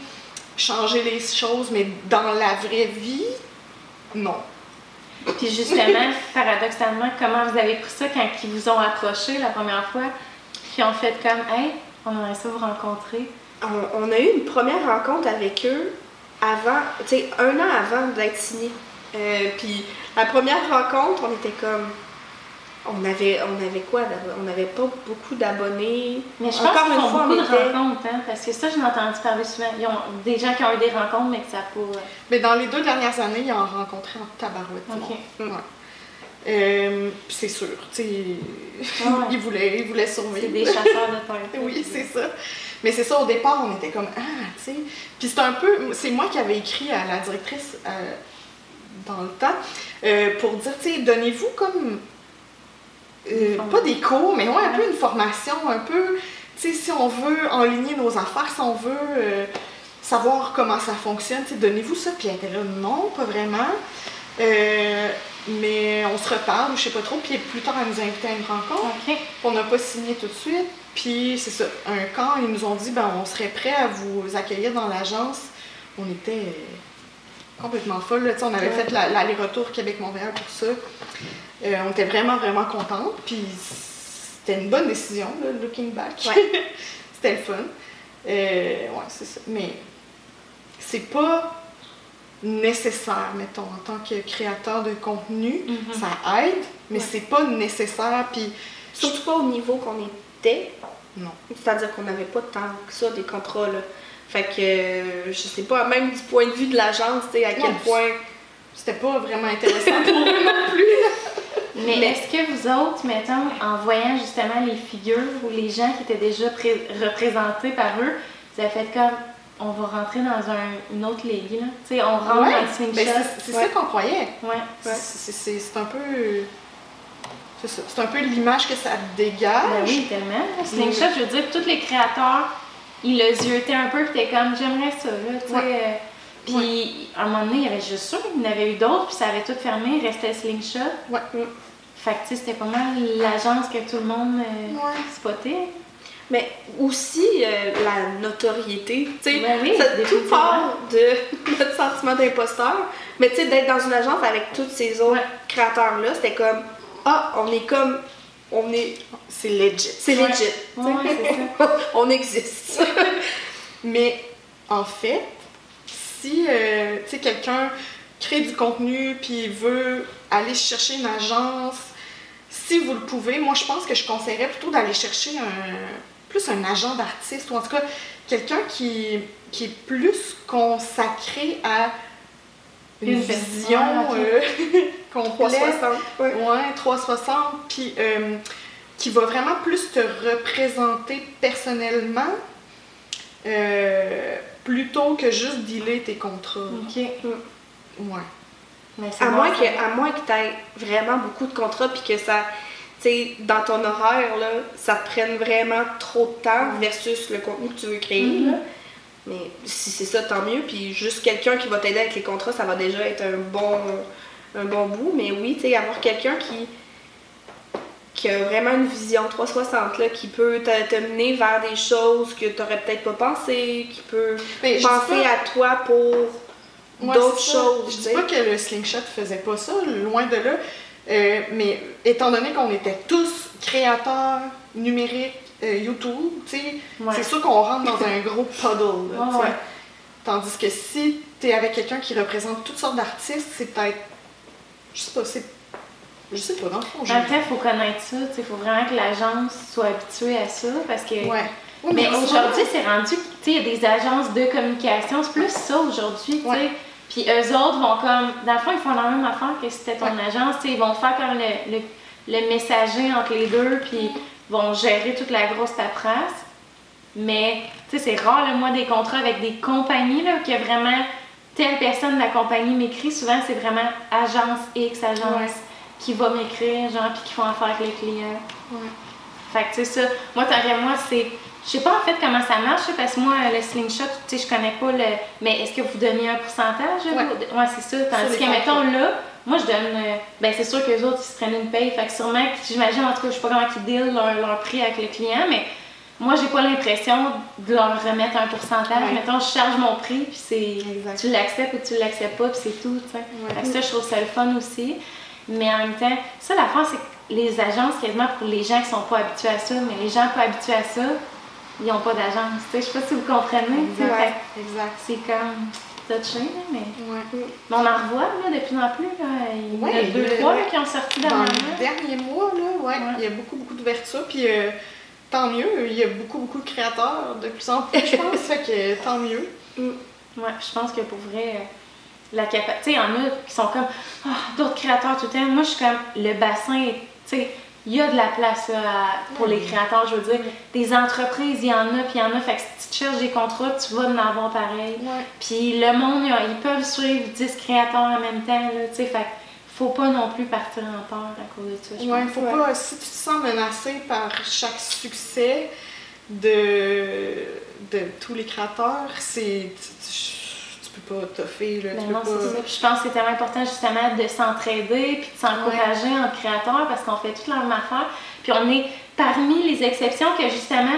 Speaker 3: changer les choses, mais dans la vraie vie, non.
Speaker 1: Puis justement, paradoxalement, comment vous avez pris ça quand ils vous ont approché la première fois, puis ont fait comme Hey, on aimerait ça vous rencontrer?
Speaker 2: On, a eu une première rencontre avec eux avant, tu sais, un an avant d'être signé. Euh, puis la première rencontre, on était comme. On avait, on avait quoi On n'avait pas beaucoup d'abonnés.
Speaker 1: Mais je pense
Speaker 2: Encore
Speaker 1: qu'ils
Speaker 2: une
Speaker 1: font
Speaker 2: fois,
Speaker 1: beaucoup de
Speaker 2: était-
Speaker 1: rencontres, hein, parce que ça, je l'ai entendu parler souvent. Ils ont des gens qui ont eu des rencontres, mais que ça n'a pas.
Speaker 3: Mais dans les deux dernières années, ils en ont rencontré en tabarouette. du
Speaker 1: Ok.
Speaker 3: monde. Ouais. Euh, puis c'est sûr, tu sais,
Speaker 1: Ouais.
Speaker 3: ils voulaient, ils voulaient survivre.
Speaker 1: C'est des chasseurs de tête.
Speaker 3: Oui, c'est ça. Mais c'est ça, au départ, on était comme, ah, tu sais. Puis c'est un peu, c'est moi qui avais écrit à la directrice euh, dans le temps euh, pour dire, tu sais, donnez-vous comme, euh, pas des cours, mais ouais, un peu une formation, un peu, tu sais, si on veut enligner nos affaires, si on veut euh, savoir comment ça fonctionne, donnez-vous ça. Puis elle était là, non, pas vraiment. Euh, mais on se reparle, je sais pas trop. Puis plus tard, elle nous a invités à une rencontre.
Speaker 1: OK.
Speaker 3: On n'a pas signé tout de suite. Puis c'est ça, un camp, ils nous ont dit ben on serait prêt à vous accueillir dans l'agence. On était complètement folle. On avait
Speaker 1: Ouais.
Speaker 3: fait la- l'aller-retour Québec-Montréal pour ça. Euh, on était vraiment, vraiment contents. Puis c'était une bonne décision, là, looking back. c'était le fun. Euh, ouais, c'est ça. Mais c'est pas nécessaire, mettons, en tant que créateur de contenu.
Speaker 1: Mhm.
Speaker 3: Ça aide, mais
Speaker 2: Ouais.
Speaker 3: c'est pas nécessaire. Puis
Speaker 2: Surtout pas au niveau qu'on était.
Speaker 3: non.
Speaker 2: C'est-à-dire qu'on n'avait pas tant que ça des contrats. Là. Fait que euh, je sais pas, même du point de vue de l'agence, tu sais, à quel point.
Speaker 3: C'était pas vraiment intéressant pour eux non plus.
Speaker 1: Mais,
Speaker 2: Mais-
Speaker 1: est-ce que vous autres, mettons, en voyant justement les figures ou les gens qui étaient déjà pré- représentés par eux, vous avez fait comme on va rentrer dans un- une autre ligue, là? Tu sais, on rentre
Speaker 3: Ouais,
Speaker 1: dans le
Speaker 3: Ben,
Speaker 1: slingshot.
Speaker 3: c'est c'est
Speaker 2: Ouais.
Speaker 3: ça qu'on croyait.
Speaker 1: Ouais.
Speaker 3: C'est- C'est c'est un peu. C'est ça. C'est un peu l'image que ça dégage.
Speaker 1: Ben oui, tellement. Le slingshot, je veux dire, tous les créateurs, ils le ziotaient un peu, puis t'es comme j'aimerais ça, là, tu sais.
Speaker 3: Ouais.
Speaker 1: euh, Puis, à un moment donné, il y avait juste ça, il y en avait eu d'autres, puis ça avait tout fermé, il restait slingshot.
Speaker 3: Ouais.
Speaker 1: Fait que, tu sais, c'était pas mal l'agence que tout le monde euh,
Speaker 3: Ouais.
Speaker 1: spottait.
Speaker 2: Mais aussi euh, la notoriété. Tu sais,
Speaker 1: Ben oui,
Speaker 2: ça- tout part de notre sentiment d'imposteur. Mais tu sais, d'être dans une agence avec tous ces autres
Speaker 1: Ouais.
Speaker 2: créateurs-là, c'était comme Ah, on est comme. On est.
Speaker 3: C'est legit.
Speaker 2: C'est
Speaker 1: Ouais.
Speaker 2: legit. tu sais.
Speaker 1: Ouais, c'est ça.
Speaker 2: on existe.
Speaker 3: Mais en fait, si euh, tu sais, quelqu'un crée du contenu puis veut aller chercher une agence, si vous le pouvez, moi je pense que je conseillerais plutôt d'aller chercher un plus un agent d'artiste ou en tout cas quelqu'un qui, qui est plus consacré à une,
Speaker 1: Une
Speaker 3: vision euh, complète.
Speaker 2: 360. Ouais.
Speaker 3: Ouais, 360, puis euh, qui va vraiment plus te représenter personnellement euh, plutôt que juste dealer tes contrats.
Speaker 1: OK.
Speaker 3: Ouais.
Speaker 1: Mais
Speaker 2: À,
Speaker 1: bon,
Speaker 2: moins que, à moins que tu aies vraiment beaucoup de contrats puis que ça, tu sais, dans ton horaire, là, ça te prenne vraiment trop de temps versus le contenu que tu veux créer.
Speaker 1: Mhm.
Speaker 2: là. Mais si c'est ça, tant mieux. Puis juste quelqu'un qui va t'aider avec les contrats, ça va déjà être un bon, un bon bout. Mais oui, tu sais, avoir quelqu'un qui, qui a vraiment une vision 360, là, qui peut te, te mener vers des choses que tu n'aurais peut-être pas pensé, qui peut
Speaker 3: Mais
Speaker 2: penser à toi pour d'autres choses.
Speaker 3: Je dis pas que le slingshot faisait pas ça, loin de là. Euh, mais étant donné qu'on était tous créateurs numériques, euh, YouTube, tu sais,
Speaker 1: Ouais.
Speaker 3: c'est sûr qu'on rentre dans un gros puddle. là,
Speaker 1: ouais.
Speaker 3: Tandis que si tu es avec quelqu'un qui représente toutes sortes d'artistes, c'est peut-être. Je sais pas, c'est. Je sais pas, dans le fond,
Speaker 1: temps, il faut connaître ça. Il faut vraiment que l'agence soit habituée à ça parce que.
Speaker 3: Ouais. Ouais,
Speaker 1: Mais
Speaker 3: souvent-
Speaker 1: aujourd'hui, c'est rendu, tu sais, il y a des agences de communication, c'est plus ça aujourd'hui, tu sais. Puis eux autres vont comme, dans le fond, ils font la même affaire que si c'était ton
Speaker 3: Ouais.
Speaker 1: agence, ils vont faire comme le, le, le messager entre les deux, puis vont gérer toute la grosse paperasse. Mais, tu sais, c'est rare, le moi, des contrats avec des compagnies, là, que vraiment, telle personne de la compagnie m'écrit, souvent, c'est vraiment agence X, agence
Speaker 3: Ouais.
Speaker 1: qui va m'écrire, genre, puis qui font affaire avec les clients.
Speaker 3: Ouais.
Speaker 1: Fait que, tu sais, ça, moi, tant moi, c'est. Je sais pas en fait comment ça marche, parce que moi, le slingshot, tu sais, je connais pas le. Mais est-ce que vous donniez un pourcentage? là,
Speaker 3: Ouais.
Speaker 1: c'est ça. Tandis que, mettons, là, moi, je donne. euh, Ben, c'est sûr que les autres, ils se prennent une paye. Fait que sûrement, j'imagine, en tout cas, je sais pas comment ils deal leur, leur prix avec le client, mais moi, j'ai pas l'impression de leur remettre un pourcentage.
Speaker 3: Ouais.
Speaker 1: Mettons, je charge mon prix, puis c'est. Tu l'acceptes ou tu l'acceptes pas, puis c'est tout, tu sais.
Speaker 3: Ouais.
Speaker 1: Ça, je trouve ça le fun aussi. Mais en même temps, ça, la fin, c'est que les agences, quasiment pour les gens qui sont pas habitués à ça, mais les gens pas habitués à ça, ils n'ont pas d'agence. Tu sais, je sais pas si vous comprenez.
Speaker 3: Exact.
Speaker 1: C'est comme touché, mais...
Speaker 3: Ouais.
Speaker 1: mais on en revoit là, de plus en plus. Là. Il y en a
Speaker 3: Ouais,
Speaker 1: deux,
Speaker 3: le-
Speaker 1: trois là,
Speaker 3: ouais.
Speaker 1: qui ont sorti
Speaker 3: Dans les derniers mois, là, ouais,
Speaker 1: Ouais.
Speaker 3: il y a beaucoup, beaucoup d'ouverture. Puis euh, tant mieux, il y a beaucoup, beaucoup de créateurs de plus en plus, je pense. fait que tant mieux.
Speaker 1: Ouais, je pense que pour vrai, la capacité. Tu sais, il y en a qui sont comme Ah, d'autres créateurs tout le temps. Moi, je suis comme le bassin, tu sais, il y a de la place là, à- pour les créateurs, je veux dire. Des entreprises, il y en a, puis il y en a. Fait que si tu cherches des contrats, tu vas en avoir pareil.
Speaker 3: Ouais.
Speaker 1: Puis le monde, ils peuvent suivre 10 créateurs en même temps, là, tu sais. Fait faut pas non plus partir en peur à cause de ça, je
Speaker 3: Ouais,
Speaker 1: pense.
Speaker 3: faut
Speaker 2: ouais.
Speaker 3: pas, si tu te sens menacé par chaque succès de, de tous les créateurs, c'est. Tu, tu- tu peux pas toffer, là.
Speaker 1: Ben
Speaker 3: tu
Speaker 1: non,
Speaker 3: peux
Speaker 1: c'est
Speaker 3: pas.
Speaker 1: ça. Puis je pense que c'est tellement important justement de s'entraider puis de s'encourager entre créateurs parce qu'on fait toute la même affaire. Puis on est parmi les exceptions que justement,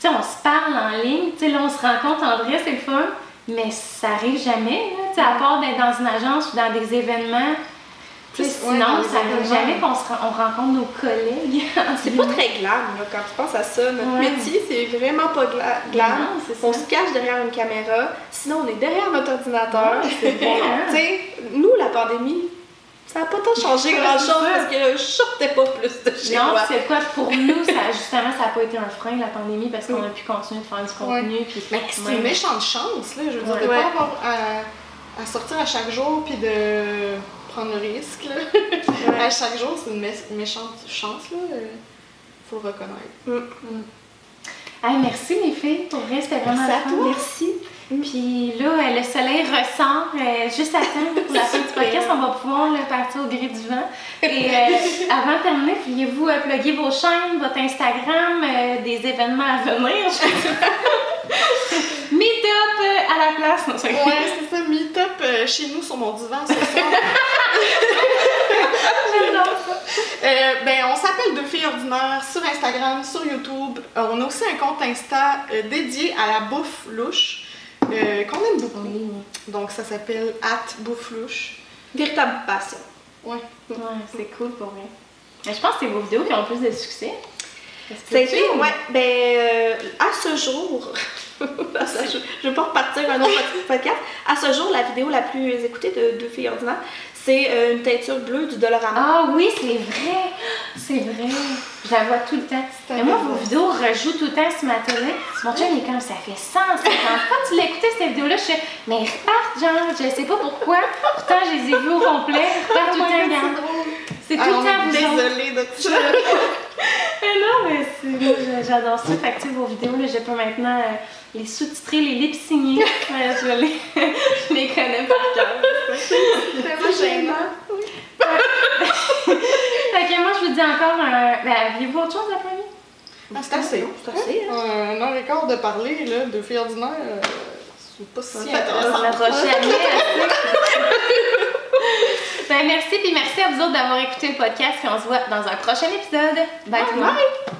Speaker 1: tu sais, on se parle en ligne, tu sais, là on se rencontre en vrai, c'est le fun, mais ça arrive jamais, là, tu sais, à part d'être dans une agence ou dans des événements.
Speaker 3: Plus,
Speaker 1: sinon, ça arrive jamais qu'on on rencontre nos collègues.
Speaker 2: C'est pas très glam, là, quand tu penses à ça. Notre
Speaker 1: Ouais.
Speaker 2: métier, c'est vraiment pas gla- glam.
Speaker 1: Non.
Speaker 2: On se cache derrière une caméra, sinon on est derrière notre ordinateur.
Speaker 1: Ouais, c'est vrai, hein?
Speaker 2: Tu sais, nous, la pandémie, ça n'a pas tant changé
Speaker 1: Ouais,
Speaker 2: grand
Speaker 1: c'est
Speaker 2: chose
Speaker 1: ça.
Speaker 2: parce que je sortais pas plus de chez
Speaker 1: Non, c'est quoi? Pour nous, ça, justement, ça n'a pas été un frein, la pandémie, parce qu'on a pu continuer de faire du contenu. Puis,
Speaker 3: Mais c'est une méchante chance, là. Je veux dire, de pas avoir à, à sortir à chaque jour puis de prendre le risque, là. à chaque jour, c'est une mé- méchante chance, là. euh, Faut le reconnaître.
Speaker 1: Hey, merci les filles, pour vrai, c'était vraiment
Speaker 3: Merci à toi.
Speaker 2: Merci.
Speaker 1: Puis là, euh, le soleil ressort euh, juste à temps pour la fin du podcast. On va pouvoir là, partir au gré du vent. Et euh, avant de terminer, pourriez-vous euh, plugger vos chaînes, votre Instagram, des événements à venir? Meet-up à la place. Non, c'est-
Speaker 3: Ouais, c'est ça, meet-up chez nous sur mon divan ce soir. Euh, ben, on s'appelle Deux filles ordinaires sur Instagram, sur YouTube. Euh, on a aussi un compte Insta euh, dédié à la bouffe louche euh, qu'on aime beaucoup. Donc, ça s'appelle at bouffe louche.
Speaker 2: Véritable passion.
Speaker 3: Ouais.
Speaker 1: Ouais, c'est cool pour vrai. Mais je pense que c'est vos vidéos qui ont le plus de succès. Tu-
Speaker 2: été, ouais, ben, euh, à ce jour, à ce jour- je vais pas repartir un autre pod- podcast. À ce jour, la vidéo la plus écoutée de Deux filles ordinaires, c'est euh, une teinture bleue du Dollarama.
Speaker 1: Ah oui, c'est vrai! C'est vrai! Je la vois tout le temps. Mais moi, vos vidéos rejouent tout le temps sur ma télé. Mon chum, il est comme ça fait 150 fois tu écouté cette vidéo-là? Je fais, mais ils repartent, genre, je sais pas pourquoi. Pourtant, je les ai vus au complet. Ils repartent tout le temps, regarde. C'est tout
Speaker 3: Ah,
Speaker 1: le
Speaker 3: on
Speaker 1: temps
Speaker 3: est
Speaker 1: vous autres.
Speaker 3: désolé de tout ça.
Speaker 1: Mais non, mais j'adore ça. Fait que, vos vidéos, là, je peux maintenant euh, les sous-titrer, les lip-signer. Ouais, je, les, je les connais par cœur.
Speaker 3: C'est tellement gênant.
Speaker 1: Fait que moi, je vous dis encore, un... ben, aviez-vous autre chose à?
Speaker 3: Ah, c'est assez.
Speaker 2: C'est assez, hein?
Speaker 3: Un heure et quart de parler, là, Deux filles ordinaires. euh, Pas si intéressant.
Speaker 2: assez.
Speaker 1: Ben, merci, puis merci à vous autres d'avoir écouté le podcast, puis on se voit dans un prochain épisode. Bye tout le monde.
Speaker 3: Bye!